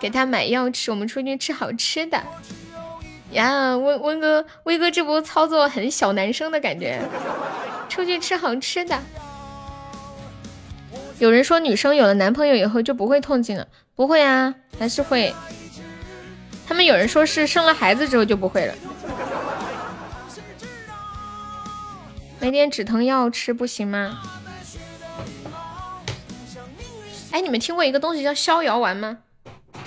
给她买药吃，我们出去吃好吃的。呀，温温哥，威哥这波操作很小男生的感觉，出去吃好吃的。有人说女生有了男朋友以后就不会痛经了。不会啊，还是会。他们有人说是生了孩子之后就不会了。买点止疼药吃不行吗？哎，你们听过一个东西叫逍遥丸吗？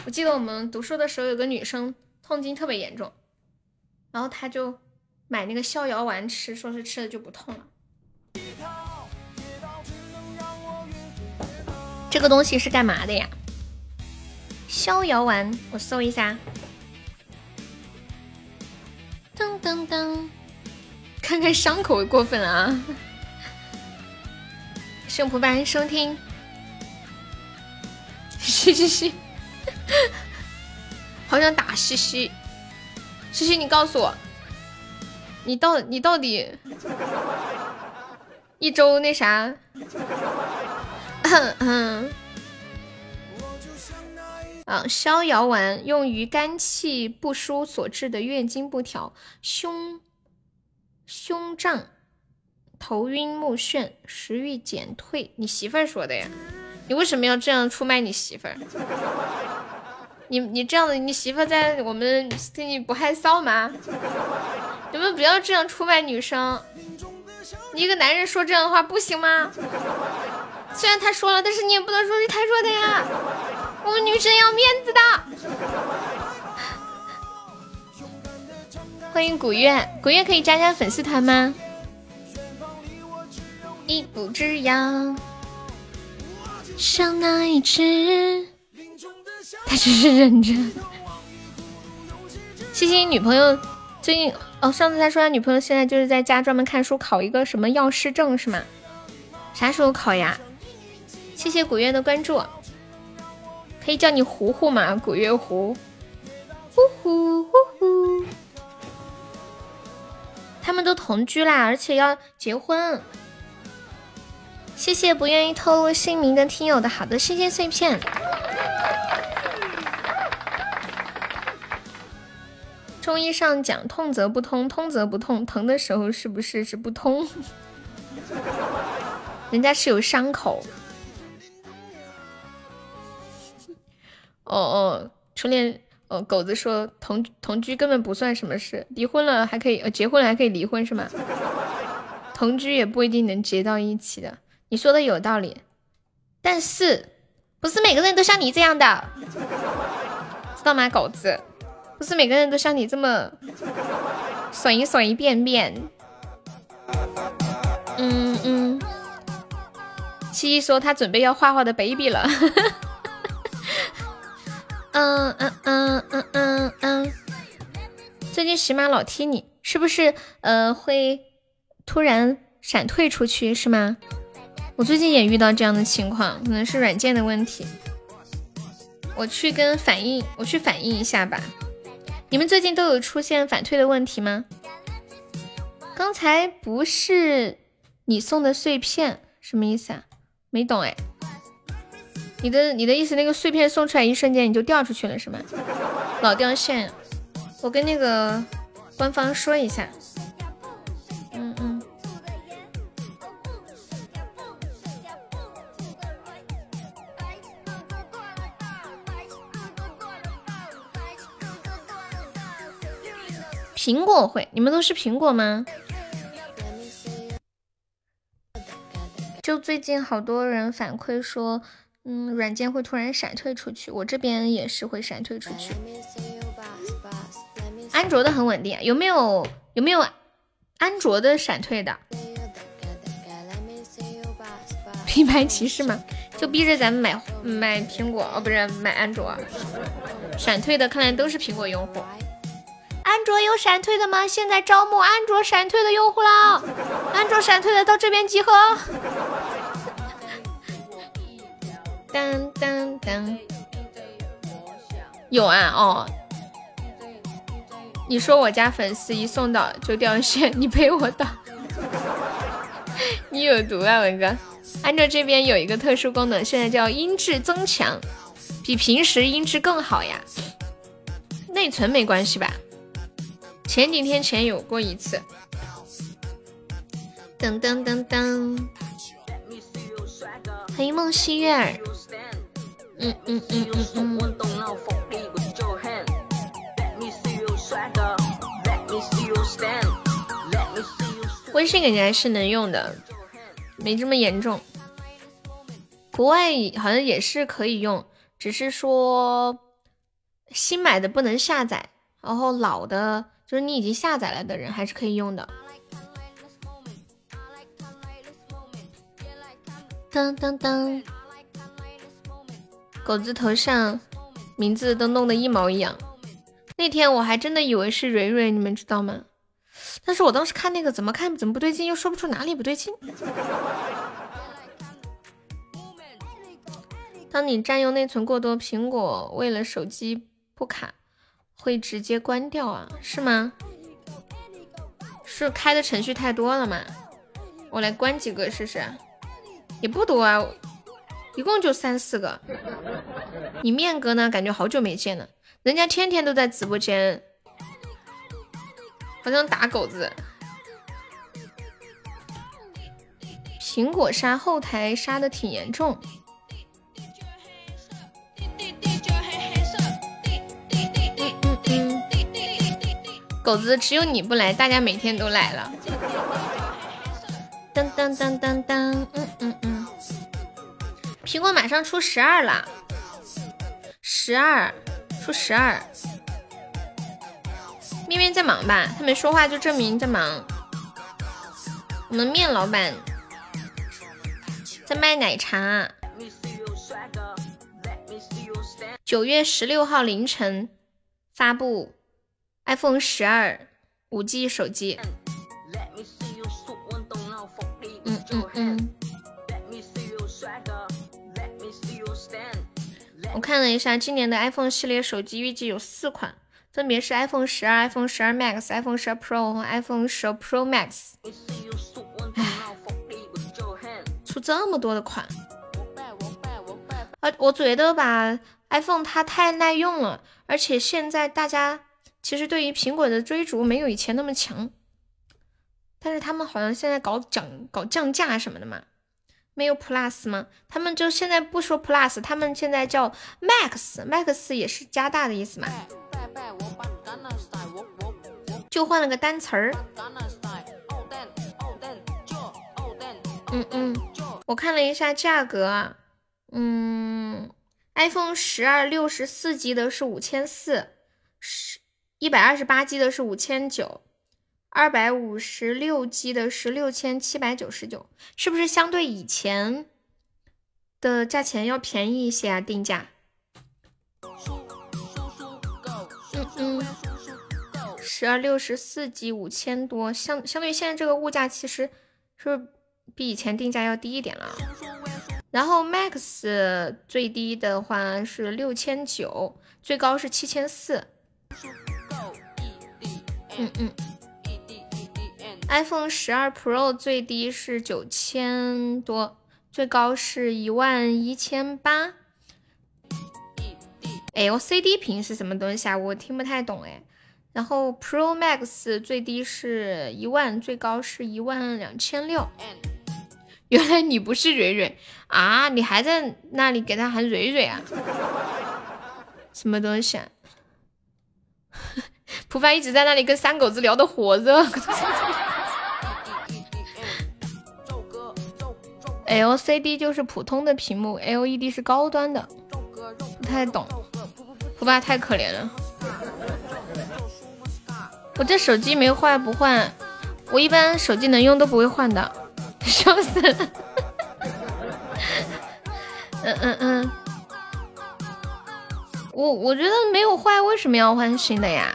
我记得我们读书的时候有个女生痛经特别严重，然后她就买那个逍遥丸吃，说是吃了就不痛了。这个东西是干嘛的呀？逍遥丸，我搜一下。噔噔噔，看看伤口过分啊！圣仆班收听，嘻嘻嘻，好想打嘻嘻，嘻嘻，你告诉我，你到你到底一周那啥？嗯。啊，逍遥丸用于肝气不舒所致的月经不调、胸胸胀、头晕目眩、食欲减退。你媳妇儿说的呀？你为什么要这样出卖你媳妇儿？你你这样的，你媳妇在我们心里不害臊吗？你们不要这样出卖女生。你一个男人说这样的话不行吗？虽然他说了，但是你也不能说是他说的呀。我们女生要面子的。欢迎古月，古月可以加加粉丝团吗？一步之遥，像那一只。他只是忍着。西西女朋友最近哦，上次他说他女朋友现在就是在家专门看书，考一个什么药师证是吗？啥时候考呀？谢谢古月的关注。可以叫你糊糊吗？古月糊，呼呼呼呼。他们都同居啦，而且要结婚。谢谢不愿意透露姓名的听友的好的谢谢碎片。中医上讲，痛则不通，通则不痛。疼的时候是不是是不通？人家是有伤口。哦哦，初恋哦，狗子说同同居根本不算什么事，离婚了还可以，呃，结婚了还可以离婚是吗？同居也不一定能结到一起的，你说的有道理，但是不是每个人都像你这样的，知道吗？狗子，不是每个人都像你这么爽一爽一便便。嗯嗯，七一说他准备要画画的 baby 了。嗯嗯嗯嗯嗯嗯，最近喜马老踢你，是不是呃会突然闪退出去是吗？我最近也遇到这样的情况，可能是软件的问题。我去跟反映，我去反映一下吧。你们最近都有出现反退的问题吗？刚才不是你送的碎片，什么意思啊？没懂哎。你的你的意思，那个碎片送出来一瞬间你就掉出去了是吗？老掉线，我跟那个官方说一下。嗯嗯。苹果会，你们都是苹果吗？就最近好多人反馈说。嗯，软件会突然闪退出去，我这边也是会闪退出去。安卓的很稳定，有没有有没有安卓的闪退的？品牌歧视吗？就逼着咱们买买苹果哦，不是买安卓。闪退的看来都是苹果用户。安卓有闪退的吗？现在招募安卓闪退的用户了，安卓闪退的到这边集合。当当当，有啊哦，你说我家粉丝一送到就掉线，你陪我打，你有毒啊文哥！安卓这边有一个特殊功能，现在叫音质增强，比平时音质更好呀。内存没关系吧？前几天前有过一次。噔噔噔噔，欢迎梦溪月儿。嗯嗯嗯嗯嗯。微信感觉还是能用的，没这么严重。国外好像也是可以用，只是说新买的不能下载，然后老的，就是你已经下载了的人还是可以用的。当当当，狗子头像名字都弄得一毛一样。那天我还真的以为是蕊蕊，你们知道吗？但是我当时看那个怎么看怎么不对劲，又说不出哪里不对劲。当你占用内存过多，苹果为了手机不卡，会直接关掉啊？是吗？是开的程序太多了吗？我来关几个试试。也不多啊，一共就三四个。你面哥呢？感觉好久没见了，人家天天都在直播间，好像打狗子。苹果杀后台杀的挺严重。狗子，只有你不来，大家每天都来了。当当当当当，嗯嗯嗯。苹果马上出十二了，十二出十二。面面在忙吧？他没说话，就证明在忙。我们面老板在卖奶茶。九月十六号凌晨发布。iPhone 十二五 G 手机，嗯嗯嗯。我看了一下，今年的 iPhone 系列手机预计有四款，分别是 iPhone 十二、iPhone 十二 Max、iPhone 十二 Pro 和 iPhone 十二 Pro Max。出这么多的款，啊，我觉得吧，iPhone 它太耐用了，而且现在大家。其实对于苹果的追逐没有以前那么强，但是他们好像现在搞降搞降价什么的嘛，没有 Plus 吗？他们就现在不说 Plus，他们现在叫 Max，Max 也是加大的意思嘛，就换了个单词儿。嗯嗯，我看了一下价格，嗯，iPhone 十二六十四 G 的是五千四，十。一百二十八 G 的是五千九，二百五十六 G 的是六千七百九十九，是不是相对以前的价钱要便宜一些啊？定价？嗯嗯，十二六十四 G 五千多，相相对于现在这个物价，其实是比以前定价要低一点了。然后 Max 最低的话是六千九，最高是七千四。嗯嗯，iPhone 十二 Pro 最低是九千多，最高是一万一千八。LCD 屏是什么东西啊？我听不太懂哎。然后 Pro Max 最低是一万，最高是一万两千六。原来你不是蕊蕊啊？你还在那里给他喊蕊蕊啊？什么东西啊？蒲凡一直在那里跟三狗子聊的火热。LCD 就是普通的屏幕，LED 是高端的，不太懂。胡爸太可怜了。我这手机没坏不换，我一般手机能用都不会换的，笑死了。嗯嗯嗯，我我觉得没有坏，为什么要换新的呀？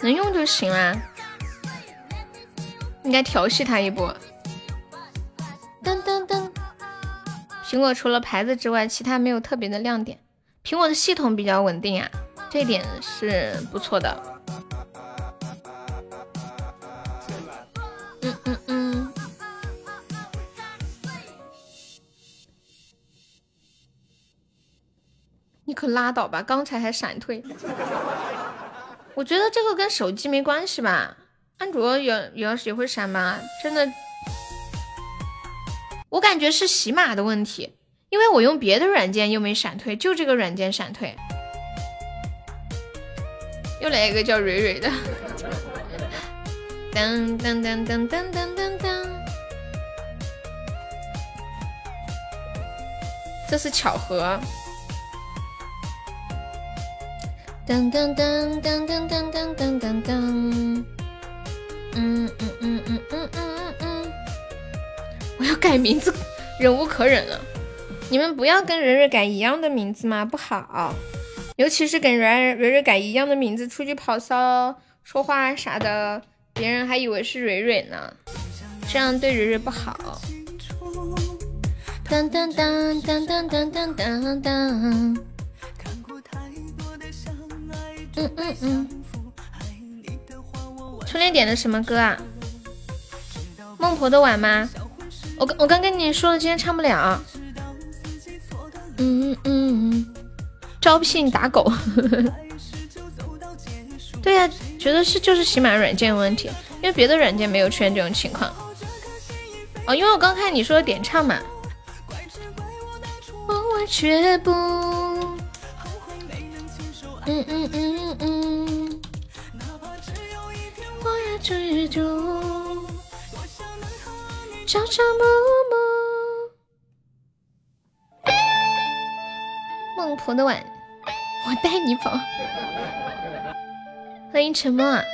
能用就行啦，应该调戏他一波。噔噔噔，苹果除了牌子之外，其他没有特别的亮点。苹果的系统比较稳定啊，这点是不错的。嗯嗯嗯，你可拉倒吧，刚才还闪退。我觉得这个跟手机没关系吧，安卓也也也会闪吗？真的，我感觉是喜马的问题，因为我用别的软件又没闪退，就这个软件闪退。又来一个叫蕊蕊的，噔噔噔噔噔噔噔噔。这是巧合。噔噔噔噔噔噔噔噔噔噔，嗯嗯嗯嗯嗯嗯嗯，我要改名字，忍无可忍了。你们不要跟蕊蕊改一样的名字吗？不好，尤其是跟蕊蕊蕊改一样的名字，出去跑骚、说话啥的，别人还以为是蕊蕊呢，这样对蕊蕊不好。当当当当当当当当当。嗯嗯嗯。初恋点的什么歌啊？孟婆的碗吗？我刚我刚跟你说了，今天唱不了。嗯嗯嗯。招聘打狗。对呀，觉得是就是喜马软件问题，因为别的软件没有出现这种情况。哦，因为我刚看你说点唱嘛。我却不，嗯嗯嗯嗯，我要追逐，朝朝暮暮。孟婆的碗，我带你跑。欢迎沉默。啊。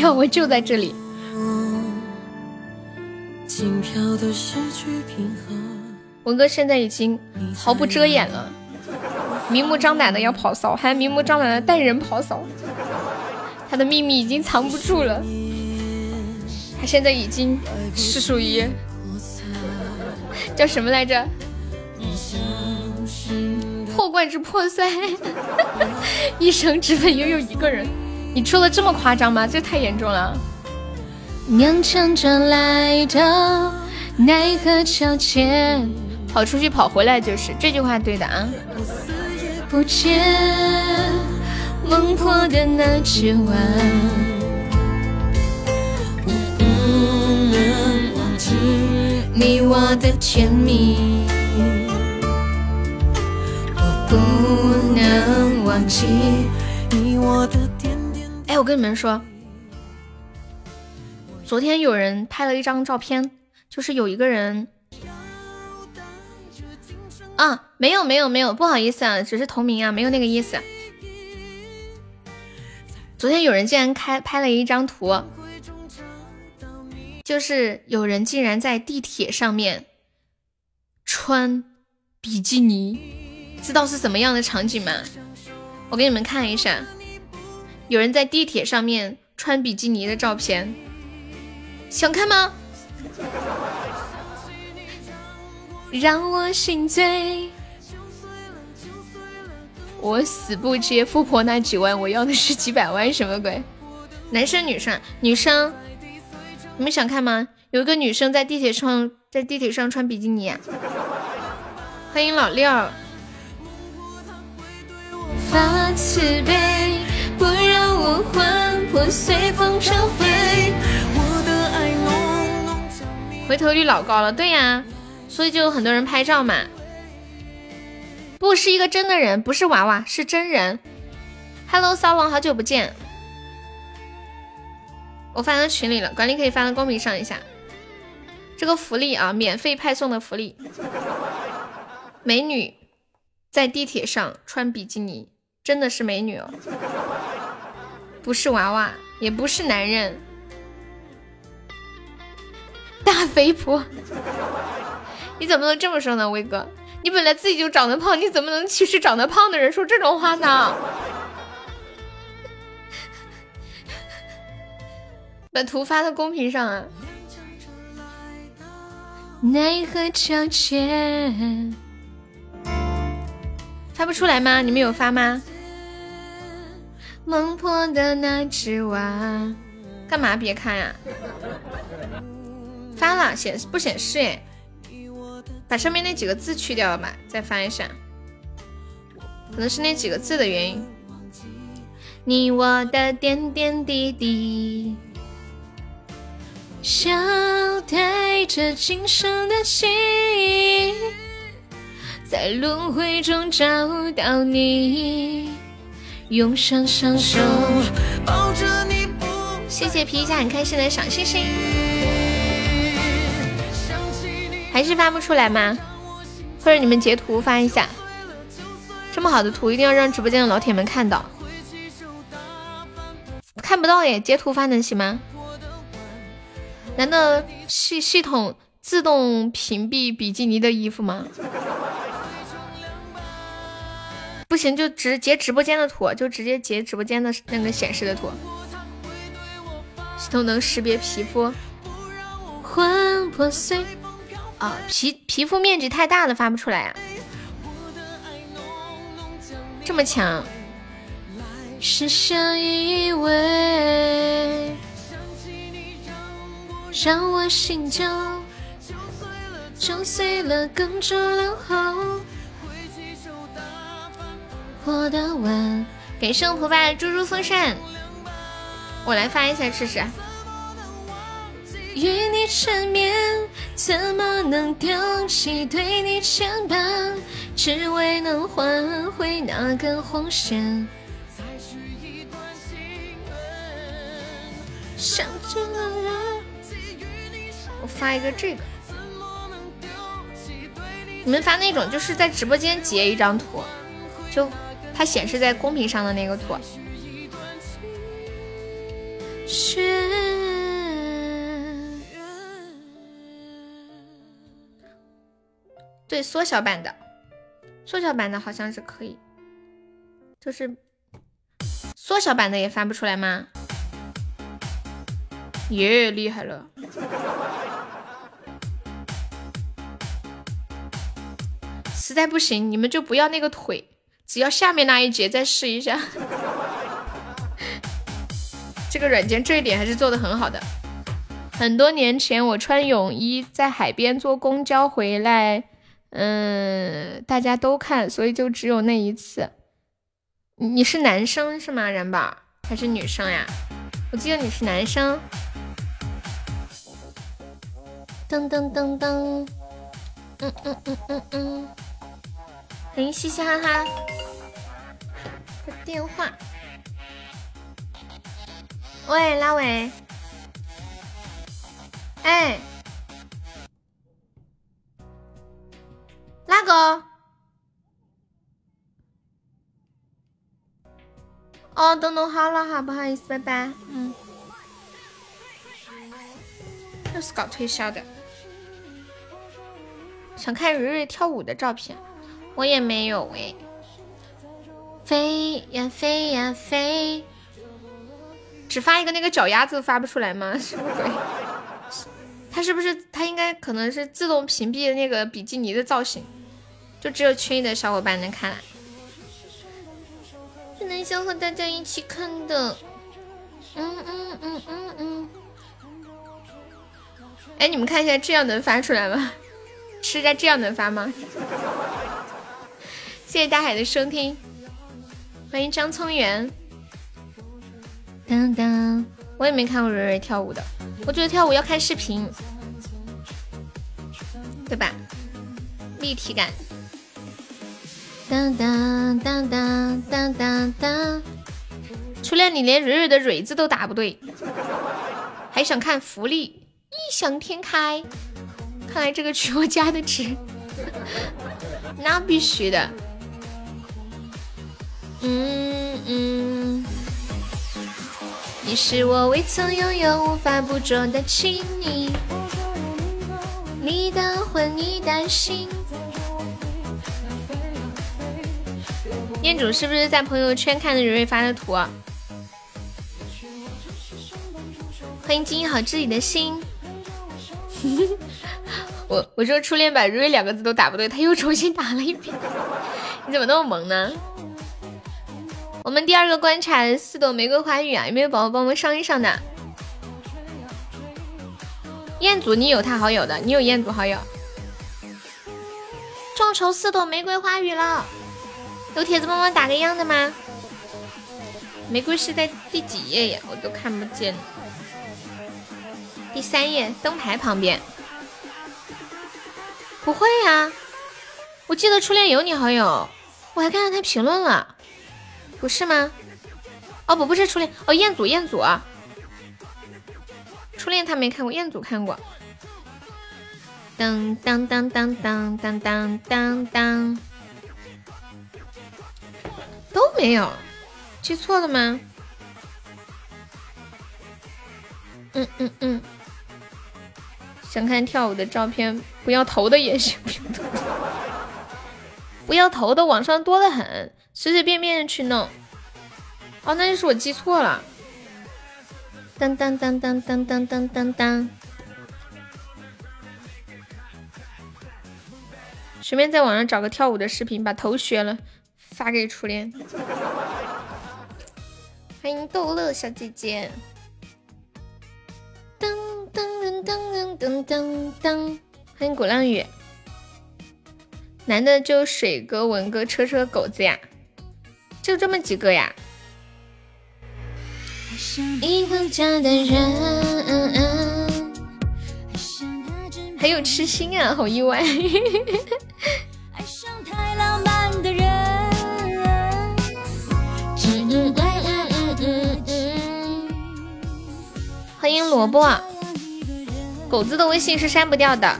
要我就在这里。轻飘的失去平衡文哥现在已经毫不遮掩了，明目张胆的要跑骚，还明目张胆的带人跑骚，他的秘密已经藏不住了。他现在已经是属于叫什么来着？破罐子破摔，一生只配拥有一个人。你出的这么夸张吗？这太严重了。踉跄着来到奈何桥前，跑出去跑回来就是这句话对的啊。不见孟婆的那只碗，我不能忘记你我的甜蜜，我不能忘记你我的。哎，我跟你们说，昨天有人拍了一张照片，就是有一个人，啊，没有没有没有，不好意思啊，只是同名啊，没有那个意思。昨天有人竟然开拍了一张图，就是有人竟然在地铁上面穿比基尼，知道是什么样的场景吗？我给你们看一下。有人在地铁上面穿比基尼的照片，想看吗？让我心醉，我死不接富婆那几万，我要的是 几百万，什么鬼？男生女生女生，你们想看吗？有一个女生在地铁上，在地铁上穿比基尼，欢迎老六。发慈悲。不让我魂魄随风飘飞，回头率老高了，对呀，所以就有很多人拍照嘛。不是一个真的人，不是娃娃，是真人。Hello，骚王，好久不见。我发到群里了，管理可以发到公屏上一下。这个福利啊，免费派送的福利。美女在地铁上穿比基尼，真的是美女哦。不是娃娃，也不是男人，大肥婆，你怎么能这么说呢，威哥？你本来自己就长得胖，你怎么能歧视长得胖的人说这种话呢？把图发到公屏上啊！奈何桥前，发不出来吗？你们有发吗？孟婆的那只碗，干嘛别看呀？发了显示不显示哎？把上面那几个字去掉了吧，再发一下。可能是那几个字的原因。你我的点点滴滴，笑带着今生的情，在轮回中找到你。用上双手抱着你。谢谢皮夹很开心的小星星。还是发不出来吗？或者你们截图发一下。这么好的图，一定要让直播间的老铁们看到。看不到耶，截图发能行吗？难道系系统自动屏蔽比基尼的衣服吗？不行，就直截直播间的图，就直接截直播间的那个显示的图。系统能识别皮肤，魂破碎。啊，皮皮肤面积太大了，发不出来呀。这么强，是相依偎，让我心就就碎了，跟着冷后。我的吻，给圣徒发猪猪风扇，我来发一下试试。与你缠绵，怎么能丢弃对你牵绊？只为能换回那根红线。想见了人，我发一个这个。你们发那种就是在直播间截一张图，就它显示在公屏上的那个图。对，缩小版的，缩小版的好像是可以，就是缩小版的也翻不出来吗？耶，厉害了！实在不行，你们就不要那个腿，只要下面那一节再试一下。这个软件这一点还是做的很好的。很多年前，我穿泳衣在海边坐公交回来。嗯，大家都看，所以就只有那一次。你是男生是吗，然宝还是女生呀？我记得你是男生。噔噔噔噔，嗯嗯嗯嗯嗯，欢迎嘻嘻哈哈的电话。喂，拉伟。哎。那个，哦，都弄好了哈，不好意思，拜拜。嗯，又是搞推销的，想看蕊蕊跳舞的照片，我也没有哎。飞呀飞呀飞，只发一个那个脚丫子发不出来吗？什么鬼？他是不是他应该可能是自动屏蔽那个比基尼的造型？就只有群里的小伙伴能看，是能想和大家一起看的。嗯嗯嗯嗯嗯。哎，你们看一下，这样能发出来吗？吃家这样能发吗？谢谢大海的收听，欢迎张聪元。当当，我也没看过蕊蕊跳舞的，我觉得跳舞要看视频，对吧？立体感。当当当当当当当！初恋，你连蕊蕊的蕊字都打不对，还想看福利？异想天开！看来这个曲我加的值，那必须的。嗯嗯，你是我未曾拥有、无法捕捉的亲昵，你的魂，你的心。店主是不是在朋友圈看的蕊蕊发的图？欢迎经营好自己的心。我我说初恋把蕊蕊两个字都打不对，他又重新打了一遍。你怎么那么萌呢？我们第二个关卡四朵玫瑰花语啊，有没有宝宝帮我们上一上的？彦祖，你有他好友的，你有彦祖好友。众筹四朵玫瑰花语了。有铁子帮忙打个样的吗？玫瑰是在第几页呀？我都看不见。第三页灯牌旁边。不会呀，我记得初恋有你好友，我还看到他评论了，不是吗？哦不不是初恋哦彦祖彦祖啊，初恋他没看过，彦祖看过。当当当当当当当当当，都没有，记错了吗？嗯嗯嗯，想看跳舞的照片，不要头的也行，不要头的网上多的很，随随便便去弄。哦，那就是我记错了。当当当当当当当当当。随便在网上找个跳舞的视频，把头削了，发给初恋。欢迎逗乐小姐姐。噔噔噔噔噔噔噔。欢迎鼓浪屿。男的就水哥、文哥、车车、狗子呀，就这么几个呀。还有痴心啊，好意外！欢迎萝卜，狗子的微信是删不掉的，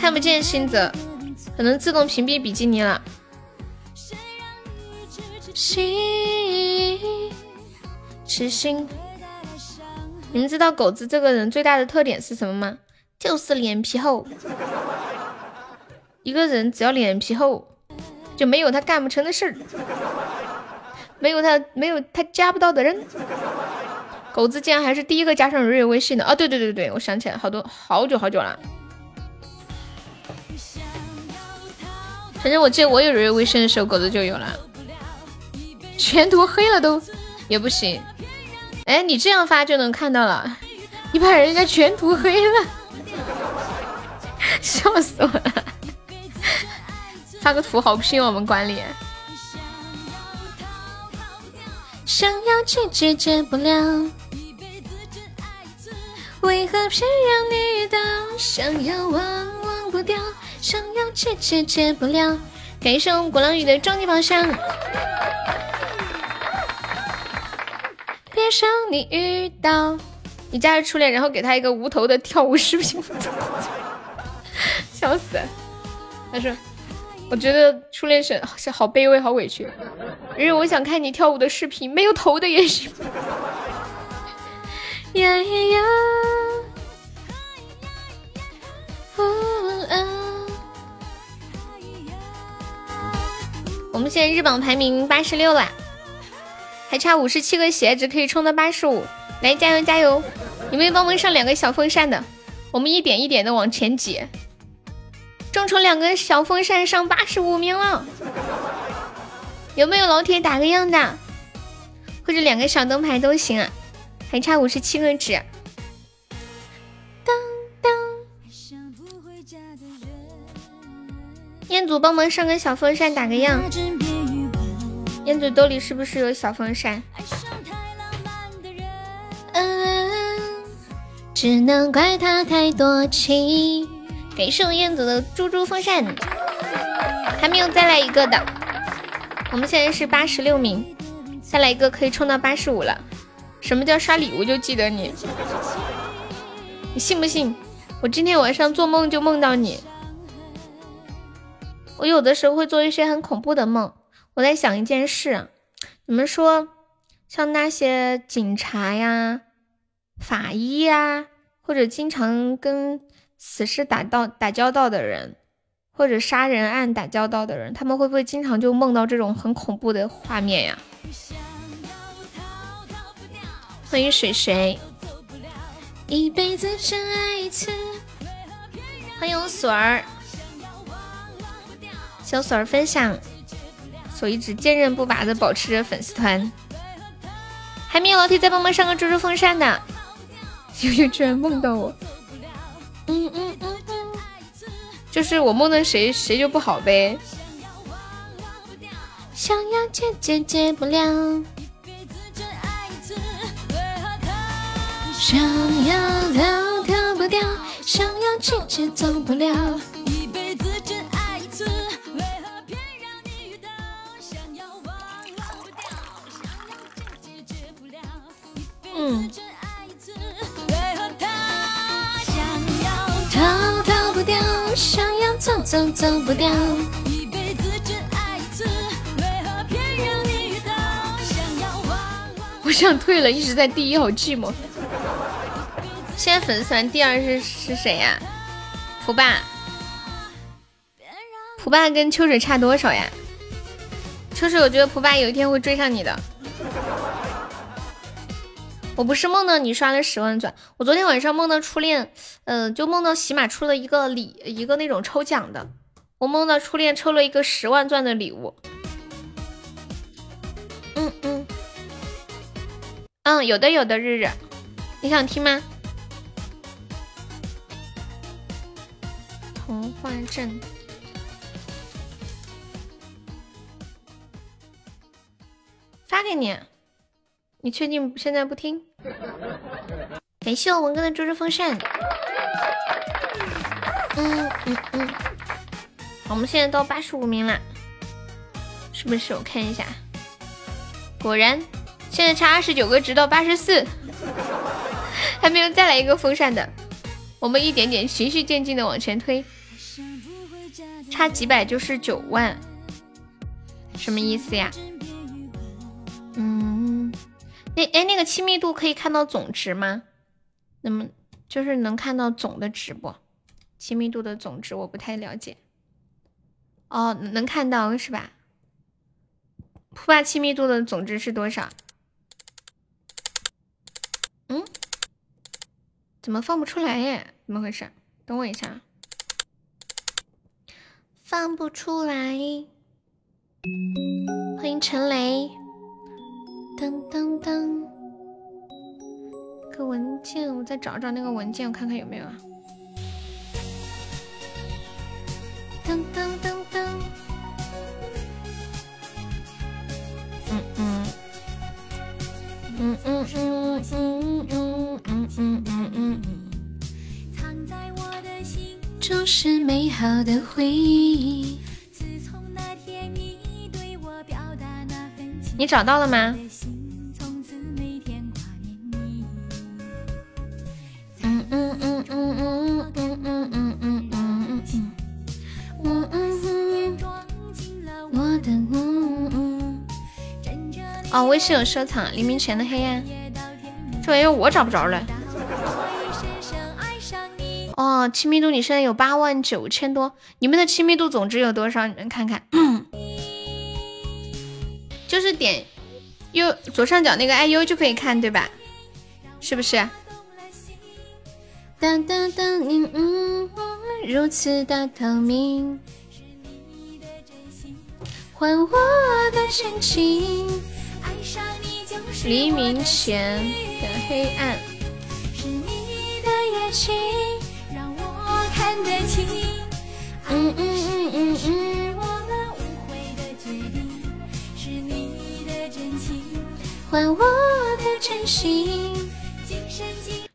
看不见星泽，可能自动屏蔽比基尼了。痴心，你们知道狗子这个人最大的特点是什么吗？就是脸皮厚，一个人只要脸皮厚，就没有他干不成的事儿，没有他没有他加不到的人。狗子竟然还是第一个加上瑞瑞微信的啊！对对对对，我想起来，好多好久好久了。反正我记得我有瑞瑞微信的时候，狗子就有了。全图黑了都也不行。哎，你这样发就能看到了，你把人家全图黑了。笑死我了！发个图好拼我们管理。想要去解决不了，为何偏让你遇到？想要忘忘不掉，想要戒戒戒不了。感谢我们鼓浪屿的终极宝箱。别让你遇到，你加入初恋，然后给他一个无头的跳舞视频。笑死！他说：“我觉得初恋是是好卑微，好委屈。因为我想看你跳舞的视频，没有头的也行。”呀呀呀！我们现在日榜排名八十六啦，还差五十七个鞋子可以冲到八十五。来，加油加油！有没有帮忙上两个小风扇的？我们一点一点的往前挤。众筹两个小风扇上八十五名了，有没有老铁打个样的？或者两个小灯牌都行啊，还差五十七个纸。当当，彦祖帮忙上个小风扇打个样。彦祖兜里是不是有小风扇？嗯，只能怪他太多情。给寿燕子的猪猪风扇，还没有再来一个的。我们现在是八十六名，再来一个可以冲到八十五了。什么叫刷礼物就记得你？你信不信？我今天晚上做梦就梦到你。我有的时候会做一些很恐怖的梦。我在想一件事，你们说，像那些警察呀、法医呀，或者经常跟。死尸打到打交道的人，或者杀人案打交道的人，他们会不会经常就梦到这种很恐怖的画面呀？欢迎水水，一辈子只爱一次。欢迎锁儿，小锁儿分享，锁一直坚韧不拔的保持着粉丝团。还没有老铁再帮忙上个猪猪风扇的，悠悠居然梦到我。嗯嗯嗯嗯，就是我梦到谁谁就不好呗。想要戒戒戒不了，想要逃，逃不掉；想要拒绝，走不了一辈子。真爱一次，为何偏让你遇到？想要忘，忘不掉；想要拒绝，解不了一辈子。真爱一次，为何他想要逃？逃不掉；想要走，走走不掉。一辈子，真爱一次，为何偏让你遇到？想要忘，我想退了，一直在第一好寂寞。现在粉丝团第二是是谁呀？蒲爸。蒲爸跟秋水差多少呀？秋水，我觉得蒲爸有一天会追上你的。我不是梦到你刷了十万钻，我昨天晚上梦到初恋，嗯，就梦到喜马出了一个礼，一个那种抽奖的，我梦到初恋抽了一个十万钻的礼物。嗯嗯，嗯，有的有的，日日，你想听吗？童话镇，发给你。你确定现在不听？感谢我文哥的猪猪风扇。嗯嗯嗯，我们现在到八十五名了，是不是？我看一下，果然现在差二十九个，直到八十四，还没有再来一个风扇的。我们一点点循序渐进的往前推，差几百就是九万，什么意思呀？嗯。那哎，那个亲密度可以看到总值吗？那么就是能看到总的值不？亲密度的总值我不太了解。哦，能看到是吧？铺吧亲密度的总值是多少？嗯？怎么放不出来耶？怎么回事？等我一下。放不出来。欢迎陈雷。噔噔噔，个文件，我再找找那个文件，我看看有没有啊。噔噔噔中是美好的回忆。你找到了吗？哦，微信有收藏黎明前的黑暗，这玩意我找不着了。哦，亲密度你现在有八万九千多，你们的亲密度总值有多少？你们看看，就是点右左上角那个 IU 就可以看，对吧？是不是？当当当，嗯，如此的透明，还我的深情。黎明前的黑暗。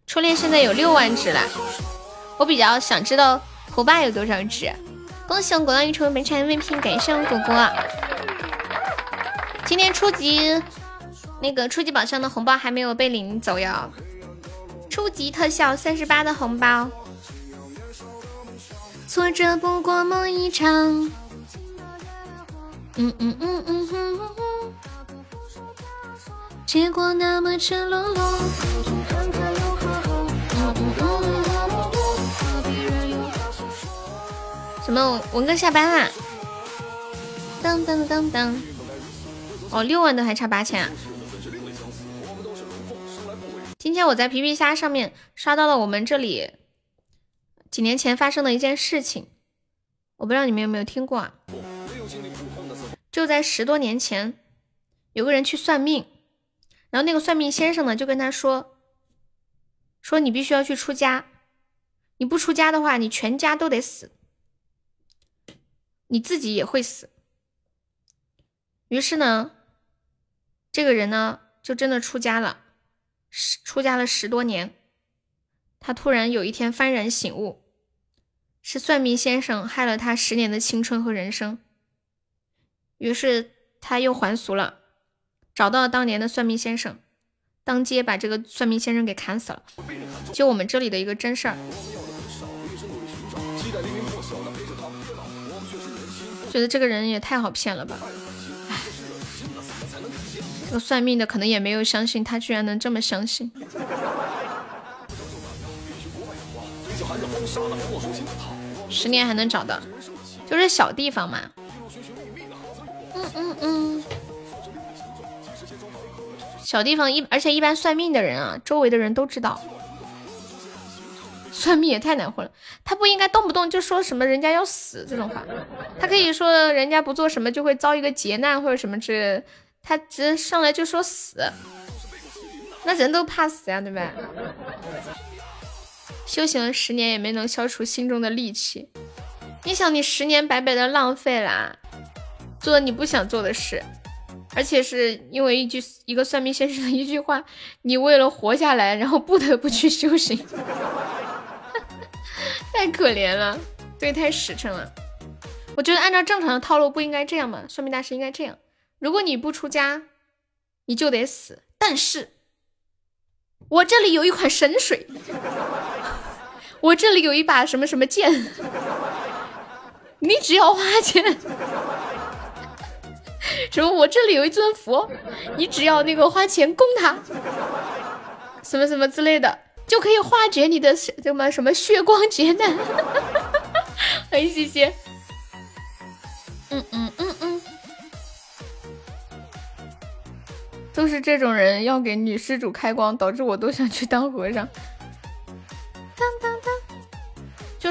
初恋现在有六万只了，我比较想知道胡爸有多少只。恭喜我果浪成为本场 MVP，感谢我果果。今天初级。那个初级宝箱的红包还没有被领走哟，初级特效三十八的红包。挫折不过梦一场。嗯嗯嗯嗯嗯嗯。结果那么赤裸裸。什么？文哥下班啦？当当当当。哦，六万都还差八千啊！今天我在皮皮虾上面刷到了我们这里几年前发生的一件事情，我不知道你们有没有听过啊？就在十多年前，有个人去算命，然后那个算命先生呢就跟他说：“说你必须要去出家，你不出家的话，你全家都得死，你自己也会死。”于是呢，这个人呢就真的出家了。十出家了十多年，他突然有一天幡然醒悟，是算命先生害了他十年的青春和人生。于是他又还俗了，找到了当年的算命先生，当街把这个算命先生给砍死了。就我们这里的一个真事儿。觉得这个人也太好骗了吧！这个算命的可能也没有相信，他居然能这么相信。十年还能找到，就是小地方嘛。嗯嗯嗯。小地方一，而且一般算命的人啊，周围的人都知道。算命也太难混了，他不应该动不动就说什么人家要死这种话，他可以说人家不做什么就会遭一个劫难或者什么之类的，他直接上来就说死，那人都怕死呀，对吧？修行了十年也没能消除心中的戾气，你想你十年白白的浪费啦，做你不想做的事。而且是因为一句一个算命先生的一句话，你为了活下来，然后不得不去修行，太可怜了，对，太实诚了。我觉得按照正常的套路不应该这样嘛，算命大师应该这样：如果你不出家，你就得死。但是，我这里有一款神水，我这里有一把什么什么剑，你只要花钱。什么？我这里有一尊佛，你只要那个花钱供他，什么什么之类的，就可以化解你的什么什么血光劫难。欢 迎谢谢。嗯嗯嗯嗯，都是这种人要给女施主开光，导致我都想去当和尚。当当，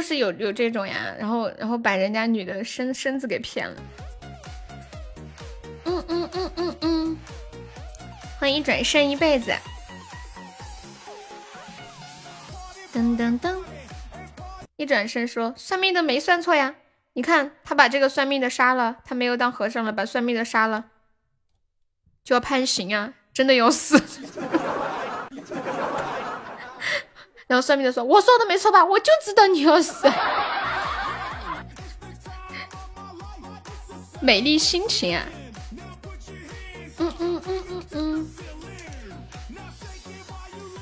就是有有这种呀，然后然后把人家女的身身子给骗了。嗯嗯嗯嗯嗯，欢迎转身一辈子。噔噔噔，一转身说算命的没算错呀，你看他把这个算命的杀了，他没有当和尚了，把算命的杀了，就要判刑啊，真的要死。然后算命的说我说的没错吧，我就知道你要死。美丽心情啊。嗯嗯嗯嗯嗯，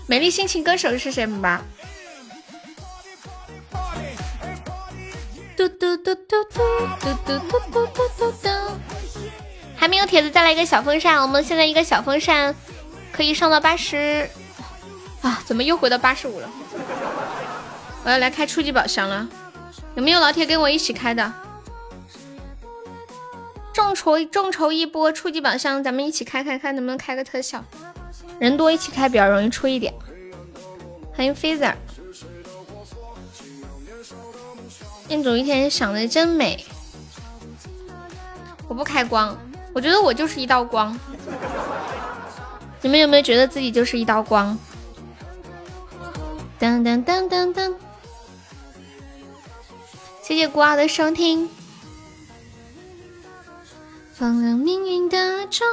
美丽心情歌手是谁吧？嘟嘟嘟嘟嘟嘟嘟嘟嘟嘟嘟。还没有帖子，再来一个小风扇。我们现在一个小风扇可以上到八十啊？怎么又回到八十五了？我要来开初级宝箱了，有没有老铁跟我一起开的？众筹众筹一波初级宝箱，咱们一起开开看能不能开个特效。人多一起开比较容易出一点。欢迎 Fazer，店主一天想的真美。我不开光，我觉得我就是一道光。你们有没有觉得自己就是一道光？噔噔噔噔噔。谢谢孤傲的收听。放了命运的钟。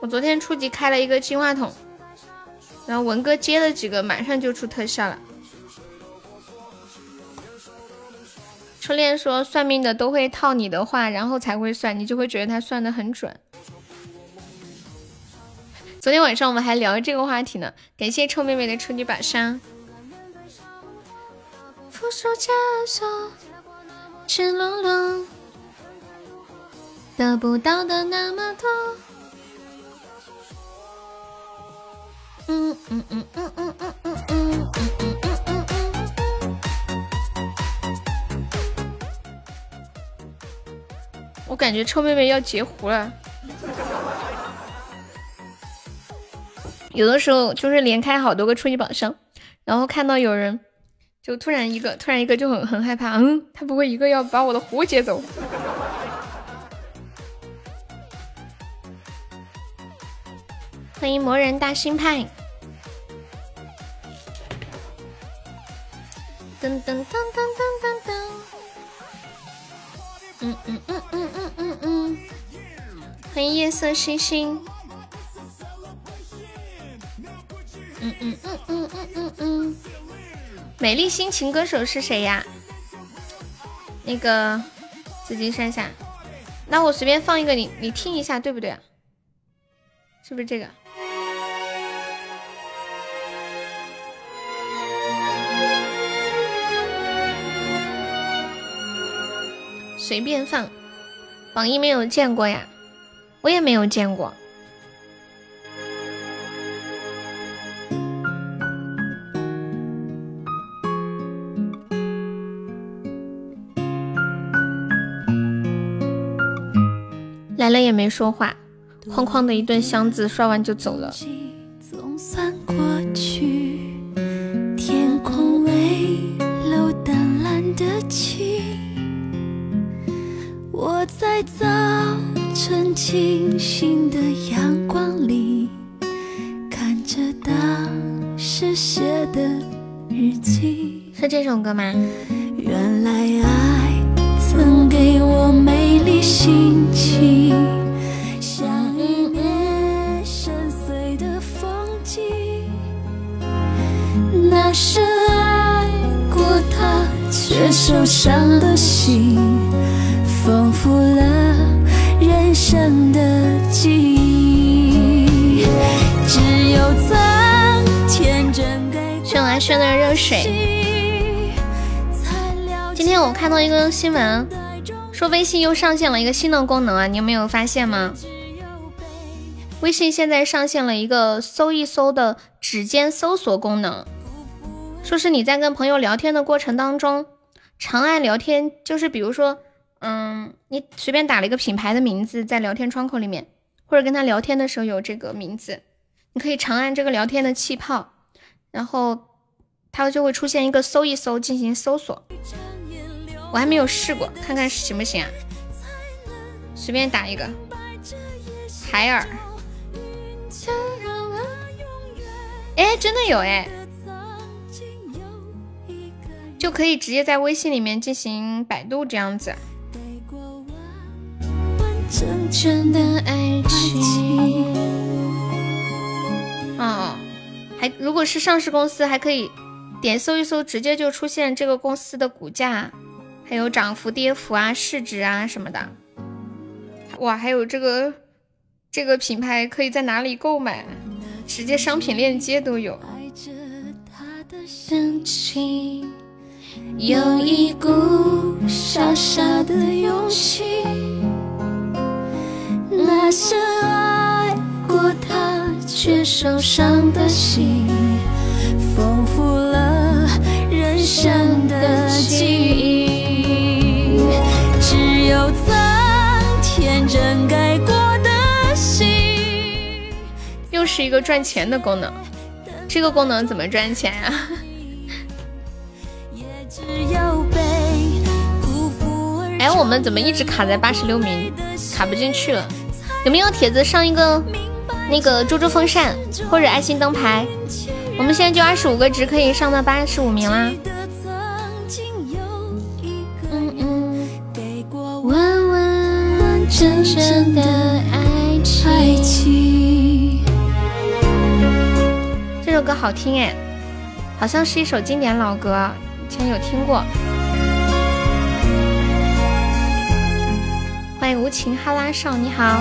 我昨天初级开了一个金话筒，然后文哥接了几个，马上就出特效了。初恋说算命的都会套你的话，然后才会算，你就会觉得他算的很准。昨天晚上我们还聊这个话题呢，感谢臭妹妹的初级宝箱。复数枷锁，赤裸裸。得不到的那么多。嗯嗯嗯嗯嗯嗯嗯嗯嗯嗯嗯我感觉臭妹妹要截胡了。有的时候就是连开好多个初级宝箱，然后看到有人就突然一个，突然一个就很很害怕。嗯，他不会一个要把我的壶接走？欢迎魔人大星派。噔噔噔噔噔噔噔。嗯嗯嗯嗯嗯嗯嗯。欢迎夜色星星。嗯嗯嗯嗯嗯嗯嗯。美丽心情歌手是谁呀？那个紫金山下。那我随便放一个，你你听一下，对不对？是不是这个？随便放，榜一没有见过呀，我也没有见过。来了也没说话，哐哐的一顿箱子刷完就走了。天空微露淡蓝的晴，我在早晨清醒的阳光里，看着当时写的日记。是这首歌吗？原来爱曾给我美丽心情，像一面深邃的风景。那深爱过他却受伤的心，丰富了人生的记忆。只有曾天真给送来轩的热水。今天我看到一个新闻，说微信又上线了一个新的功能啊，你有没有发现吗？微信现在上线了一个搜一搜的指尖搜索功能。说是你在跟朋友聊天的过程当中，长按聊天，就是比如说，嗯，你随便打了一个品牌的名字在聊天窗口里面，或者跟他聊天的时候有这个名字，你可以长按这个聊天的气泡，然后它就会出现一个搜一搜进行搜索。我还没有试过，看看行不行啊？随便打一个海尔，哎，真的有哎。就可以直接在微信里面进行百度这样子。哦，还如果是上市公司，还可以点搜一搜，直接就出现这个公司的股价，还有涨幅、跌幅啊、市值啊什么的。哇，还有这个这个品牌可以在哪里购买，直接商品链接都有。有一股傻傻的勇气，那深爱过他却受伤的心，丰富了人生的记忆。又是一个赚钱的功能，这个功能怎么赚钱呀？哎，我们怎么一直卡在八十六名，卡不进去了？有没有帖子上一个那个猪猪风扇或者爱心灯牌？我们现在就二十五个值，可以上到八十五名啦。嗯嗯。这首歌好听哎，好像是一首经典老歌。以前有听过，欢迎无情哈拉少，你好，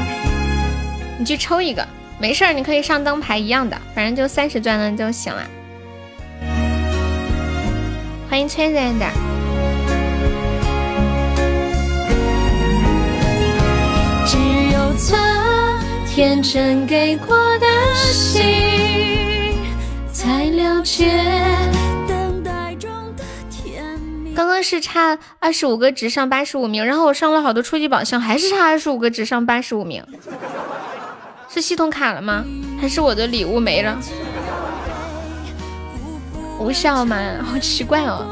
你去抽一个，没事儿，你可以上灯牌一样的，反正就三十钻的就行了。欢迎崔然的，只有曾天真给过的心，才了解。刚刚是差二十五个值上八十五名，然后我上了好多初级宝箱，还是差二十五个值上八十五名，是系统卡了吗？还是我的礼物没了？无效吗？好奇怪哦！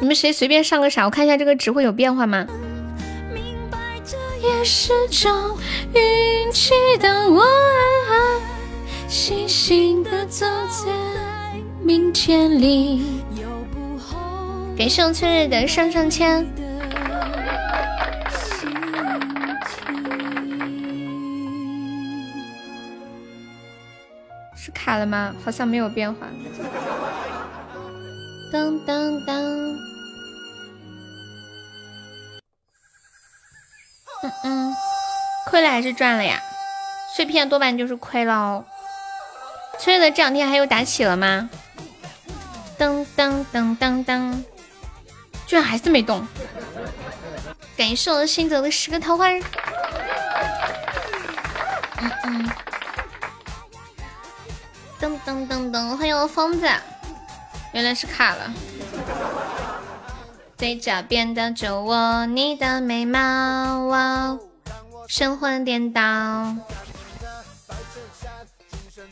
你们谁随便上个啥？我看一下这个值会有变化吗？明天里。感谢我春日的上上签。是卡了吗？好像没有变化。当当当。嗯嗯，亏了还是赚了呀？碎片多半就是亏了哦。春日的这两天还有打起了吗？噔噔噔噔噔，居然还是没动。感谢我新走的十个桃花。嗯嗯。噔噔噔噔，欢迎我疯子，原来是卡了。嘴角边的酒窝，你的眉毛，神魂颠倒。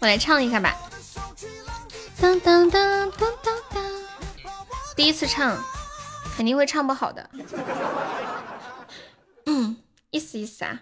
我来唱一下吧。当当当当当当，第一次唱。肯定会唱不好的，嗯，意思意思啊。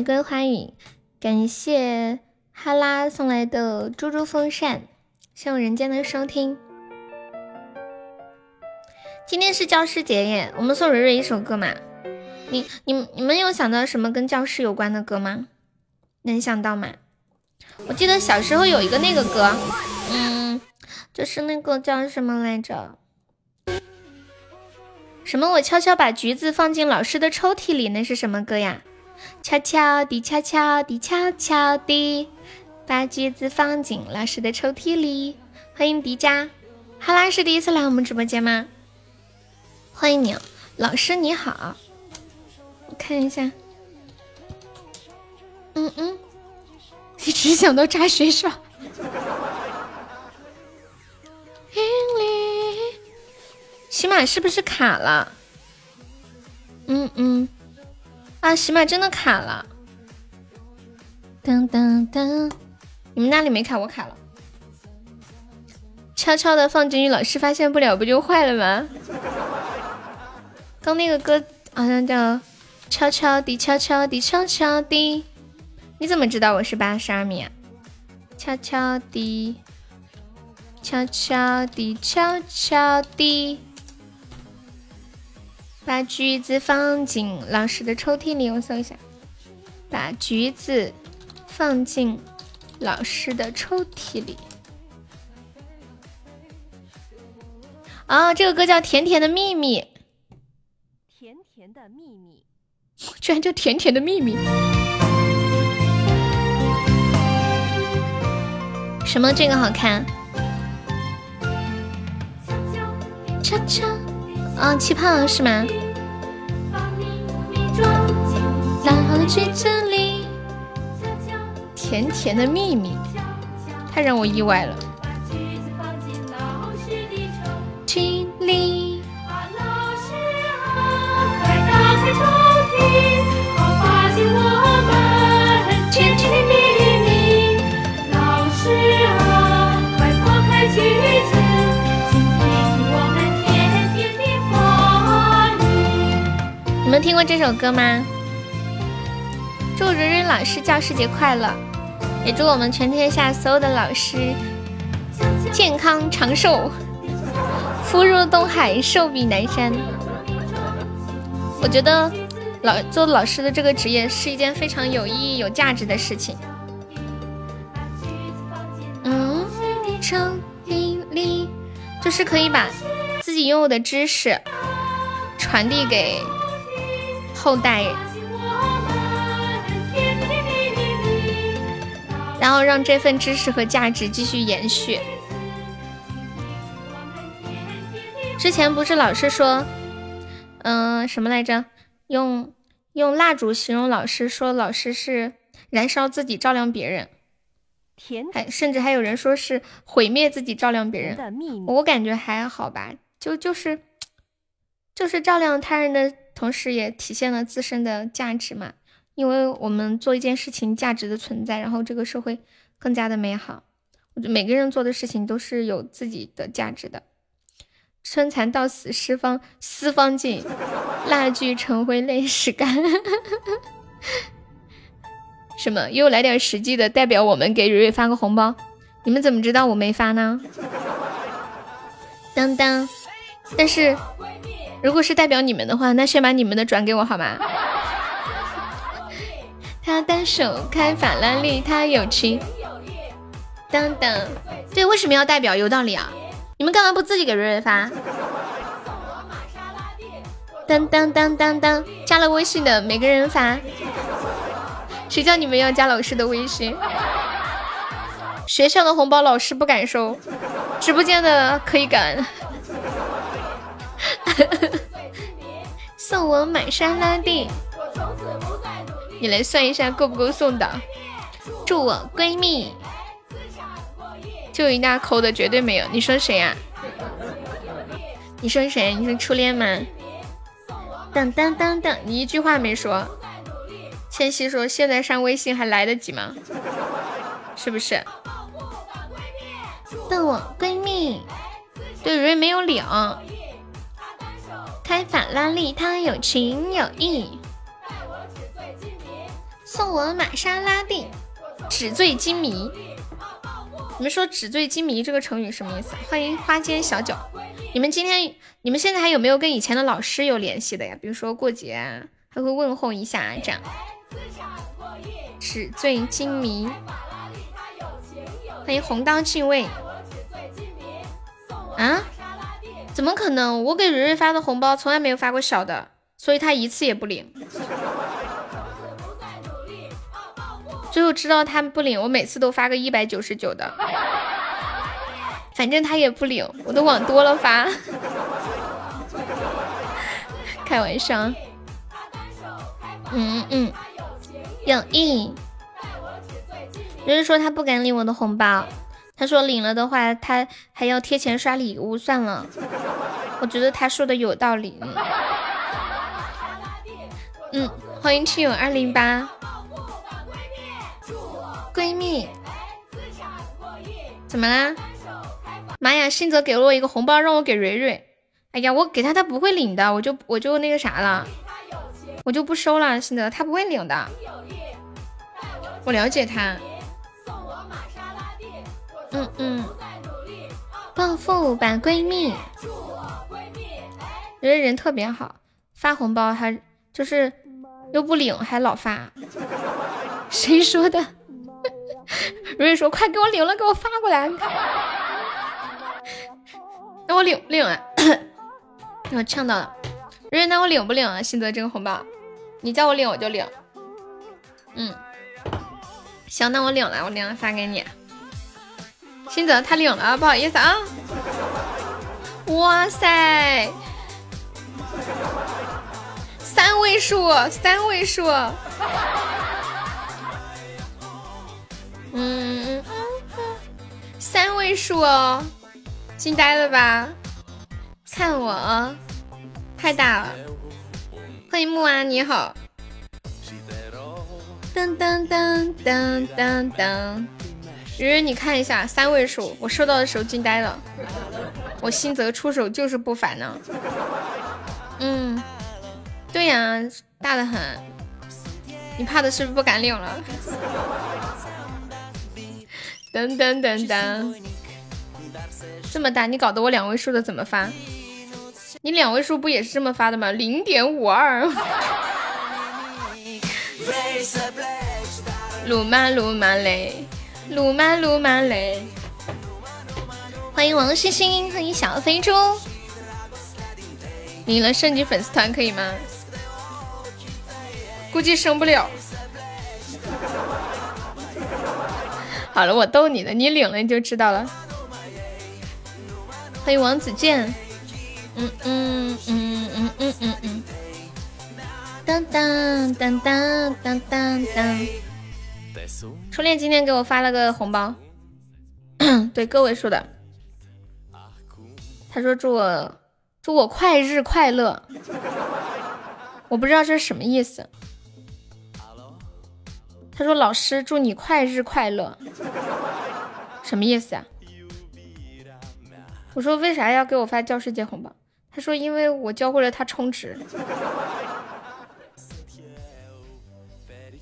玫瑰花语，感谢哈拉送来的猪猪风扇，谢谢人间的收听。今天是教师节耶，我们送蕊蕊一首歌嘛？你、你、你们有想到什么跟教师有关的歌吗？能想到吗？我记得小时候有一个那个歌，嗯，就是那个叫什么来着？什么？我悄悄把橘子放进老师的抽屉里，那是什么歌呀？悄悄地，悄悄地，悄悄地，把橘子放进老师的抽屉里。欢迎迪迦，哈拉是第一次来我们直播间吗？欢迎你，老师你好。我看一下，嗯嗯，你只想到炸学校。云里，起码是不是卡了？嗯嗯。啊，喜马真的卡了！噔噔噔，你们那里没卡，我卡了。悄悄的放进去，老师发现不了，不就坏了吗？刚那个歌好像叫《悄悄地悄悄地悄悄地》，你怎么知道我是八十二米啊？悄悄地，悄悄地，悄悄地。把橘子放进老师的抽屉里，我搜一下。把橘子放进老师的抽屉里。啊，这个歌叫《甜甜的秘密》。甜甜的秘密，居然叫《甜甜的秘密》。什么？这个好看？悄悄。啊，气泡是吗？甜甜的秘密，太让我意外了。听过这首歌吗？祝蕊蕊老师教师节快乐，也祝我们全天下所有的老师健康长寿，福如东海，寿比南山。我觉得老做老师的这个职业是一件非常有意义、有价值的事情。嗯，就是可以把自己拥有的知识传递给。后代，然后让这份知识和价值继续延续。之前不是老师说，嗯，什么来着？用用蜡烛形容老师，说老师是燃烧自己照亮别人，还甚至还有人说是毁灭自己照亮别人。我感觉还好吧，就就是就是照亮他人的。同时也体现了自身的价值嘛，因为我们做一件事情，价值的存在，然后这个社会更加的美好。我觉得每个人做的事情都是有自己的价值的。春蚕到死丝方丝方尽，蜡炬成灰泪始干。什么？又来点实际的，代表我们给蕊蕊发个红包。你们怎么知道我没发呢？当当，但是。如果是代表你们的话，那先把你们的转给我好吗？他单手开法拉利，他有情。等等，对，为什么要代表？有道理啊！你们干嘛不自己给瑞瑞发？当当当当当，加了微信的每个人发。谁叫你们要加老师的微信？学校的红包老师不敢收，直播间的可以敢。送我玛莎拉蒂，你来算一下够不够送的？祝我闺蜜，就一大抠的绝对没有。你说谁呀？你说谁？你说初恋吗？等等等等，你一句话没说。千玺说：“现在上微信还来得及吗？是不是？”的我闺蜜，对瑞没有领。开法拉利，他有情有义。送我玛莎拉蒂，纸醉金迷。你们说“纸醉金迷”这个成语什么意思？欢迎花间小酒。你们今天，你们现在还有没有跟以前的老师有联系的呀？比如说过节啊，还会问候一下这样。纸醉金迷。欢迎红刀敬畏。啊？怎么可能？我给蕊蕊发的红包从来没有发过小的，所以他一次也不领。最后知道他不领，我每次都发个一百九十九的，反正他也不领，我都往多了发。开玩笑。嗯嗯，有意。蕊蕊说他不敢领我的红包。他说领了的话，他还要贴钱刷礼物，算了。我觉得他说的有道理。嗯，欢迎亲友二零八，闺蜜，怎么啦？妈呀，信泽给了我一个红包，让我给蕊蕊。哎呀，我给他，他不会领的，我就我就那个啥了，我就不收了。信泽他不会领的，我了解他。嗯嗯，暴富吧闺蜜，人人特别好，发红包还就是又不领还老发，谁说的？瑞瑞说快给我领了，给我发过来。那我领不领啊？我呛到了。瑞瑞，那我领不领啊？新泽这个红包，你叫我领我就领。嗯，行，那我领了，我领了发给你。新泽他领了，不好意思啊！哇塞，三位数，三位数，嗯，三位数哦，惊呆了吧？看我，太大了！欢迎木安，你好。噔噔噔噔噔噔。鱼鱼，你看一下三位数，我收到的时候惊呆了。我新泽出手就是不凡呢。嗯，对呀，大的很。你怕的是不是不敢领了？噔噔噔噔，这么大，你搞得我两位数的怎么发？你两位数不也是这么发的吗？零点五二。鲁马鲁马嘞。鲁马鲁马嘞！欢迎王星星，欢迎小飞猪。领了升级粉丝团可以吗？估计升不了。好了，我逗你的，你领了你就知道了。欢迎王子健。嗯嗯嗯嗯嗯嗯嗯。当当当当当当当。初恋今天给我发了个红包，对个位数的，他说祝我祝我快日快乐，我不知道这是什么意思。他说老师祝你快日快乐，什么意思啊？我说为啥要给我发教师节红包？他说因为我教会了他充值。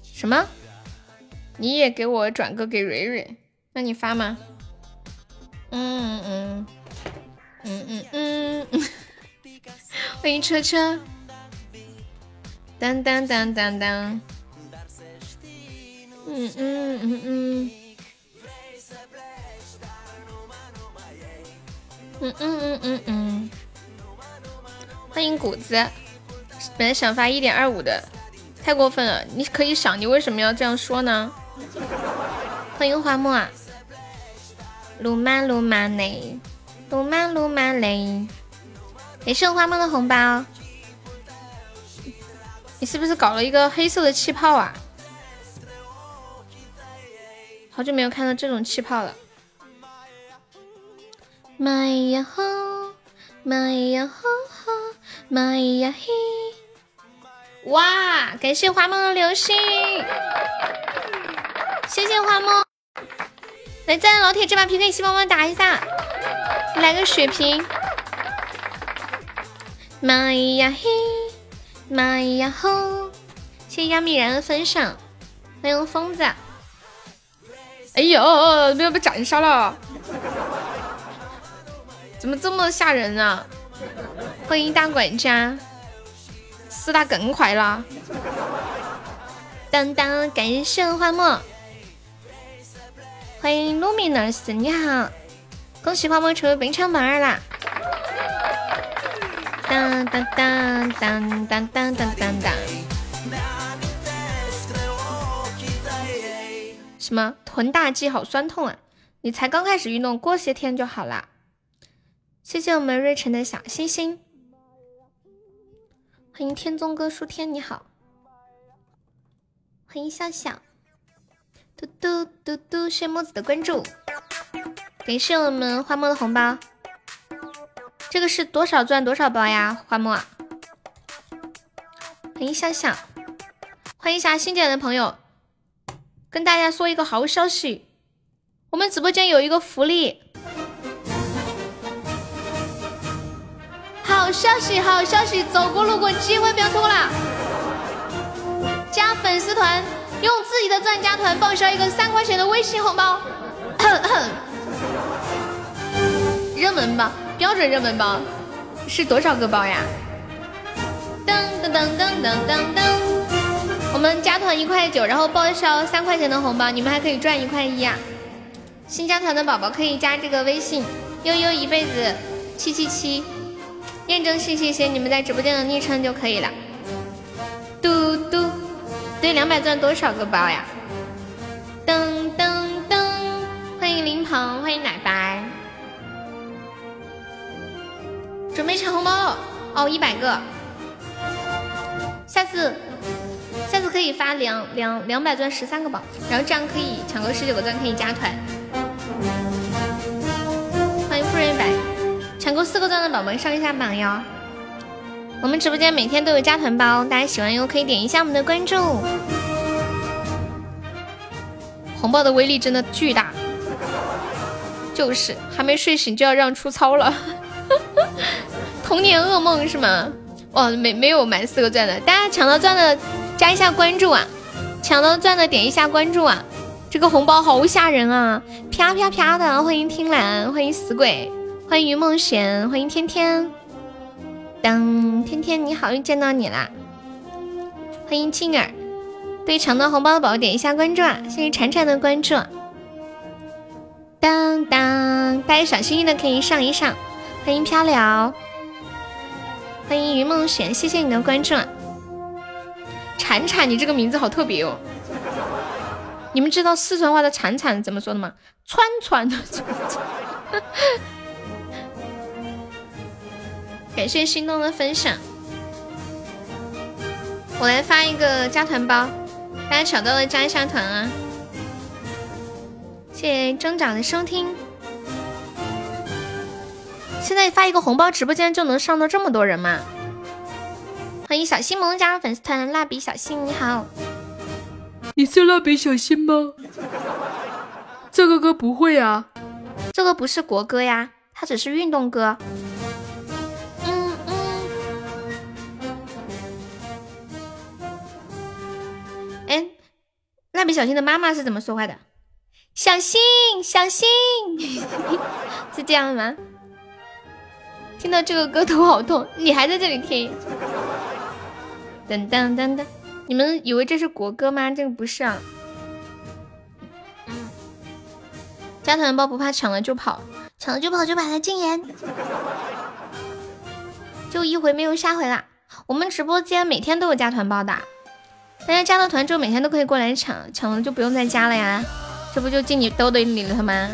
什么？你也给我转个给蕊蕊，那你发吗？嗯嗯嗯嗯嗯嗯，欢迎车车，当当当当当，嗯嗯嗯嗯，嗯嗯嗯嗯嗯，欢迎谷子，本来想发一点二五的，太过分了。你可以想，你为什么要这样说呢？欢迎花木啊！鲁曼鲁曼嘞，鲁曼鲁曼嘞，也是花木的红包。你是不是搞了一个黑色的气泡啊？好久没有看到这种气泡了。买呀吼，买呀吼吼，买呀嘿！哇，感谢花梦的流星，谢谢花木。来，在老铁这把 PK 先帮忙打一下，来个血瓶。妈呀嘿，妈呀吼！谢谢亚米然的分享，欢迎疯子。哎呦，不要被斩杀了！怎么这么吓人啊！欢迎大管家，四大更快啦！当当，感谢花墨，欢迎 Luminous，你好，恭喜花猫成为本场榜二啦！当当当当当当当当当！什么臀大肌好酸痛啊？你才刚开始运动，过些天就好啦。谢谢我们瑞晨的小星星，欢迎天宗哥，舒天你好，欢迎笑笑，嘟嘟嘟嘟，谢木子的关注，感谢我们花墨的红包，这个是多少钻多少包呀？花墨，欢迎笑笑，欢迎一下新进来的朋友，跟大家说一个好消息，我们直播间有一个福利。好消息，好消息！走过路过，机会不要错过了。加粉丝团，用自己的钻加团，报销一个三块钱的微信红包。热门包，标准热门包，是多少个包呀？噔噔噔噔噔噔噔。我们加团一块九，然后报销三块钱的红包，你们还可以赚一块一啊！新加团的宝宝可以加这个微信悠悠一辈子七七七。验证信息写你们在直播间的昵称就可以了。嘟嘟，对，两百钻多少个包呀？噔噔噔，欢迎林鹏，欢迎奶白，准备抢红包了哦，一百个。下次，下次可以发两两两百钻十三个宝，然后这样可以抢够十九个钻可以加团。欢迎富人一百。抢够四个钻的宝宝上一下榜哟！我们直播间每天都有加团包，大家喜欢哟可以点一下我们的关注。红包的威力真的巨大，就是还没睡醒就要让出操了，童年噩梦是吗？哇，没没有满四个钻的，大家抢到钻的加一下关注啊！抢到钻的点一下关注啊！这个红包好吓人啊，啪啪啪的！欢迎听兰，欢迎死鬼。欢迎于梦璇，欢迎天天，当天天你好，又见到你啦！欢迎静儿，对抢到红包的宝宝点一下关注啊！谢谢铲铲的关注。当当，大家小心心的可以上一上。欢迎飘聊，欢迎云梦璇，谢谢你的关注。铲铲，你这个名字好特别哦！你们知道四川话的铲铲怎么说的吗？川川的。感谢心动的分享，我来发一个加团包，大家抢到了加一下团啊！谢谢增长的收听，现在发一个红包，直播间就能上到这么多人吗？欢迎小新萌加入粉丝团，蜡笔小新你好，你是蜡笔小新吗？这个歌不会啊，这个不是国歌呀，它只是运动歌。蜡笔小新的妈妈是怎么说话的？小新，小新，是这样吗？听到这个歌头好痛，你还在这里听？噔噔噔噔，你们以为这是国歌吗？这个不是啊。嗯加团包不怕抢了就跑，抢了就跑就把它禁言，就一回没有下回啦。我们直播间每天都有加团包的，大家加了团之后每天都可以过来抢，抢了就不用再加了呀，这不就进你兜兜里了吗？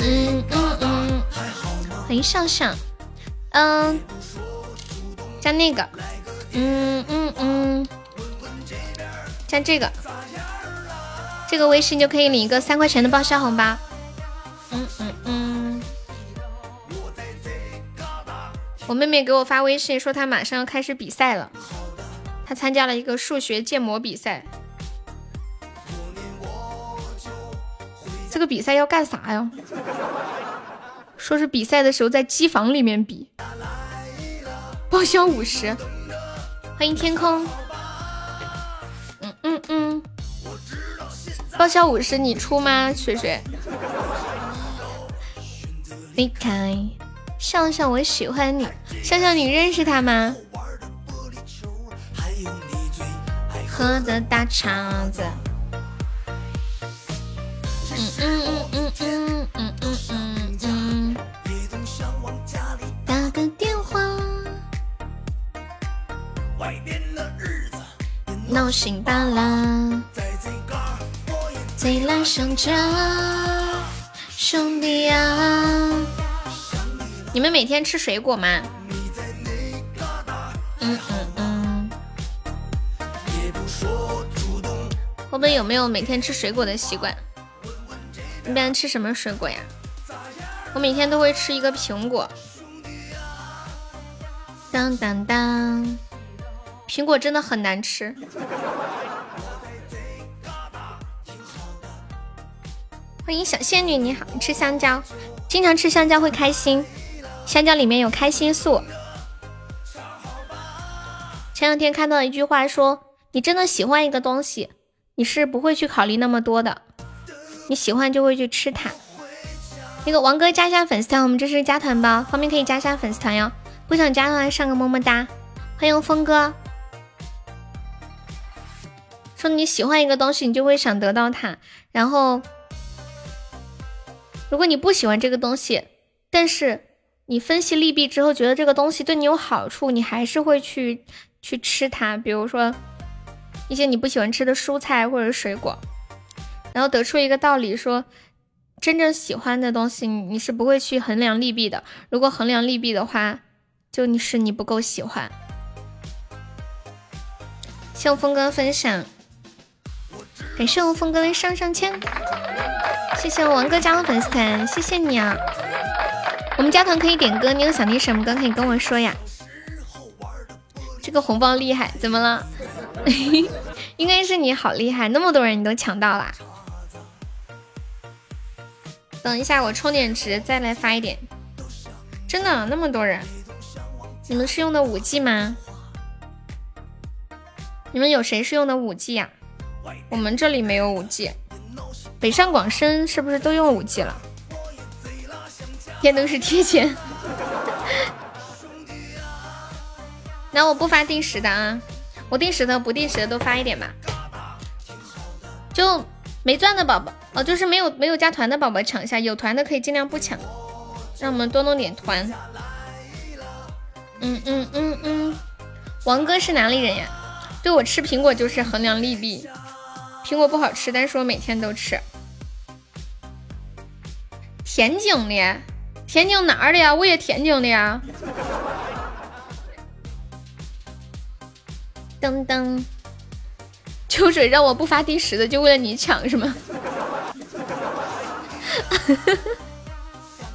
嗯嗯嗯，欢迎笑笑，嗯，加那个，嗯嗯嗯，加这个，这个微信就可以领一个三块钱的报销红包。嗯嗯嗯，我妹妹给我发微信说她马上要开始比赛了，他参加了一个数学建模比赛。这个比赛要干啥呀？说是比赛的时候在机房里面比，报销五十。欢迎天空。嗯嗯嗯，报销五十你出吗？水水。离开，笑笑，我喜欢你。笑笑，你认识他吗？喝的大碴子。嗯嗯嗯嗯嗯嗯嗯嗯嗯。打个电话。闹心罢了。最难想着兄弟啊。你们每天吃水果吗？嗯嗯。后边有没有每天吃水果的习惯？一般吃什么水果呀？我每天都会吃一个苹果。当当当，苹果真的很难吃。欢迎小仙女，你好，吃香蕉，经常吃香蕉会开心，香蕉里面有开心素。前两天看到一句话说，你真的喜欢一个东西，你是不会去考虑那么多的。你喜欢就会去吃它。那个王哥加一下粉丝团，我们这是加团包，方便可以加一下粉丝团哟。不想加的话上个么么哒。欢迎峰哥。说你喜欢一个东西，你就会想得到它。然后，如果你不喜欢这个东西，但是你分析利弊之后觉得这个东西对你有好处，你还是会去去吃它。比如说一些你不喜欢吃的蔬菜或者水果。然后得出一个道理，说真正喜欢的东西，你是不会去衡量利弊的。如果衡量利弊的话，就你是你不够喜欢。谢我峰哥分享，感谢我峰哥的上上签，谢谢我王哥加入粉丝团，谢谢你啊！我们加团可以点歌，你有想听什么歌可以跟我说呀？这个红包厉害，怎么了？应该是你好厉害，那么多人你都抢到啦！等一下，我充点值再来发一点。真的那么多人？你们是用的五 G 吗？你们有谁是用的五 G 呀？我们这里没有五 G。北上广深是不是都用五 G 了？天都是贴钱。那我不发定时的啊，我定时的不定时的都发一点吧。就。没钻的宝宝哦，就是没有没有加团的宝宝抢一下，有团的可以尽量不抢，让我们多弄点团。嗯嗯嗯嗯，王哥是哪里人呀？对我吃苹果就是衡量利弊，苹果不好吃，但是我每天都吃。田井的，田井哪儿的呀？我也田井的呀。噔噔。秋水让我不发第十的，就为了你抢是吗？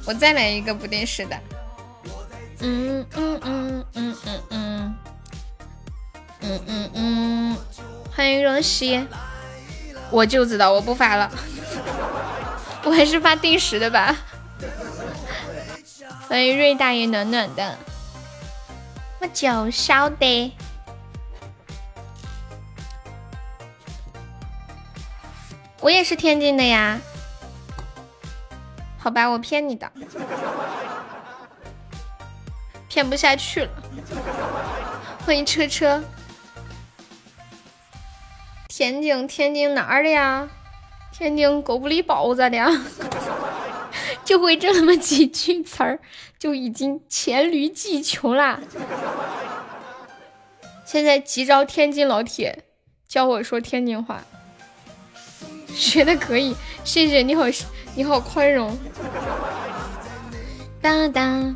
我再来一个不定时的。嗯嗯嗯嗯嗯嗯嗯嗯嗯，欢迎若曦，我就知道我不发了，我还是发定时的吧。欢迎瑞大爷暖暖的，我就晓得。我也是天津的呀，好吧，我骗你的，骗不下去了。欢迎车车，天津天津哪儿的呀？天津狗不理包子的呀？就会这么几句词儿，就已经黔驴技穷啦。现在急招天津老铁教我说天津话，学的可以，谢谢你好，你好宽容。当当，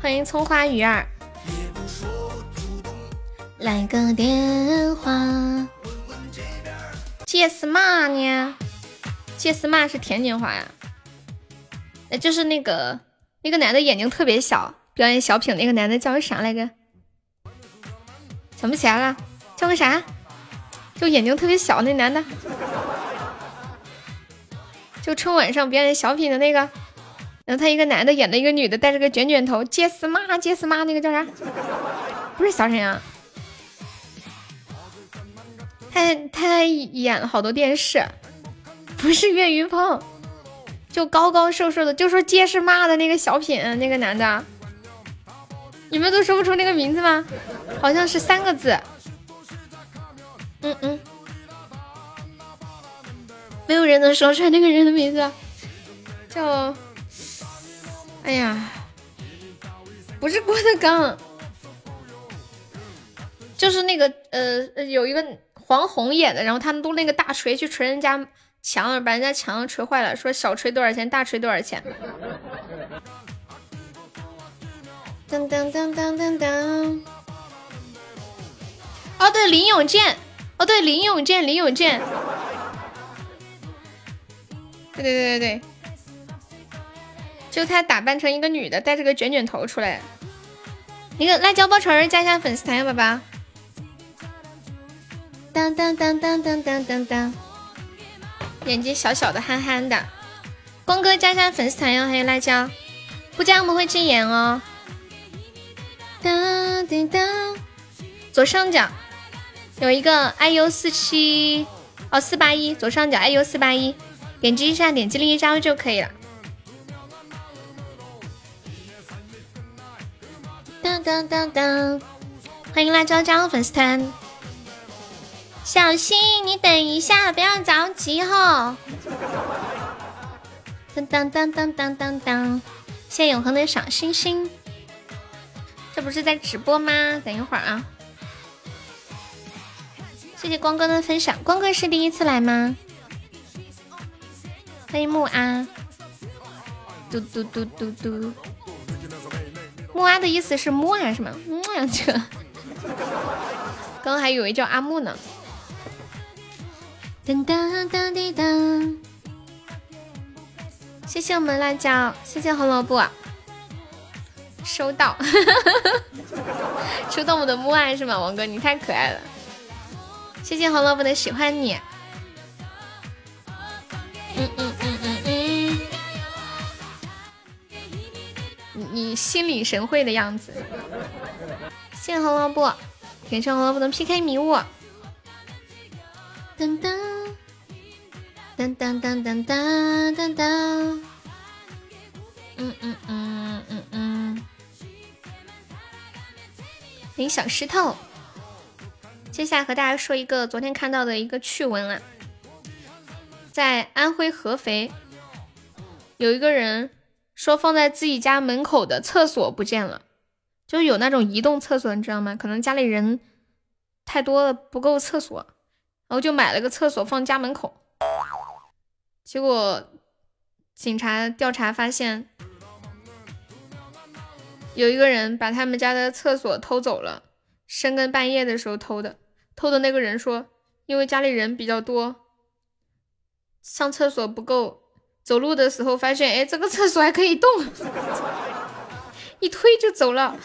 欢迎葱花鱼儿，来个电话，借什么呢？借什么是天津话呀？那就是那个那个男的眼睛特别小，表演小品那个男的叫个啥来着？想不起来了，叫个啥？就眼睛特别小那男的，就春晚上表演小品的那个。然后他一个男的演的一个女的，戴着个卷卷头，杰斯妈，杰斯妈，那个叫啥？不是小沈阳，他他演了好多电视，不是岳云鹏，就高高瘦瘦的，就说杰斯妈的那个小品那个男的。你们都说不出那个名字吗？好像是三个字。嗯嗯，没有人能说出来那个人的名字，叫……哎呀，不是郭德纲，就是那个呃，有一个黄宏演的，然后他们都那个大锤去锤人家墙，把人家墙锤坏了，说小锤多少钱，大锤多少钱。噔噔噔噔噔噔！哦，对，林永健，哦，对，林永健，林永健，对对对对对，就他打扮成一个女的，带着个卷卷头出来。那个辣椒爆锤加一下粉丝团，宝宝。当当当当当当当当，眼睛小小的，憨憨的。光哥加一下粉丝团哟，还有辣椒，不加我们会禁言哦。哒滴哒，左上角有一个 iu 四七哦四八一，左上角 iu 四八一，点击一下，点击立即加入就可以了。当当当当，欢迎辣椒加入粉丝团。小新，你等一下，不要着急哈。当当当当当当当，谢谢永恒的小星星。这不是在直播吗？等一会儿啊！谢谢光哥的分享，光哥是第一次来吗？欢迎木阿，嘟嘟嘟嘟嘟，木阿的意思是木啊，是吗？木啊，这刚刚还以为叫阿木呢。噔噔噔滴噔，谢谢我们辣椒，谢谢红萝卜。收到，收到我的木爱是吗？王哥，你太可爱了，谢谢红萝卜的喜欢你。嗯嗯，你心领神会的样子。谢谢红萝卜，感谢红萝卜的 PK 迷雾。噔噔噔噔噔噔噔噔噔，嗯嗯嗯嗯嗯。欢迎小石头，接下来和大家说一个昨天看到的一个趣闻啊，在安徽合肥，有一个人说放在自己家门口的厕所不见了，就有那种移动厕所，你知道吗？可能家里人太多了不够厕所，然后就买了个厕所放家门口，结果警察调查发现。有一个人把他们家的厕所偷走了，深更半夜的时候偷的。偷的那个人说，因为家里人比较多，上厕所不够，走路的时候发现，哎，这个厕所还可以动，一推就走了。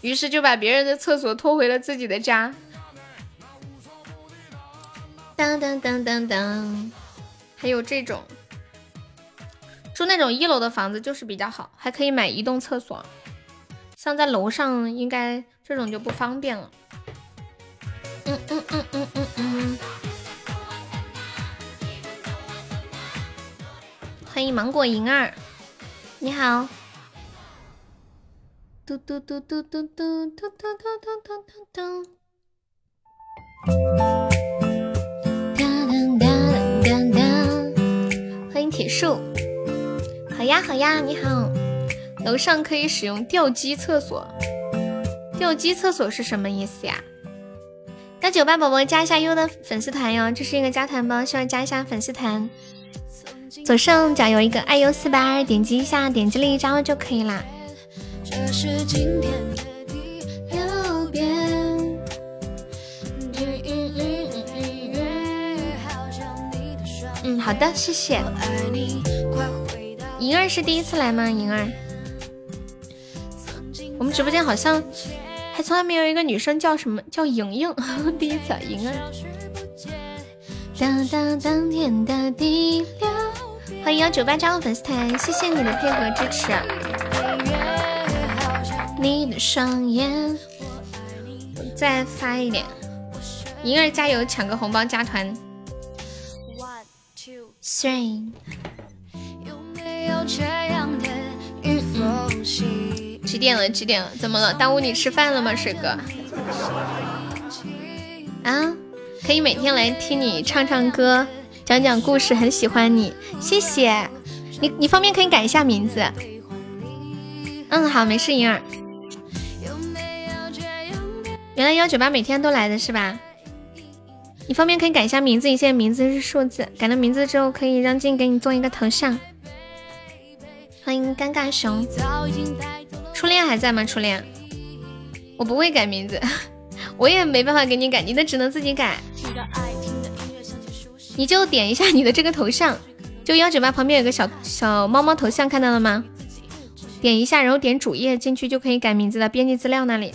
于是就把别人的厕所拖回了自己的家。当当当当当，还有这种。住那种一楼的房子就是比较好，还可以买移动厕所。像在楼上，应该这种就不方便了。嗯嗯嗯嗯嗯嗯。欢迎芒果银儿，你好。嘟嘟嘟嘟嘟嘟嘟嘟嘟嘟嘟嘟。哒哒哒哒哒。树。好呀好呀，你好。楼上可以使用吊机厕所。吊机厕所是什么意思呀？那九八宝宝加一下优的粉丝团哟，这是一个加团包，需要加一下粉丝团。左上角有一个爱优四八二，点击一下，点击另一张就可以啦。嗯，好的，谢谢。莹儿是第一次来吗？莹儿，我们直播间好像还从来没有一个女生叫什么叫莹莹，第一次，莹儿。当当当天的第六，欢迎幺九八加入粉丝团，谢谢你的配合支持。你的双眼，再发一点，莹儿加油，抢个红包加团。One Three。几点了？几点了？怎么了？耽误你吃饭了吗，水哥？啊，可以每天来听你唱唱歌，讲讲故事，很喜欢你，谢谢你。你方便可以改一下名字？嗯，好，没事，莹儿。原来幺九八每天都来的是吧？你方便可以改一下名字，你现在名字是数字，改了名字之后可以让静给你做一个头像。欢迎尴尬熊，初恋还在吗？初恋，我不会改名字，我也没办法给你改，你的只能自己改。你就点一下你的这个头像，就幺九八旁边有个小小猫猫头像，看到了吗？点一下，然后点主页进去就可以改名字了编辑资料那里。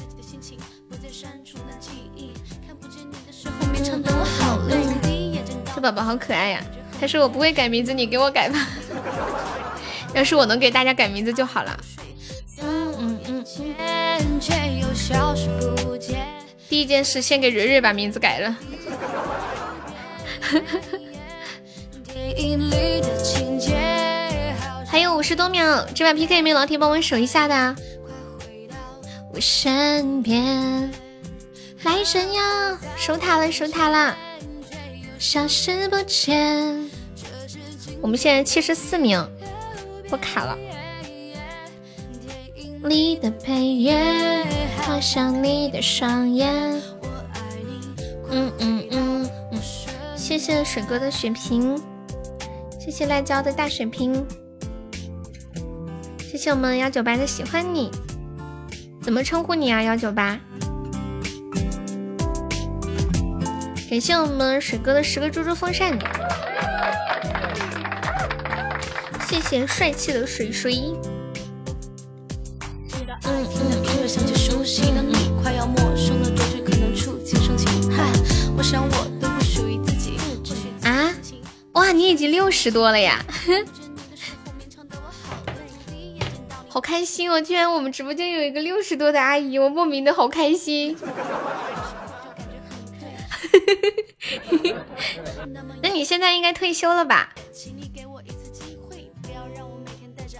这宝宝好可爱呀！他说我不会改名字，你给我改吧。要是我能给大家改名字就好了。嗯嗯嗯。第一件事，先给蕊蕊把名字改了。还有五十多秒，这把 PK 有没有老铁帮我守一下的？我身边来神呀！守塔了，守塔了！消失不见。我们现在七十四名，我卡了。你的配乐好像你的双眼。嗯嗯嗯嗯，谢谢水哥的血瓶，谢谢辣椒的大血瓶，谢谢我们幺九八的喜欢你。怎么称呼你啊？幺九八。感谢我们水哥的十个猪猪风扇，谢谢帅气的水水。啊！哇，你已经六十多了呀！好开心哦！居然我们直播间有一个六十多的阿姨，我莫名的好开心。那你现在应该退休了吧？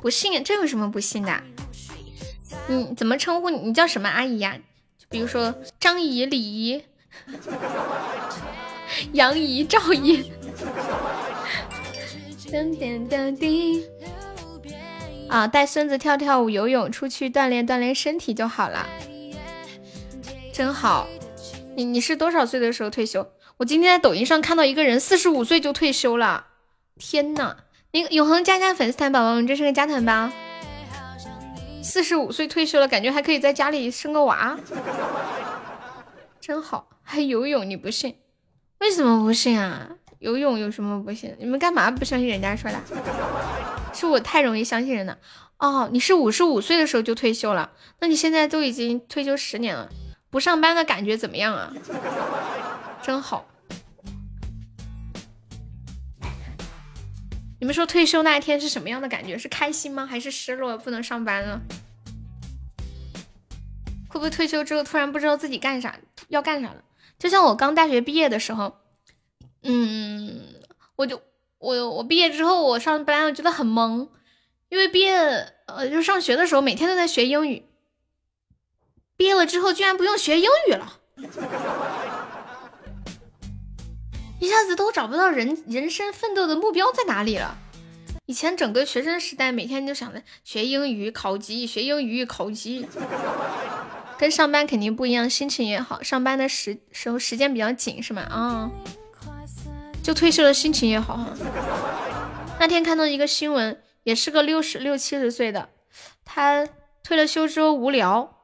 不信，这有什么不信的？你怎么称呼你？你叫什么阿姨呀？比如说张姨、李姨、杨姨、赵姨。啊，带孙子跳跳舞、游泳，出去锻炼锻炼身体就好了，真好。你你是多少岁的时候退休？我今天在抖音上看到一个人四十五岁就退休了，天呐！那个永恒加加粉丝团宝宝们，这是个加团包。四十五岁退休了，感觉还可以在家里生个娃，真好。还游泳，你不信？为什么不信啊？游泳有什么不信？你们干嘛不相信人家说的？是我太容易相信人了。哦，你是五十五岁的时候就退休了，那你现在都已经退休十年了，不上班的感觉怎么样啊？真好。你们说退休那一天是什么样的感觉？是开心吗？还是失落不能上班了？会不会退休之后突然不知道自己干啥要干啥了？就像我刚大学毕业的时候，嗯，我就。我我毕业之后我上班，我觉得很懵，因为毕业呃就上学的时候每天都在学英语，毕业了之后居然不用学英语了，一下子都找不到人人生奋斗的目标在哪里了，以前整个学生时代，每天就想着学英语考级，学英语考级，跟上班肯定不一样，心情也好。上班的时时候时间比较紧，是吗？啊，就退休了，心情也好哈。那天看到一个新闻，也是个六十六七十岁的，他退了休之后无聊，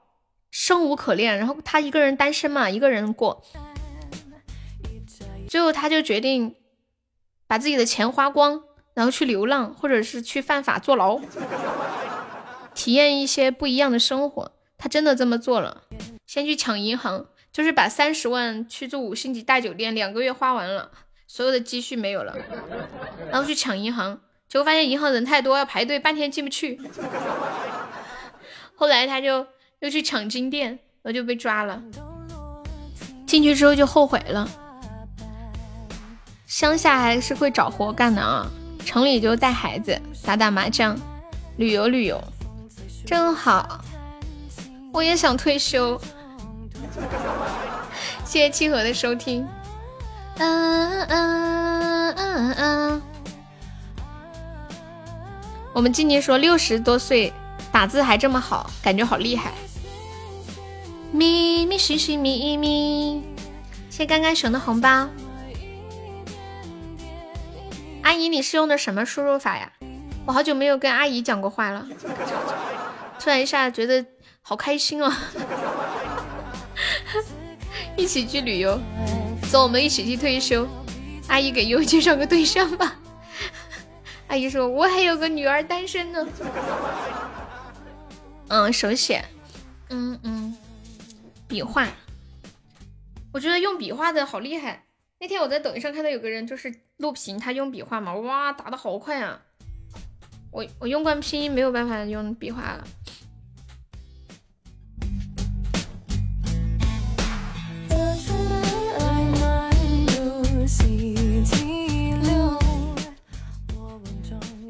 生无可恋，然后他一个人单身嘛，一个人过，最后他就决定把自己的钱花光。然后去流浪，或者是去犯法坐牢，体验一些不一样的生活。他真的这么做了，先去抢银行，就是把三十万去住五星级大酒店，两个月花完了，所有的积蓄没有了，然后去抢银行，结果发现银行人太多，要排队半天进不去。后来他就又去抢金店，然后就被抓了。进去之后就后悔了，乡下还是会找活干的啊。城里就带孩子打打麻将，旅游旅游，真好。我也想退休。谢谢七和的收听。嗯嗯嗯嗯。我们静静说六十多岁打字还这么好，感觉好厉害。咪咪西西咪咪，谢谢干干熊的红包。阿姨，你是用的什么输入法呀？我好久没有跟阿姨讲过话了，突然一下觉得好开心哦！一起去旅游，走，我们一起去退休。阿姨给优介绍个对象吧。阿姨说我还有个女儿单身呢。嗯，手写，嗯嗯，笔画，我觉得用笔画的好厉害。那天我在抖音上看到有个人就是录屏，他用笔画嘛，哇，打的好快啊！我我用惯拼音，没有办法用笔画了。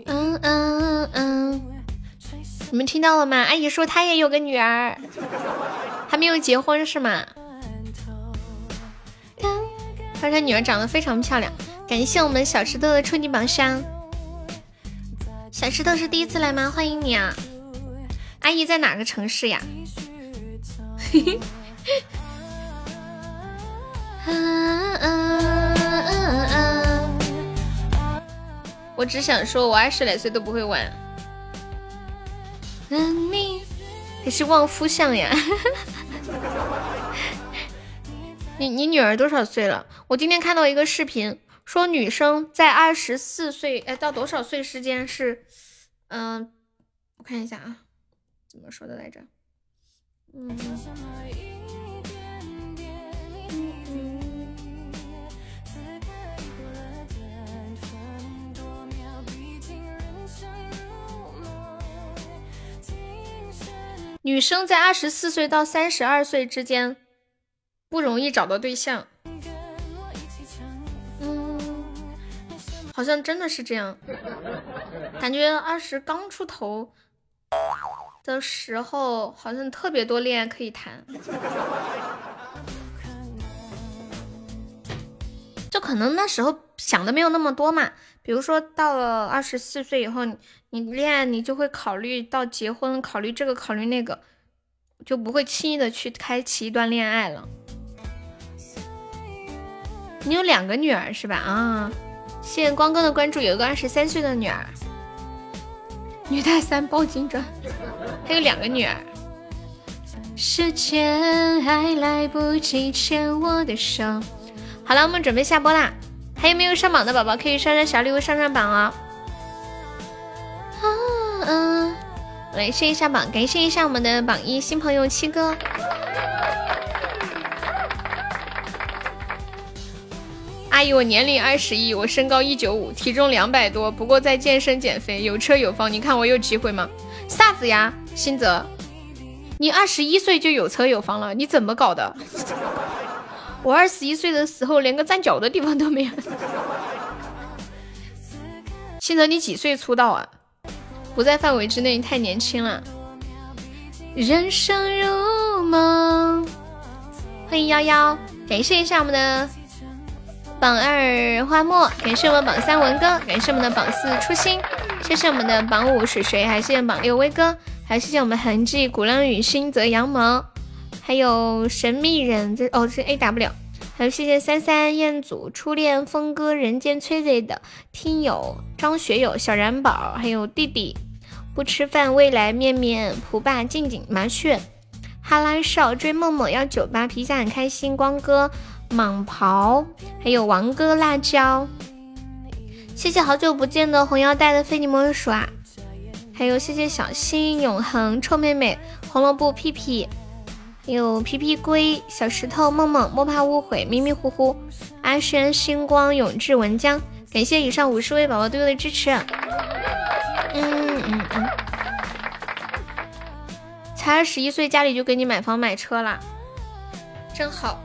嗯嗯嗯，你们听到了吗？阿姨说她也有个女儿，还没有结婚是吗？她说女儿长得非常漂亮，感谢我们小石头的初级宝箱。小石头是第一次来吗？欢迎你啊！阿姨在哪个城市呀？嘿嘿。我只想说，我二十来岁都不会玩。可是望夫相呀。你你女儿多少岁了？我今天看到一个视频，说女生在二十四岁，哎，到多少岁之间是，嗯，我看一下啊，怎么说的来着？嗯，女生在二十四岁到三十二岁之间。不容易找到对象，好像真的是这样。感觉二十刚出头的时候，好像特别多恋爱可以谈。就可能那时候想的没有那么多嘛。比如说到了二十四岁以后，你恋爱你就会考虑到结婚，考虑这个考虑那个，就不会轻易的去开启一段恋爱了。你有两个女儿是吧？啊，谢谢光哥的关注。有一个二十三岁的女儿，女大三抱金砖，还有两个女儿。时间还来不及牵我的手。好了，我们准备下播啦。还有没有上榜的宝宝可以刷刷小礼物上上榜啊？嗯，来谢一下榜，感谢一下我们的榜一新朋友七哥。阿姨，我年龄二十一，我身高一九五，体重两百多，不过在健身减肥，有车有房，你看我有机会吗？啥子呀，新泽，你二十一岁就有车有房了，你怎么搞的？我二十一岁的时候连个站脚的地方都没有。新泽，你几岁出道啊？不在范围之内，太年轻了。人生如梦，欢迎幺幺，感谢一下我们的。榜二花墨，感谢我们榜三文哥，感谢我们的榜四初心，谢谢我们的榜五水水，还谢谢榜六威哥，还谢谢我们痕迹鼓浪屿星泽羊毛，还有神秘人这哦是 A W，还有谢谢三三彦祖初恋峰哥人间催泪的听友张学友小然宝，还有弟弟。不吃饭未来面面蒲爸静静麻雀。哈拉少追梦梦幺九八皮下很开心光哥蟒袍，还有王哥辣椒。谢谢好久不见的红腰带的非你莫属啊，还有谢谢小新永恒臭妹妹红萝卜屁屁，有皮皮龟小石头梦梦莫怕误会迷迷糊糊阿轩星光永志文江，感谢以上五十位宝宝对我的支持。嗯嗯嗯，才二十一岁家里就给你买房买车了，真好。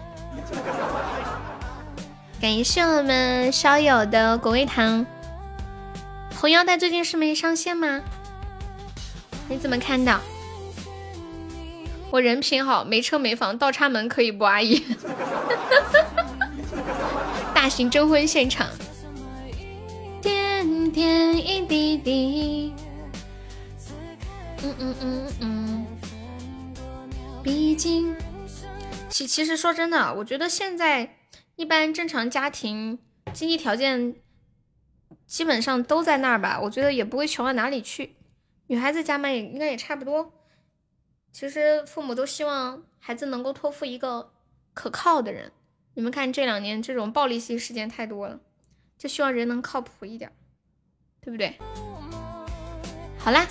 感谢我们烧友的果味糖，红腰带最近是没上线吗？你怎么看的？我人品好，没车没房，倒插门可以不？阿姨，大型征婚现场，点点一滴滴，嗯嗯嗯嗯，毕竟，其其实说真的，我觉得现在。一般正常家庭经济条件基本上都在那儿吧，我觉得也不会穷到哪里去。女孩子家嘛，也应该也差不多。其实父母都希望孩子能够托付一个可靠的人。你们看这两年这种暴力性事件太多了，就希望人能靠谱一点，对不对？好啦，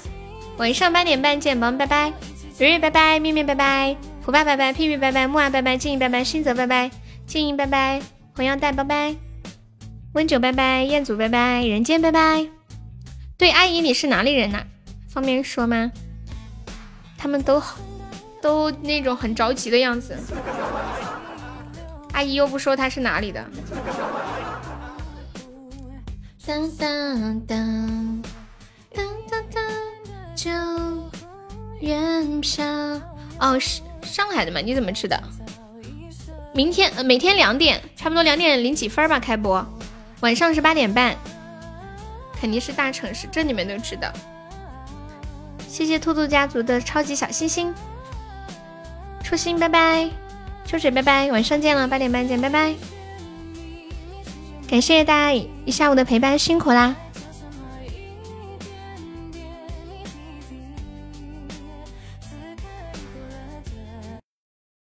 晚上八点半见，宝宝们拜拜，蕊蕊拜拜，面面拜拜，虎爸拜拜，屁屁拜拜，木啊拜拜，静怡拜拜，新泽拜拜。静怡拜拜，红腰带拜拜，温九拜拜，彦祖拜拜，人间拜拜。对，阿姨你是哪里人呐？方便说吗？他们都都那种很着急的样子。阿姨又不说她是哪里的。当当当当当当，就远飘。哦，是上海的吗？你怎么知道？明天呃，每天两点，差不多两点零几分吧开播，晚上是八点半，肯定是大城市，这你们都知道。谢谢兔兔家族的超级小星星，初心拜拜，秋水拜拜，晚上见了，八点半见，拜拜。感谢大家一下午的陪伴，辛苦啦。